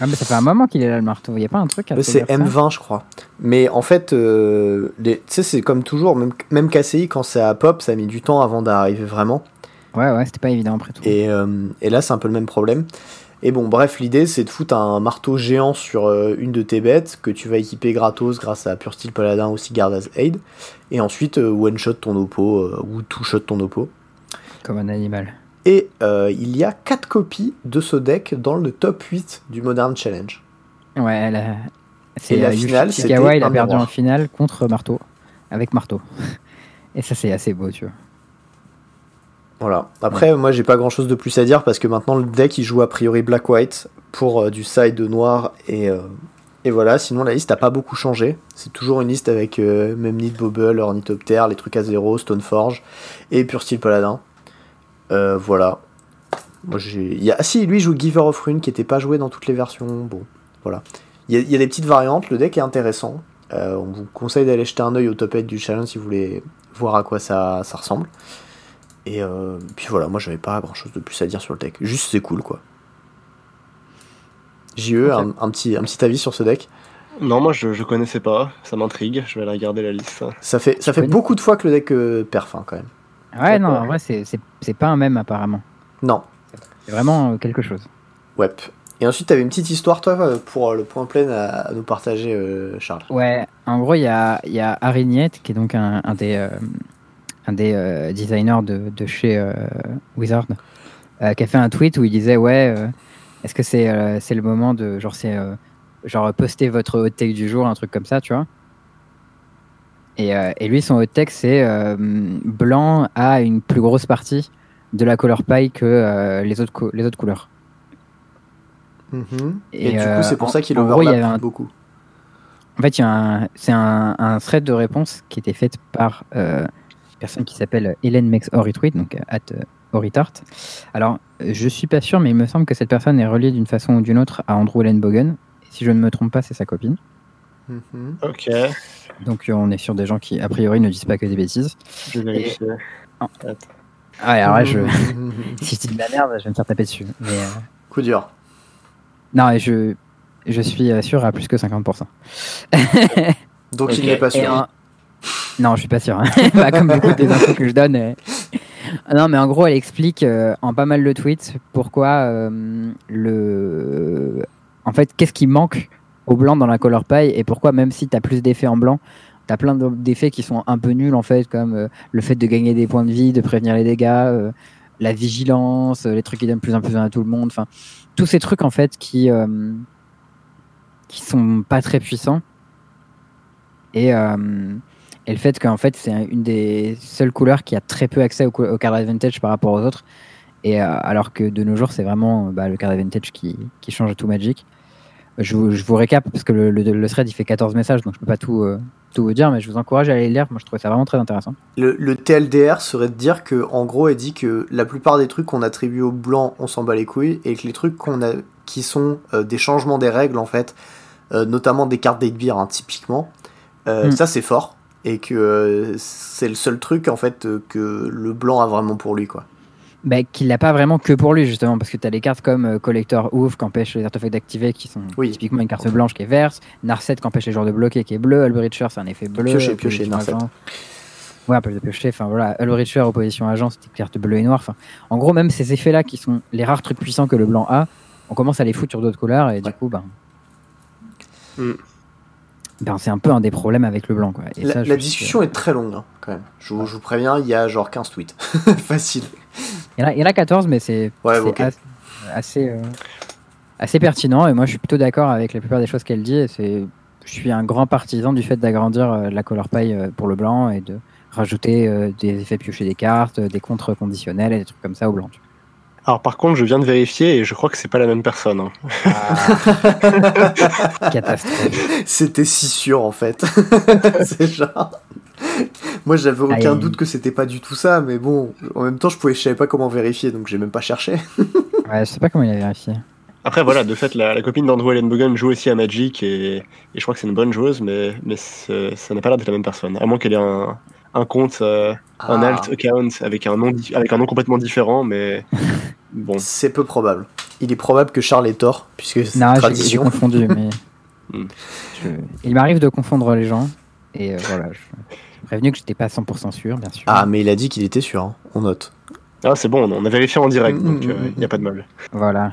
Ah, mais ça fait un moment qu'il est là, le marteau. Il y a pas un truc à Euh, C'est trigger ça? M20 je crois. Mais en fait, euh, les- tu sais c'est comme toujours, même, même KCI quand c'est à pop, ça a mis du temps avant d'arriver vraiment. Ouais, ouais, c'était pas évident après tout. Et, euh, et là, c'est un peu le même problème. Et bon, bref, l'idée, c'est de foutre un marteau géant sur euh, une de tes bêtes que tu vas équiper gratos grâce à Pure Steel Paladin ou Sigard as Aid. Et ensuite, one-shot ton oppo ou two-shot ton oppo. Comme un animal. Et euh, il y a 4 copies de ce deck dans le top 8 du Modern Challenge. Ouais, elle a- c'est la euh, Yushi finale, c'était il a perdu en finale contre Marteau. Avec Marteau. Et ça, c'est assez beau, tu vois. Voilà. Après, moi, j'ai pas grand chose de plus à dire parce que maintenant, le deck, il joue a priori black-white pour euh, du side noir et, euh, et voilà. Sinon, la liste a pas beaucoup changé. C'est toujours une liste avec euh, même Bobble, Ornithopter, les trucs à zéro, Stoneforge et Pure Steel Paladin. Euh, voilà. Moi, j'ai. il Y a... Ah si, lui, joue Giver of Rune qui était pas joué dans toutes les versions. Bon, voilà. Il y, a- il y a des petites variantes. Le deck est intéressant. Euh, on vous conseille d'aller jeter un œil au top 8 du challenge si vous voulez voir à quoi ça, ça ressemble. Et euh, puis voilà, moi j'avais pas grand chose de plus à dire sur le deck. Juste c'est cool quoi. JE, Ok. un, un petit, un petit avis sur ce deck? Non, moi je, je connaissais pas, ça m'intrigue, je vais aller regarder la liste. Ça fait, ça fait beaucoup de fois que le deck euh, perf hein, quand même. Ouais, non, en vrai, c'est c'est- c'est pas un même apparemment. Non, C'est vraiment euh, quelque chose. ouais. Et ensuite t'avais une petite histoire toi euh, pour euh, le point plein à, à nous partager euh, Charles. Ouais, en gros, il y a, il y a Arignette, qui est donc un, un des, euh, un des euh, designers de, de chez euh, Wizard, euh, qui a fait un tweet où il disait Ouais, euh, est-ce que c'est euh, c'est le moment de. Genre, c'est. euh, genre, poster votre hot take du jour, un truc comme ça, tu vois? Et, euh, et lui, son hot take, c'est euh, blanc a une plus grosse partie de la color pie que euh, les, autres cou- les autres couleurs. Mhm. Et, Et, du euh, coup c'est pour en- ça qu'il overlap un- beaucoup. En fait, c'est un, un thread de réponse qui était faite par euh, une personne qui s'appelle Hélène Mex Horitweet, donc euh, at euh, Horitart. Alors, euh, je suis pas sûr, mais il me semble que cette personne est reliée d'une façon ou d'une autre à Andrew. Et si je ne me trompe pas, c'est sa copine. Mhm. Ok, Donc, euh, on est sur des gens qui, a priori, ne disent pas que des bêtises. je vais vérifier. Ah ouais, alors là, je, si je dis de la merde, je vais me faire taper dessus. Mais, euh, Coup dur. non, et je, je suis euh, sûr à plus que 50%. Donc Ok. il n'est pas sûr. en- Non, je suis pas sûr. hein. Bah, comme beaucoup des infos que je donne. euh. Non, mais en gros, elle explique euh, en pas mal de tweets pourquoi euh, le. En fait, qu'est-ce qui manque au blanc dans la color pie et pourquoi, même si tu as plus d'effets en blanc, T'as plein d'effets qui sont un peu nuls en fait, comme euh, le fait de gagner des points de vie, de prévenir les dégâts, euh, la vigilance, euh, les trucs qui donnent plus en plus à tout le monde. Enfin, tous ces trucs en fait qui qui sont pas très puissants. Et, et le fait qu'en fait c'est une des seules couleurs qui a très peu accès au, au card advantage par rapport aux autres. Et alors que de nos jours c'est vraiment bah, le card advantage qui, qui change tout Magic. Je vous, je vous, récap parce que le, le, le, thread il fait 14 messages donc je peux pas tout, tout vous dire, mais je vous encourage à aller lire. Moi, je trouvais ça vraiment très intéressant. Le, le TLDR serait de dire que, en gros, elle dit que la plupart des trucs qu'on attribue aux blancs, on s'en bat les couilles, et que les trucs qu'on a, qui sont euh, des changements des règles, en fait, euh, notamment des cartes d'Eidbir, hein, typiquement, euh, mm. ça c'est fort, et que c'est le seul truc, en fait, que le blanc a vraiment pour lui, quoi bah, qu'il l'a pas vraiment que pour lui justement parce que tu as des cartes comme euh, Collector Ouf qui empêche les artefacts d'activer qui sont typiquement une carte blanche qui est verte Narset qui empêche les joueurs de bloquer qui est bleu Ulbricher c'est un effet bleu piocher piocher Narset ouais un peu de piocher enfin voilà Ulbricher opposition agent c'est une carte bleue et noire enfin en gros même ces effets là qui sont les rares trucs puissants que le blanc a on commence à les foutre sur d'autres couleurs et du coup ben mm ben, c'est un peu un des problèmes avec le blanc. Quoi. Et la, ça, la discussion est très longue, hein, quand même. Je, je, vous préviens, il y a genre 15 tweets. Facile. Il y, en a, il y en a 14, mais c'est ouais, okay. assez, assez, euh, assez, pertinent. Et moi, je suis plutôt d'accord avec la plupart des choses qu'elle dit. Et c'est, je suis un grand partisan du fait d'agrandir euh, la color paille euh, pour le blanc et de rajouter euh, des effets piochés des cartes, des contres conditionnels et des trucs comme ça au blanc. Alors par contre, je viens de vérifier et je crois que c'est pas la même personne. Hein. Ah. Catastrophe. C'était si sûr en fait. c'est genre. Moi, j'avais aucun doute que c'était pas du tout ça, mais bon, en même temps, je pouvais, je savais pas comment vérifier, donc j'ai même pas cherché. ouais, je sais pas comment il a vérifié. Après, voilà, de fait, la, la copine d'Andrew Ellenbogen joue aussi à Magic et, et, je crois que c'est une bonne joueuse, mais, mais ça n'a pas l'air d'être la même personne. À moins qu'elle ait un, un compte, euh, ah. un alt account avec un nom, avec un nom complètement différent, mais bon. C'est peu probable. Il est probable que Charles ait tort, puisque c'est une tradition. J'ai confondu, mais hmm. je... il m'arrive de confondre les gens, et euh, voilà. Je... prévenu que j'étais pas 100% sûr, bien sûr. Ah, mais il a dit qu'il était sûr. Hein. On note. Ah, c'est bon, on a vérifié en direct, mmh, donc il mmh, n'y a pas de mal. Voilà,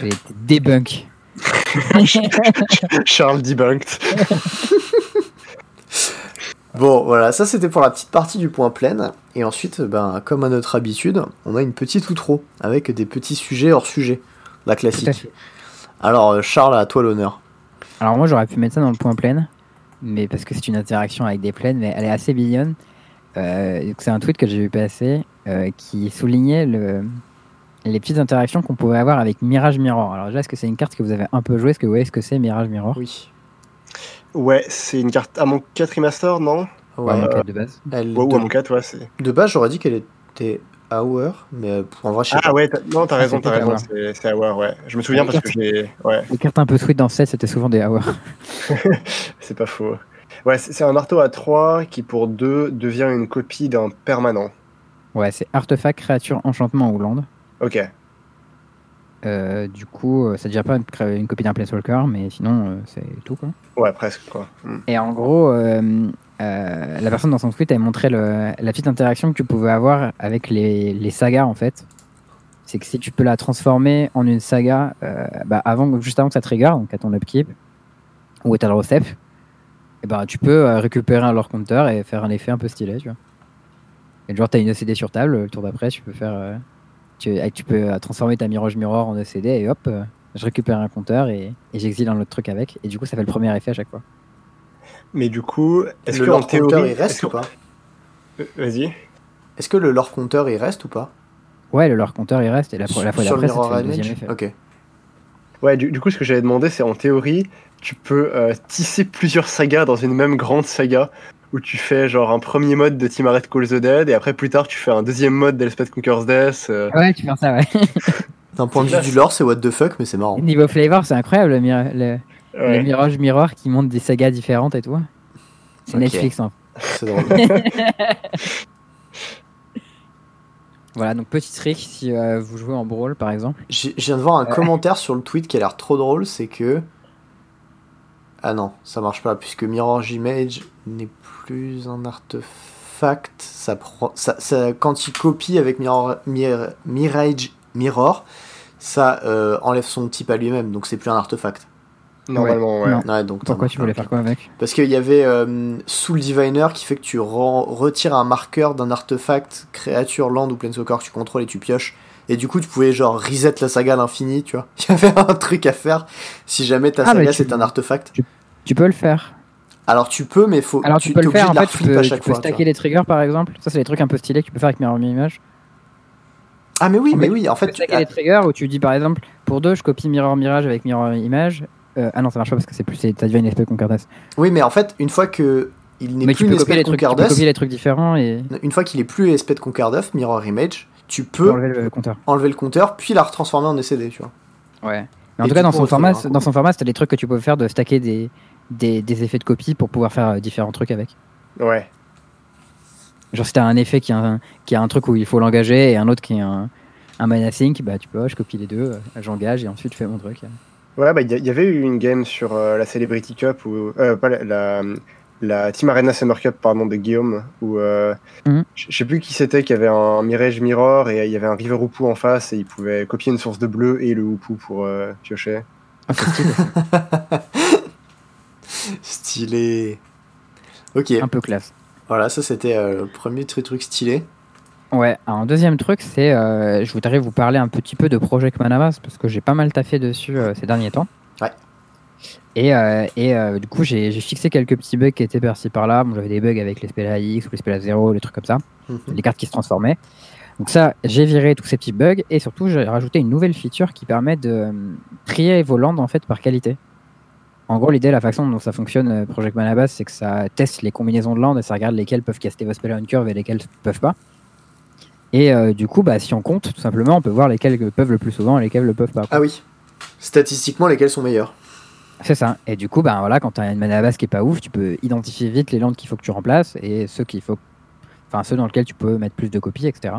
j'ai été débunk. Charles debunked. Bon, voilà, ça c'était pour la petite partie du point plein. Et ensuite, ben, comme à notre habitude, on a une petite outro avec des petits sujets hors sujet. La classique. Alors, euh, Charles, à toi l'honneur. Alors, moi j'aurais pu mettre ça dans le point plein, mais parce que c'est une interaction avec des plaines, mais elle est assez mignonne. Euh, c'est un tweet que j'ai vu passer euh, qui soulignait le, les petites interactions qu'on pouvait avoir avec Mirage Mirror. Alors, déjà, est-ce que c'est une carte que vous avez un peu jouée? Est-ce que vous voyez ce que c'est Mirage Mirror? Oui. Ouais, c'est une carte à mon 4 remaster, non? Ouais, à mon 4 de base. Elle ouais, de... ou à mon 4, ouais. C'est... De base, j'aurais dit qu'elle était Hour, mais en vrai, je sais ah, pas. ouais, non, t'as raison, t'as raison, c'est, c'est Hour, ouais. Je me souviens les parce cartes, que j'ai. Ouais. Les cartes un peu sweet dans ce set, c'était souvent des Hour. c'est pas faux. Ouais, c'est, c'est un marteau à 3 qui, pour 2, devient une copie d'un permanent. Ouais, c'est artefact, créature, enchantement ou land. Ok. Euh, du coup, euh, ça ne devient pas une, une copie d'un Planeswalker, mais sinon, euh, c'est tout. Quoi. Ouais, presque. Quoi. Mm. Et en gros, euh, euh, la personne dans son tweet, elle montrait la petite interaction que tu pouvais avoir avec les, sagas, en fait. C'est que si tu peux la transformer en une saga, bah avant, juste avant que ça trigger, donc à ton upkeep, ou à ta et bah, tu peux récupérer un lore counter et faire un effet un peu stylé, tu vois. Et genre, tu as une OCD sur table, le tour d'après, tu peux faire tu, tu, peux transformer ta Mirage Mirror en ECD et hop, euh, je récupère un compteur et, et j'exile un autre truc avec. Et du coup, ça fait le premier effet à chaque fois. Mais du coup, est-ce que en théorie, il reste ou pas euh, Vas-y. Est-ce que le lore compteur il reste ou pas Ouais, le lore compteur il reste et la, la fois d'après, c'est le deuxième effet. Ok. Ouais, du, du, coup, ce que j'avais demandé, c'est en théorie, tu peux euh, tisser plusieurs sagas dans une même grande saga où tu fais genre un premier mode de Timaret Call the Dead et après plus tard tu fais un deuxième mode d'Elspeth Conquer's Death. Euh... Ouais, tu fais ça, ouais. D'un point de vue du lore, c'est what the fuck, mais c'est marrant. Niveau flavor, c'est incroyable, le, le, ouais. le Mirage Mirror qui monte des sagas différentes et tout. C'est okay. Netflix, hein. C'est drôle. voilà, donc petit trick si euh, vous jouez en brawl par exemple. Je viens de voir un commentaire sur le tweet qui a l'air trop drôle, c'est que. Ah non, ça marche pas, puisque Mirage Image n'est plus un artefact. Ça prend, ça, ça, quand il copie avec Mirror, Mir, Mirage Mirror, ça euh, enlève son type à lui-même, donc c'est plus un artefact. Normalement, ouais. Non. Ouais, donc Pourquoi tu voulais faire quoi avec? Parce qu'il y avait euh, Soul Diviner qui fait que tu retires un marqueur d'un artefact, créature, land ou planeswalker que tu contrôles et tu pioches. Et du coup, tu pouvais genre reset la saga à l'infini, tu vois. Il y avait un truc à faire si jamais ta Ah, saga c'est un artefact. Tu peux le faire. Alors tu peux, mais faut. Alors tu tu peux le faire, en fait, tu peux, à tu chaque peux fois. tu stacker les triggers par exemple. Ça, c'est des trucs un peu stylés que tu peux faire avec Mirror Image. Ah, mais oui, mais oui, en Tu fait. peux tu- stacker les triggers où tu dis par exemple, pour deux, je copie Mirror Mirage avec Mirror Image. Euh, ah non, ça marche pas parce que c'est plus, ça devient une espèce de Concordas. Oui, mais en fait, une fois que il n'est plus une espèce les de trucs, tu peux les trucs différents et une fois qu'il est plus espèce de Concardas, Mirror Image, tu peux enlever le compteur. enlever le compteur puis la retransformer en SCD, tu vois. Ouais. Mais en Et tout cas, dans son format, dans son format, c'était des trucs que tu pouvais faire de stacker des, des, des effets de copie pour pouvoir faire euh, différents trucs avec. Ouais. Genre si t'as un effet qui a un, qui a un truc où il faut l'engager et un autre qui est un, un mana sync, bah tu peux, je copie les deux, euh, j'engage et ensuite je fais mon truc. Ouais, bah, il y, y avait eu une game sur euh, la Celebrity Cup, ou euh, pas la, la, la Team Arena Summer Cup, pardon, de Guillaume, où euh, Mhm. je je sais plus qui c'était, qui avait un Mirage Mirror et il y avait un River Hoopoo en face et il pouvait copier une source de bleu et le Hoopoo pour euh, piocher. Ah, stylé. Stylé. Ok, un peu classe. voilà, ça c'était euh, le premier truc, truc stylé. Ouais, un deuxième truc, c'est euh, je voudrais vous parler un petit peu de Project Manamas parce que j'ai pas mal taffé dessus euh, ces derniers temps. Ouais. Et, euh, et euh, du coup, j'ai fixé quelques petits bugs qui étaient par-ci par-là. Bon, J'avais des bugs avec les à X ou les à 0, les trucs comme ça, Mhm. les cartes qui se transformaient. Donc ça, j'ai viré tous ces petits bugs et surtout, j'ai rajouté une nouvelle feature qui permet de trier vos landes en fait par qualité. En gros, l'idée, la façon dont ça fonctionne, Project Manabas, c'est que ça teste les combinaisons de landes et ça regarde lesquelles peuvent caster vos spells on curve et lesquelles peuvent pas. Et euh, du coup, bah, si on compte, tout simplement, on peut voir lesquelles peuvent le plus souvent et lesquelles le peuvent pas. quoi. Ah oui. Statistiquement, lesquels sont meilleurs C'est ça. Et du coup, bah, voilà, quand tu as une mana base qui est pas ouf, tu peux identifier vite les landes qu'il faut que tu remplaces et ceux qu'il faut, enfin ceux dans lesquels tu peux mettre plus de copies, etc.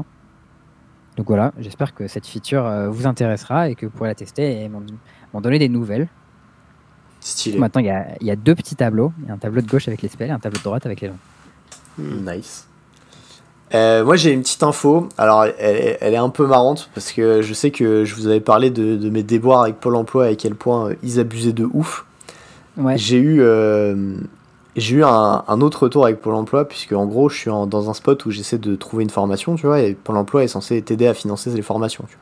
Donc voilà, j'espère que cette feature euh, vous intéressera et que vous pourrez la tester et m'en donner des nouvelles. Stylé. Maintenant, il y a, il y a deux petits tableaux. Il y a un tableau de gauche avec les spells et un tableau de droite avec les landes. Nice. Euh, moi j'ai une petite info, alors elle, est un peu marrante parce que je sais que je vous avais parlé de, de mes déboires avec Pôle emploi et à quel point euh, ils abusaient de ouf. Ouais. J'ai eu, euh, j'ai eu un, un autre retour avec Pôle emploi puisque en gros je suis en- dans un spot où j'essaie de trouver une formation, tu vois, et Pôle emploi est censé t'aider à financer les formations. Tu vois.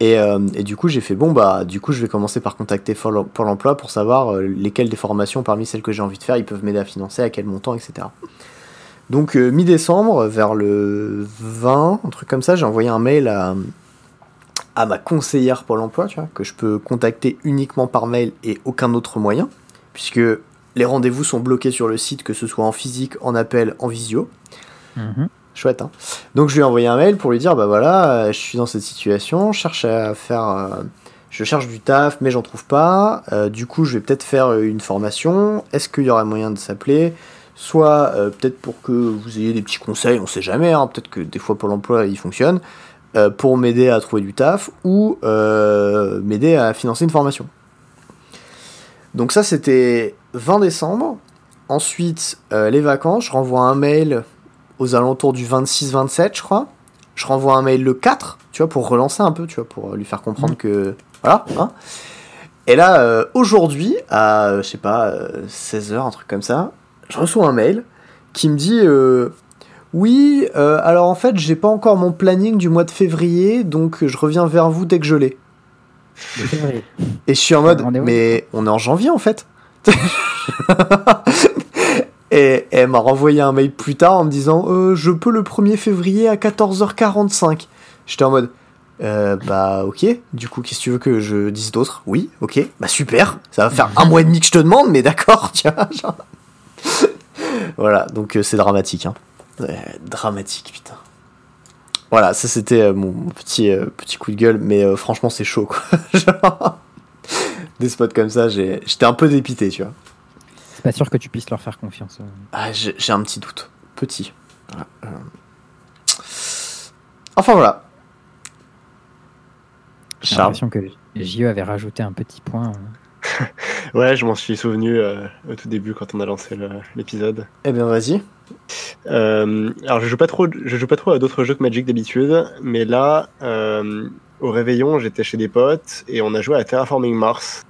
Et, euh, et du coup j'ai fait bon bah du coup je vais commencer par contacter Pôle emploi pour savoir lesquelles des formations parmi celles que j'ai envie de faire ils peuvent m'aider à financer, à quel montant, etc. Donc euh, mi-décembre, vers le 20, un truc comme ça, j'ai envoyé un mail à, à ma conseillère Pôle emploi, tu vois, que je peux contacter uniquement par mail et aucun autre moyen, puisque les rendez-vous sont bloqués sur le site, que ce soit en physique, en appel, en visio. Mhm. Chouette, hein. Donc je lui ai envoyé un mail pour lui dire, bah voilà, euh, je suis dans cette situation, je cherche à faire... euh, je cherche du taf, mais j'en trouve pas. Euh, du coup, je vais peut-être faire une formation. Est-ce qu'il y aurait moyen de s'appeler? Soit euh, peut-être pour que vous ayez des petits conseils, on sait jamais, hein, peut-être que des fois Pôle emploi il fonctionne, euh, pour m'aider à trouver du taf ou euh, m'aider à financer une formation. Donc ça c'était 20 décembre. Ensuite, les vacances, je renvoie un mail aux alentours du 26-27, je crois. Je renvoie un mail le 4, tu vois, pour relancer un peu, tu vois, pour lui faire comprendre que... Voilà, hein. Et là, aujourd'hui, à, je sais pas, 16h, un truc comme ça, je reçois un mail qui me dit... euh, oui, euh, alors en fait, j'ai pas encore mon planning du mois de février, donc je reviens vers vous dès que je l'ai. Et je suis en mode, mais on est en janvier en fait. et, et elle m'a renvoyé un mail plus tard en me disant, euh, je peux le 1er février à 14h45. J'étais en mode, euh, bah ok, du coup, qu'est-ce que tu veux que je dise d'autre? Oui, ok, bah super, ça va faire un mois et demi que je te demande, mais d'accord, tu vois. genre. voilà, donc euh, c'est dramatique, hein. Dramatique, putain. Voilà, ça c'était euh, mon petit, euh, petit coup de gueule, mais franchement c'est chaud quoi. Genre, des spots comme ça, j'étais un peu dépité, tu vois. C'est pas sûr que tu puisses leur faire confiance. Ah, j'ai un petit doute, petit. Voilà. Enfin voilà. J'ai l'impression que JE avait rajouté un petit point. Ouais, je m'en suis souvenu euh, au tout début quand on a lancé l'épisode. Eh bien vas-y. Euh, alors je joue pas trop, je joue pas trop à d'autres jeux que Magic d'habitude, mais là, euh, au réveillon, j'étais chez des potes et on a joué à Terraforming Mars.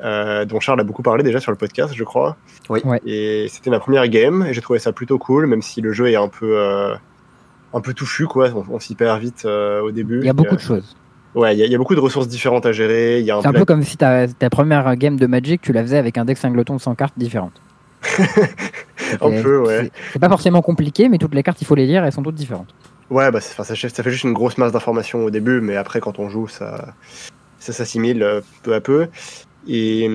dont Charles a beaucoup parlé déjà sur le podcast, je crois. Oui. Et c'était ma première game, et j'ai trouvé ça plutôt cool, même si le jeu est un peu, un peu touffu, quoi. On, s'y perd vite au début. Il y a beaucoup de choses. Ouais, il y, a beaucoup de ressources différentes à gérer. C'est un, peu comme si ta, ta première game de Magic, tu la faisais avec un deck singleton sans cartes différentes. un peu, ouais. C'est pas forcément compliqué, mais toutes les cartes, il faut les lire, elles sont toutes différentes. Ouais, bah, ça, ça, fait juste une grosse masse d'informations au début, mais après, quand on joue, ça, ça s'assimile euh, peu à peu. Et,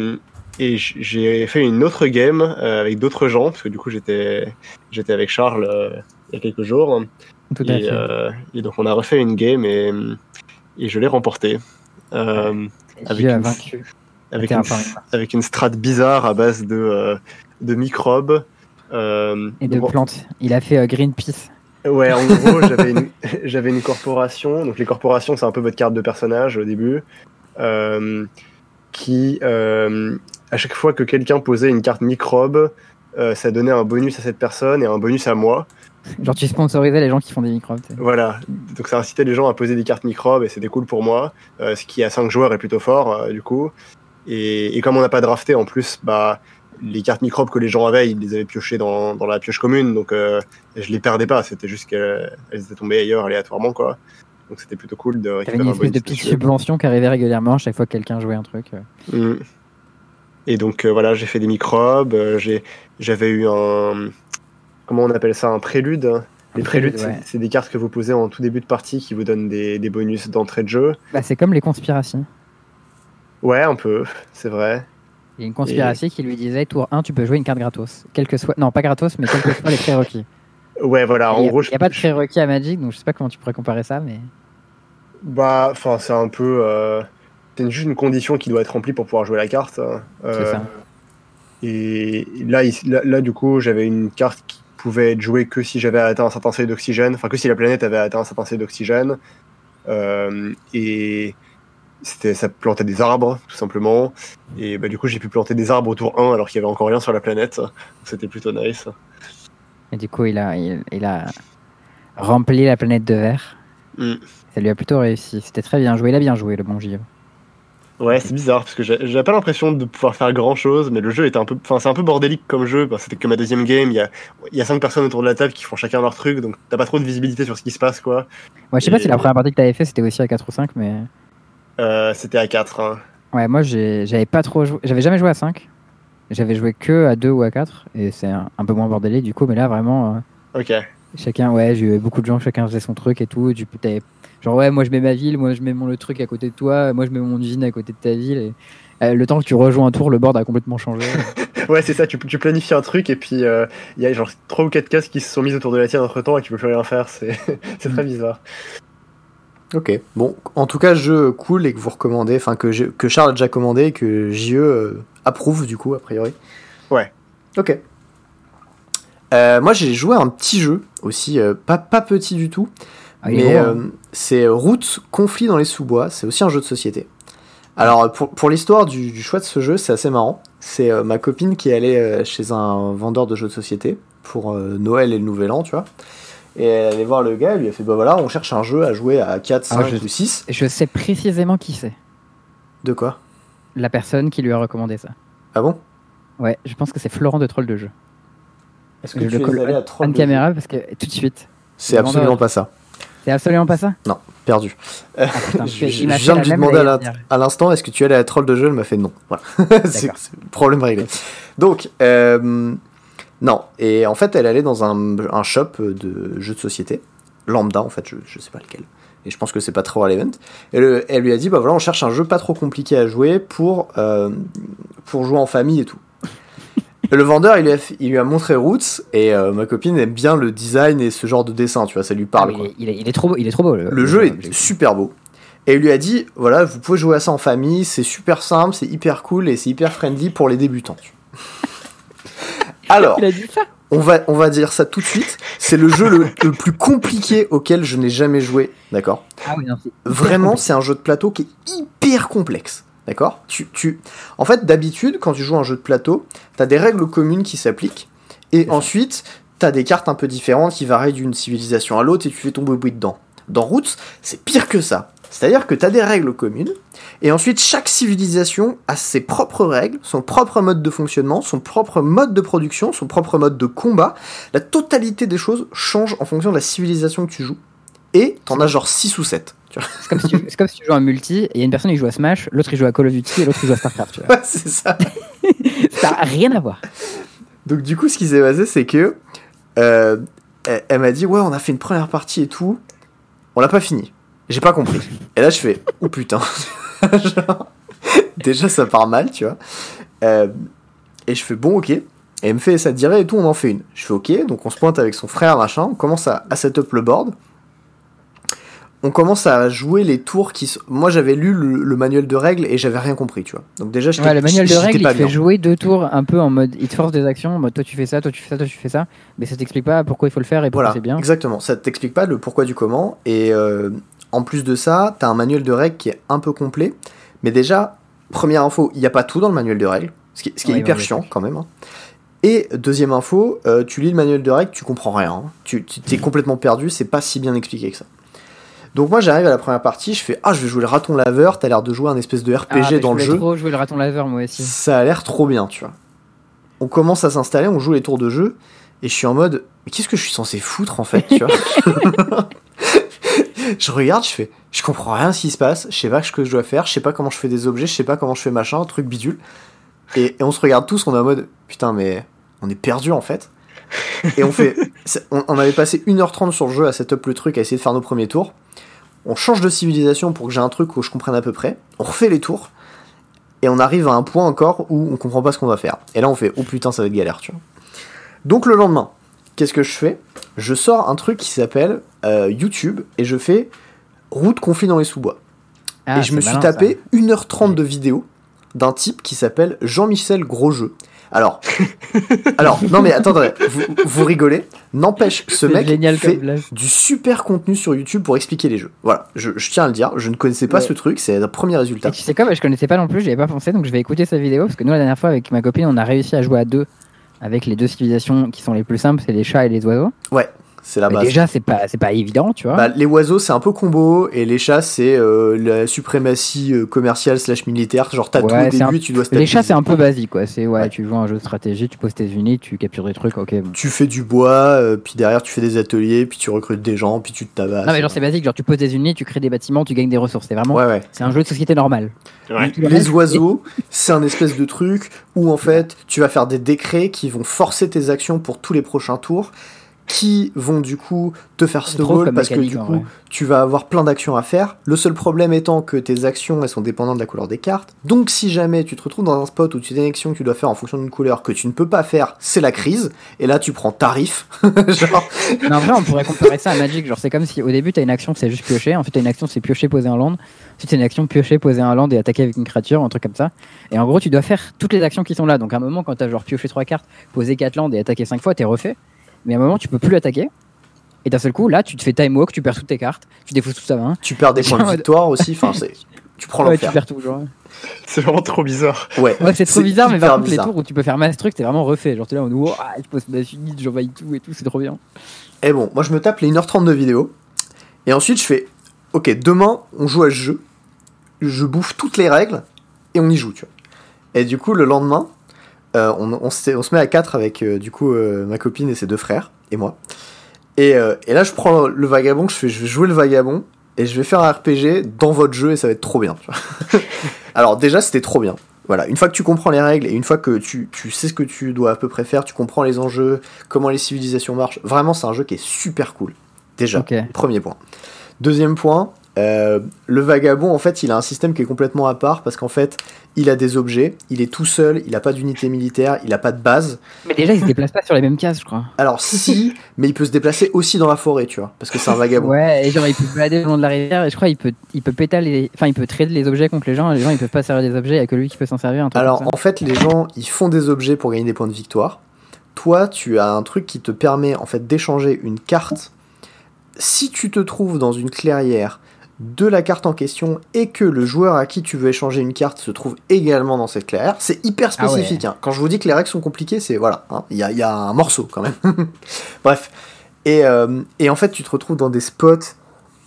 et j'ai fait une autre game euh, avec d'autres gens, parce que du coup, j'étais j'étais avec Charles euh, il y a quelques jours. Tout à et, fait. et donc, on a refait une game et, et je l'ai remporté. avec, une, vaincu. Avec, une, avec une strat bizarre à base de, de microbes. et de plantes. Il a fait Greenpeace. Ouais, en gros, j'avais une, j'avais une corporation. Donc les corporations, c'est un peu votre carte de personnage au début, euh, qui euh, à chaque fois que quelqu'un posait une carte microbe, euh, ça donnait un bonus à cette personne et un bonus à moi. Genre tu sponsorisais les gens qui font des microbes. Voilà, donc ça incitait les gens à poser des cartes microbes et c'était cool pour moi, ce qui à 5 joueurs est plutôt fort du coup. Et, et comme on n'a pas drafté en plus, bah les cartes microbes que les gens avaient, ils les avaient piochées dans, dans la pioche commune, donc euh, je les perdais pas. C'était juste qu'elles étaient tombées ailleurs aléatoirement, quoi. Donc c'était plutôt cool de récupérer une espèce de petite subvention qui arrivait régulièrement à chaque fois que quelqu'un jouait un truc. Mm. Et donc euh, voilà, j'ai fait des microbes. Euh, j'avais eu un comment on appelle ça, un prélude. Les préludes, c'est des cartes que vous posez en tout début de partie qui vous donnent des, des bonus d'entrée de jeu. Bah, c'est comme les conspirations. Ouais, un peu, c'est vrai. Il y a une conspiration qui lui disait tour 1, tu peux jouer une carte gratos. Quel que soit... Non, pas gratos, mais quels que soient les prérequis. Ouais, voilà, en gros. Il n'y a, pas de prérequis à Magic, donc je sais pas comment tu pourrais comparer ça, mais. Bah, enfin, c'est un peu. Euh... C'est juste une condition qui doit être remplie pour pouvoir jouer la carte. Hein. c'est ça. Euh, et là, là, du coup, j'avais une carte qui pouvait être jouée que si j'avais atteint un certain seuil d'oxygène, enfin, que si la planète avait atteint un certain seuil d'oxygène. Euh, et c'était ça plantait des arbres tout simplement. Et bah, du coup j'ai pu planter des arbres autour 1 alors qu'il y avait encore rien sur la planète. C'était plutôt nice. Et du coup il a il, a rempli la planète de verre. Mm. ça lui a plutôt réussi. C'était très bien joué. Il a bien joué le bon Gio ouais c'est bizarre parce que j'avais pas l'impression de pouvoir faire grand chose mais le jeu était un peu enfin c'est un peu bordélique comme jeu c'était que ma deuxième game il y a y a cinq personnes autour de la table qui font chacun leur truc donc t'as pas trop de visibilité sur ce qui se passe quoi ouais je sais pas si la première partie que t'avais fait c'était aussi à 4 ou 5 mais euh, c'était à 4. Hein. Ouais, moi j'avais pas trop joué. J'avais jamais joué à 5. J'avais joué que à 2 ou à 4. Et c'est un, peu moins bordélé du coup, mais là vraiment. Euh, ok. Chacun, ouais, j'ai eu beaucoup de gens, chacun faisait son truc et tout. Du genre, ouais, moi je mets ma ville, moi je mets mon le truc à côté de toi, moi je mets mon usine à côté de ta ville. Et euh, le temps que tu rejoins un tour, le board a complètement changé. ouais, c'est ça, tu, tu, planifies un truc et puis il y a genre 3 ou 4 cases qui se sont mises autour de la tienne entre temps et tu peux plus rien faire. C'est très bizarre. Ok, bon, en tout cas, jeu cool et que vous recommandez, enfin que, que Charles a déjà commandé et que JE euh, approuve du coup, a priori. Ouais. Ok. Euh, moi j'ai joué à un petit jeu aussi, euh, pas, pas petit du tout, ah, mais hein. c'est Route Conflit dans les sous-bois, c'est aussi un jeu de société. Alors pour, pour l'histoire du, du, choix de ce jeu, c'est assez marrant. C'est ma copine qui est allée chez un vendeur de jeux de société pour Noël et le Nouvel An, tu vois. Et elle allait voir le gars, elle lui a fait Bah voilà, on cherche un jeu à jouer à 4, 5 ah, ou 6. Je sais précisément qui c'est. De quoi? La personne qui lui a recommandé ça. Ah bon? Ouais, je pense que c'est Florent de Troll de jeu. Est-ce que je tu le es allé à Troll de caméra parce que tout de suite. C'est absolument pas ça. C'est absolument pas ça? Non, perdu. Ah, je, viens de lui demander à l'instant est-ce que tu es allé à Troll de jeu? Elle m'a fait non. Voilà. c'est problème réglé. Donc, euh, non, et en fait, elle allait dans un, shop de jeux de société, lambda en fait, je, je sais pas lequel. Et je pense que c'est pas trop relevant. Et elle lui a dit bah voilà, on cherche un jeu pas trop compliqué à jouer pour, euh, pour jouer en famille et tout. Le vendeur, il lui, a, il lui a montré Roots et euh, ma copine aime bien le design et ce genre de dessin, tu vois, ça lui parle. Ah, il, est, il, est, trop beau, il est trop beau. Le, jeu est super beau. Et il lui a dit voilà, vous pouvez jouer à ça en famille, c'est super simple, c'est hyper cool et c'est hyper friendly pour les débutants. Alors, On, va, on va dire ça tout de suite. C'est le jeu le, plus compliqué auquel je n'ai jamais joué. D'accord? Ah oui, Vraiment, c'est un jeu de plateau qui est hyper complexe. D'accord? Tu, tu... En fait, d'habitude, quand tu joues un jeu de plateau, tu as des règles communes qui s'appliquent. Et ensuite, tu as des cartes un peu différentes qui varient d'une civilisation à l'autre et tu fais ton boui dedans. Dans Roots, c'est pire que ça. C'est-à-dire que tu as des règles communes, et ensuite chaque civilisation a ses propres règles, son propre mode de fonctionnement, son propre mode de production, son propre mode de combat. La totalité des choses change en fonction de la civilisation que tu joues. Et t'en as genre 6 ou 7. C'est comme, si tu, comme si tu joues un multi et il y a une personne qui joue à Smash, l'autre il joue à Call of Duty et l'autre il joue à StarCraft. Tu vois. Ouais, c'est ça. ça n'a rien à voir. Donc du coup, ce qui s'est passé, c'est que euh, elle, elle m'a dit ouais, on a fait une première partie et tout, on l'a pas fini. J'ai pas compris. Et là, je fais oh putain. Genre, déjà, ça part mal, tu vois. Euh, et je fais bon, ok. Et elle me fait ça te dirait et tout, on en fait une. Je fais ok, donc on se pointe avec son frère, machin, on commence à, à set up le board. On commence à jouer les tours qui. sont- Moi, j'avais lu le, le manuel de règles et j'avais rien compris, tu vois. Donc déjà, j'étais Ouais, le manuel de règles, il fait bien. jouer deux tours un peu en mode. Il te force des actions, en mode toi tu fais ça, toi tu fais ça, toi tu fais ça, mais ça t'explique pas pourquoi il faut le faire et pourquoi Voilà, c'est bien. exactement. Ça t'explique pas le pourquoi du comment. Et euh, en plus de ça, t'as un manuel de règles qui est un peu complet. Mais déjà, première info, il n'y a pas tout dans le manuel de règles, ce qui, ce qui est hyper chiant quand même. hein. Et deuxième info, euh, tu lis le manuel de règles, tu comprends rien. hein. Tu tu- t'es complètement perdu, c'est pas si bien expliqué que ça. Donc moi j'arrive à la première partie, je fais ah je vais jouer le raton laveur, t'as l'air de jouer un espèce de RPG Ah, dans je le jeu. trop jouer le raton laveur moi aussi. Ça a l'air trop bien, tu vois. On commence à s'installer, on joue les tours de jeu, et je suis en mode, mais qu'est-ce que je suis censé foutre en fait, tu vois Je regarde, je fais, je comprends rien à ce qui se passe, je sais pas ce que je dois faire, je sais pas comment je fais des objets, je sais pas comment je fais machin, truc bidule. Et, et on se regarde tous, on est en mode, putain, mais on est perdu en fait. Et on fait, on, on avait passé 1h30 sur le jeu à setup le truc, à essayer de faire nos premiers tours. On change de civilisation pour que j'ai un truc où je comprenne à peu près. On refait les tours. Et on arrive à un point encore où on comprend pas ce qu'on va faire. Et là, on fait oh putain, ça va être galère, tu vois. Donc le lendemain, qu'est-ce que je fais? Je sors un truc qui s'appelle euh, YouTube et je fais route conflit dans les sous-bois. Ah, et je me suis malin, tapé ça. 1h30 de vidéo d'un type qui s'appelle Jean-Michel Grosjeu. Alors, alors, non mais attendez, vous, vous rigolez. N'empêche, ce mec génial fait du super contenu sur YouTube pour expliquer les jeux. Voilà, je, je tiens à le dire, je ne connaissais pas Ouais. ce truc, c'est un premier résultat. Et tu sais quoi, bah, je connaissais pas non plus, j'y avais pas pensé, donc je vais écouter sa vidéo parce que nous la dernière fois avec ma copine, on a réussi à jouer à deux avec les deux civilisations qui sont les plus simples, c'est les chats et les oiseaux. C'est la Mais base. déjà, c'est pas, c'est pas évident, tu vois. Bah, les oiseaux, c'est un peu combo, et les chats, c'est euh, la suprématie euh, commerciale slash militaire. Genre, t'as tout Ouais, au un- début, et tu dois les stabiliser. chats, c'est un peu basique, quoi. C'est ouais, Ouais. tu joues à un jeu de stratégie, tu poses tes unités, tu captures des trucs, ok. Bon. Tu fais du bois, euh, puis derrière, tu fais des ateliers, puis tu recrutes des gens, puis tu te tabasses. Non, mais genre, c'est basique, genre, tu poses des unités, tu crées des bâtiments, tu gagnes des ressources. C'est vraiment. Ouais, ouais. C'est un jeu de société normal. Ouais. Tout le Les reste, oiseaux, c'est un espèce de truc où en fait tu vas faire des décrets qui vont forcer tes actions pour tous les prochains tours, qui vont du coup te faire snowball parce que du en coup tu vas avoir plein d'actions à faire. Le seul problème étant que tes actions elles sont dépendantes de la couleur des cartes. Donc si jamais tu te retrouves dans un spot où tu as une action que tu dois faire en fonction d'une couleur que tu ne peux pas faire, c'est la crise. Et là tu prends tarif. Genre, en vrai, on pourrait comparer ça à Magic. Genre, c'est comme si au début, t'as une action, c'est juste piocher. Ensuite, t'as une action, c'est piocher, poser un land. Ensuite, t'as une action, piocher, poser un land et attaquer avec une créature, un truc comme ça. Et en gros, tu dois faire toutes les actions qui sont là. Donc, à un moment, quand t'as genre pioché trois cartes, posé quatre lands et attaqué cinq fois, t'es refait. Mais à un moment, tu peux plus attaquer. Et d'un seul coup, là, tu te fais time walk, tu perds toutes tes cartes, tu défausses tout ça main. tu perds des points de victoire aussi. Enfin, c'est tu prends Ouais, tu l'enfer. perds tout. Genre. C'est vraiment trop bizarre. Ouais, Ouais, c'est trop bizarre, mais par contre, bizarre. les tours où tu peux faire mass truc, t'es vraiment refait. Genre, t'es là, on wow, je pose ma unit, j'envahis tout et tout, c'est trop bien. Et bon, moi je me tape les 1h30 de vidéo. Et ensuite je fais, ok, demain on joue à ce jeu. Je bouffe toutes les règles et on y joue, tu vois. Et du coup, le lendemain, euh, on, on, se, on se met à 4 avec euh, du coup euh, ma copine et ses deux frères et moi. Et, et là, je prends le vagabond, je fais, je vais jouer le vagabond et je vais faire un RPG dans votre jeu et ça va être trop bien. Alors déjà, c'était trop bien. Voilà, une fois que tu comprends les règles et une fois que tu, tu sais ce que tu dois à peu près faire, tu comprends les enjeux, comment les civilisations marchent, vraiment c'est un jeu qui est super cool. Déjà, premier point. Deuxième point, euh, le vagabond en fait il a un système qui est complètement à part parce qu'en fait il a des objets, il est tout seul, il a pas d'unité militaire, il a pas de base. Mais déjà, ils se déplacent pas sur les mêmes cases, je crois. Alors si, mais il peut se déplacer aussi dans la forêt, tu vois, parce que c'est un vagabond. Ouais, et genre il peut balader le long de la rivière et je crois il peut il peut pétaler, enfin il peut trader les objets contre les gens. et Les gens ils peuvent pas servir des objets, il y a que lui qui peut s'en servir. Alors en fait, les gens, ils font des objets pour gagner des points de victoire. Toi, tu as un truc qui te permet en fait d'échanger une carte. Si tu te trouves dans une clairière de la carte en question et que le joueur à qui tu veux échanger une carte se trouve également dans cette clairière, c'est hyper Ah ouais. spécifique. hein. Quand je vous dis que les règles sont compliquées, c'est voilà, hein, il y, a, il y a un morceau quand même. Bref. Et, euh, et en fait, tu te retrouves dans des spots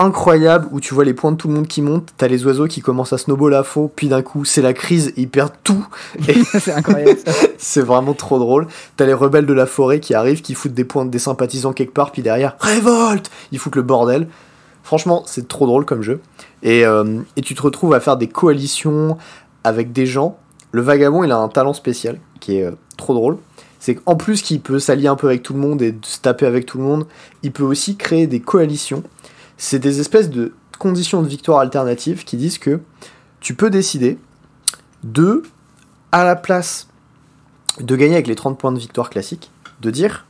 incroyable où tu vois les points de tout le monde qui montent, t'as les oiseaux qui commencent à snowball à fond, puis d'un coup c'est la crise, ils perdent tout. c'est incroyable c'est vraiment trop drôle. T'as les rebelles de la forêt qui arrivent, qui foutent des points des sympathisants quelque part, puis derrière révolte, ils foutent le bordel. Franchement, c'est trop drôle comme jeu. Et, euh, et tu te retrouves à faire des coalitions avec des gens. Le vagabond, il a un talent spécial qui est euh, trop drôle. C'est qu'en plus qu'il peut s'allier un peu avec tout le monde et se taper avec tout le monde, il peut aussi créer des coalitions c'est des espèces de conditions de victoire alternatives qui disent que tu peux décider de, à la place de gagner avec les 30 points de victoire classiques, de dire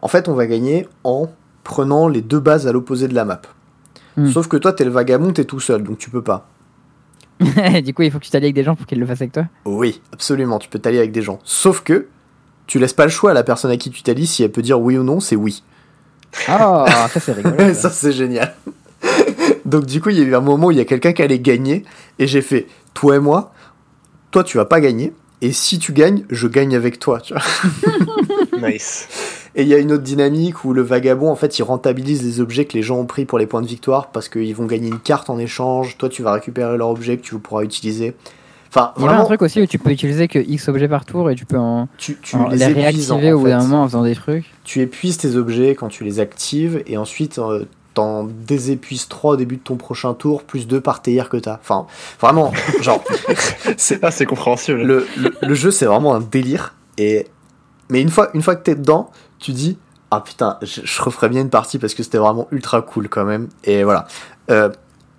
en fait on va gagner en prenant les deux bases à l'opposé de la map. Hmm. Sauf que toi t'es le vagabond, t'es tout seul, donc tu peux pas. du coup il faut que tu t'allies avec des gens pour qu'ils le fassent avec toi Oui, absolument, tu peux t'allier avec des gens. Sauf que tu laisses pas le choix à la personne à qui tu t'allies si elle peut dire oui ou non, c'est oui. Ah, ça c'est rigolo. ça c'est génial. Donc du coup, il y a eu un moment où il y a quelqu'un qui allait gagner et j'ai fait toi et moi, toi tu vas pas gagner et si tu gagnes, je gagne avec toi, tu vois. Nice. Et il y a une autre dynamique où le vagabond, en fait, il rentabilise les objets que les gens ont pris pour les points de victoire parce qu'ils vont gagner une carte en échange. Toi, tu vas récupérer leur objet que tu pourras utiliser. Enfin, il y a un truc aussi où tu peux utiliser que X objets par tour et tu peux en, tu, les, réactiver au bout d'un moment en faisant des trucs. Tu épuises tes objets quand tu les actives et ensuite euh, t'en désépuises 3 au début de ton prochain tour, plus 2 par TR que t'as. Enfin, vraiment, genre. c'est assez compréhensible. Le, le, jeu, c'est vraiment un délire. Et... Mais une fois, une fois que t'es dedans, tu dis Ah putain, je, referais bien une partie parce que c'était vraiment ultra cool quand même. Et voilà. Euh,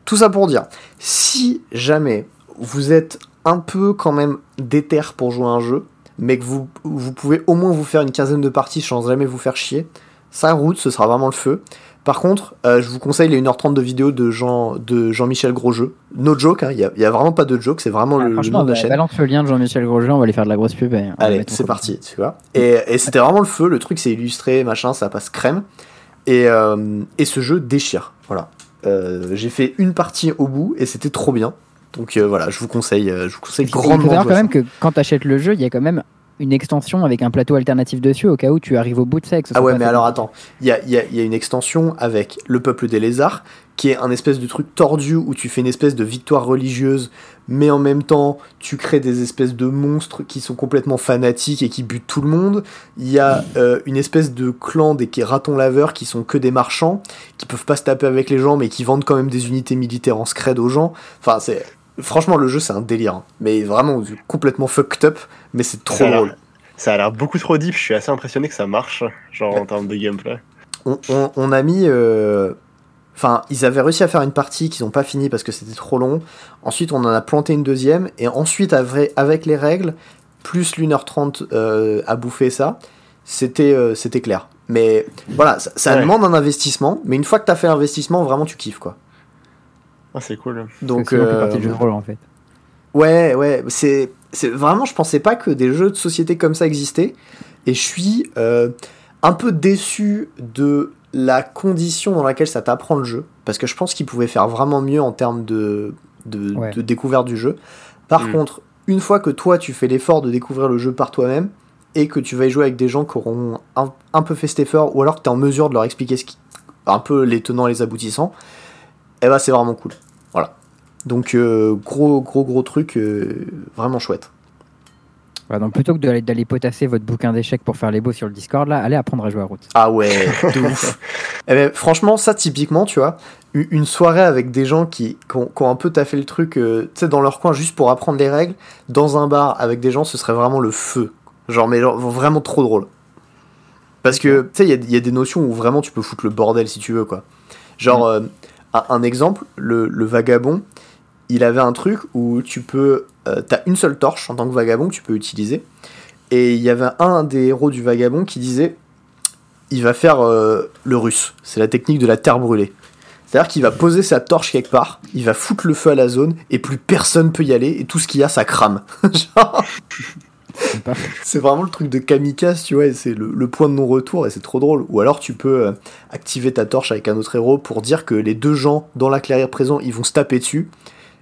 tout ça pour dire, si jamais vous êtes un peu quand même déter pour jouer un jeu, mais que vous, vous pouvez au moins vous faire une quinzaine de parties sans jamais vous faire chier, ça route, ce sera vraiment le feu. Par contre, euh, je vous conseille les 1h30 de vidéo de Jean de Jean-Michel Grosjeu. No joke, hein, il n'y a, vraiment pas de joke, c'est vraiment le, nom de la chaîne. Balance le lien de Jean-Michel Grosjeu, on va aller faire de la grosse pub. Allez, c'est parti, tu vois. Et, et c'était vraiment le feu, le truc c'est illustré, machin, ça passe crème. Et, euh, et ce jeu déchire. Voilà. Euh, j'ai fait une partie au bout et c'était trop bien. Donc euh, voilà, je vous conseille, euh, je vous conseille grandement. Il faut quand même que quand tu achètes le jeu, il y a quand même une extension avec un plateau alternatif dessus au cas où tu arrives au bout de ça. ah ouais, mais alors attends, il y a, y a, une extension avec le peuple des lézards qui est un espèce de truc tordu où tu fais une espèce de victoire religieuse, mais en même temps tu crées des espèces de monstres qui sont complètement fanatiques et qui butent tout le monde. Il y a euh, une espèce de clan des ratons laveurs qui sont que des marchands, qui peuvent pas se taper avec les gens mais qui vendent quand même des unités militaires en scred aux gens. Enfin, c'est Franchement, le jeu, c'est un délire. Hein. Mais vraiment complètement fucked up, mais c'est trop drôle. Ça a l'air beaucoup trop deep. Je suis assez impressionné que ça marche, genre en termes de gameplay. On, a mis. Euh, enfin, ils avaient réussi à faire une partie qu'ils n'ont pas fini parce que c'était trop long. Ensuite, on en a planté une deuxième. Et ensuite, avec les règles, plus l'1h30 euh, à bouffer ça, c'était euh, c'était clair. Mais voilà, ça, demande un investissement. Mais une fois que tu as fait l'investissement, vraiment, tu kiffes, quoi. Ah, c'est cool. Donc, euh, du jeu de rôle en fait. Ouais, ouais, c'est, c'est vraiment, je pensais pas que des jeux de société comme ça existaient, et je suis euh, un peu déçu de la condition dans laquelle ça t'apprend le jeu, parce que je pense qu'ils pouvaient faire vraiment mieux en termes de, de, découverte du jeu. Par mm. contre, une fois que toi tu fais l'effort de découvrir le jeu par toi-même, et que tu vas y jouer avec des gens qui auront un, peu fait cet effort, ou alors que tu es en mesure de leur expliquer ce qui, un peu les tenants et les aboutissants, eh ben c'est vraiment cool. Donc euh, gros gros gros truc euh, vraiment chouette. donc plutôt que d'aller potasser votre bouquin d'échecs pour faire les beaux sur le Discord, là, allez apprendre à jouer à route. Ah ouais, de ouf. Eh ben, franchement, ça typiquement, tu vois, une soirée avec des gens qui, ont, un peu taffé le truc, euh, tu sais, dans leur coin juste pour apprendre les règles, dans un bar avec des gens, ce serait vraiment le feu. Genre, mais vraiment trop drôle. Parce que, tu sais, il y, a des notions où vraiment tu peux foutre le bordel si tu veux, quoi. Genre, mm un exemple, le, vagabond, il avait un truc où tu peux. Euh, t'as une seule torche en tant que vagabond que tu peux utiliser. Et il y avait un des héros du vagabond qui disait il va faire euh, le russe. C'est la technique de la terre brûlée. C'est-à-dire qu'il va poser sa torche quelque part, il va foutre le feu à la zone, et plus personne peut y aller, et tout ce qu'il y a, ça crame. Genre c'est vraiment le truc de kamikaze, tu vois, c'est le, point de non-retour et c'est trop drôle. Ou alors tu peux euh, activer ta torche avec un autre héros pour dire que les deux gens dans la clairière présent, ils vont se taper dessus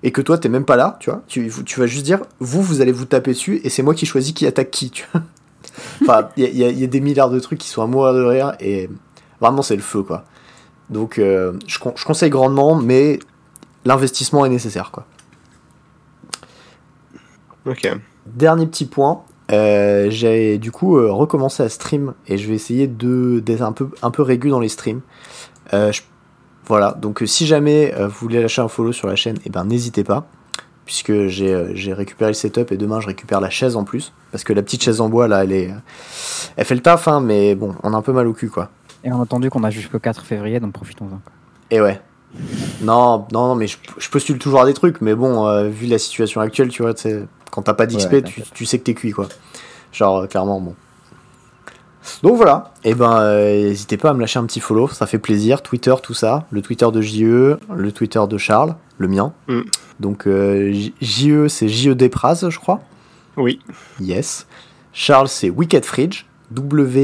et que toi t'es même pas là, tu vois. Tu, tu, vas juste dire, vous, vous allez vous taper dessus et c'est moi qui choisis qui attaque qui, tu vois. enfin, il y, a des milliards de trucs qui sont à mourir de rire et vraiment c'est le feu, quoi. Donc je, je, conseille grandement, mais l'investissement est nécessaire. Quoi. Ok. Dernier petit point, euh, j'ai du coup euh, recommencé à stream et je vais essayer de d'être un peu un peu régulier dans les streams. Euh, voilà, donc si jamais vous voulez lâcher un follow sur la chaîne, et eh ben n'hésitez pas, puisque j'ai récupéré le setup et demain je récupère la chaise en plus, parce que la petite chaise en bois là, elle est, elle fait le taf, hein, mais bon, on a un peu mal au cul quoi. Et on a entendu qu'on a jusqu'au 4 février, donc profitons-en. Et ouais. Non, non, non, mais je, je postule toujours à des trucs, mais bon, vu la situation actuelle, tu vois, quand t'as pas d'XP, tu, sais que t'es cuit, quoi. Genre, euh, clairement, bon. Donc voilà, et eh ben euh, n'hésitez pas à me lâcher un petit follow, ça fait plaisir. Twitter, tout ça, le Twitter de JE, le Twitter de Charles, le mien. Mm. Donc euh, JE c'est JE Depraz, je crois. Oui. Yes. Charles c'est Wicked Fridge, W-I-C-K-E-D,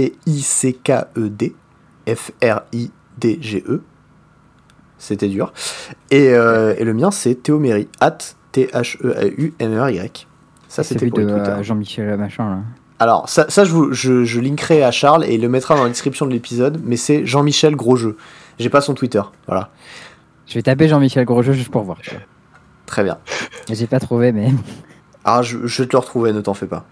F-R-I-D-G-E. C'était dur. Et, et, le mien c'est Théoméry, at T-H-E-A-U-M-E-R-Y. Ça, c'était pour de euh, Jean-Michel Machin, là. Alors, ça, ça je, vous, je, je, linkerai à Charles et il le mettra dans la description de l'épisode, mais c'est Jean-Michel Grosjeu. J'ai pas son Twitter, voilà. Je vais taper Jean-Michel Grosjeu juste pour voir. Très bien. J'ai pas trouvé, mais. Ah, je, je, vais te le retrouver, ne t'en fais pas.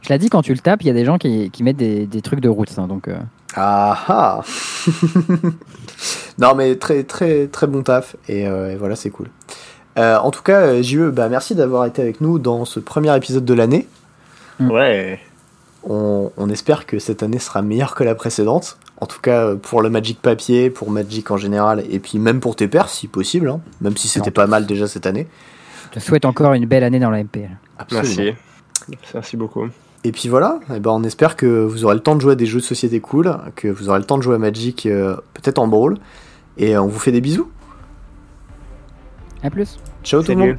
Je l'ai dit, quand tu le tapes, il y a des gens qui, qui mettent des, des, trucs de route, hein, donc. Euh. Ah ah Non, mais très, très, très bon taf, et, euh, et voilà, c'est cool. Euh, en tout cas, euh, JE, bah, merci d'avoir été avec nous dans ce premier épisode de l'année. Ouais. On, espère que cette année sera meilleure que la précédente. En tout cas, euh, pour le Magic papier, pour Magic en général, et puis même pour tes pairs, si possible, hein. même si c'était pas mal déjà cette année. Je te souhaite encore une belle année dans la MPL. Merci. Merci beaucoup. Et puis voilà, et eh ben on espère que vous aurez le temps de jouer à des jeux de société cool, que vous aurez le temps de jouer à Magic peut-être en brawl, et on vous fait des bisous. A plus. Ciao tout le monde.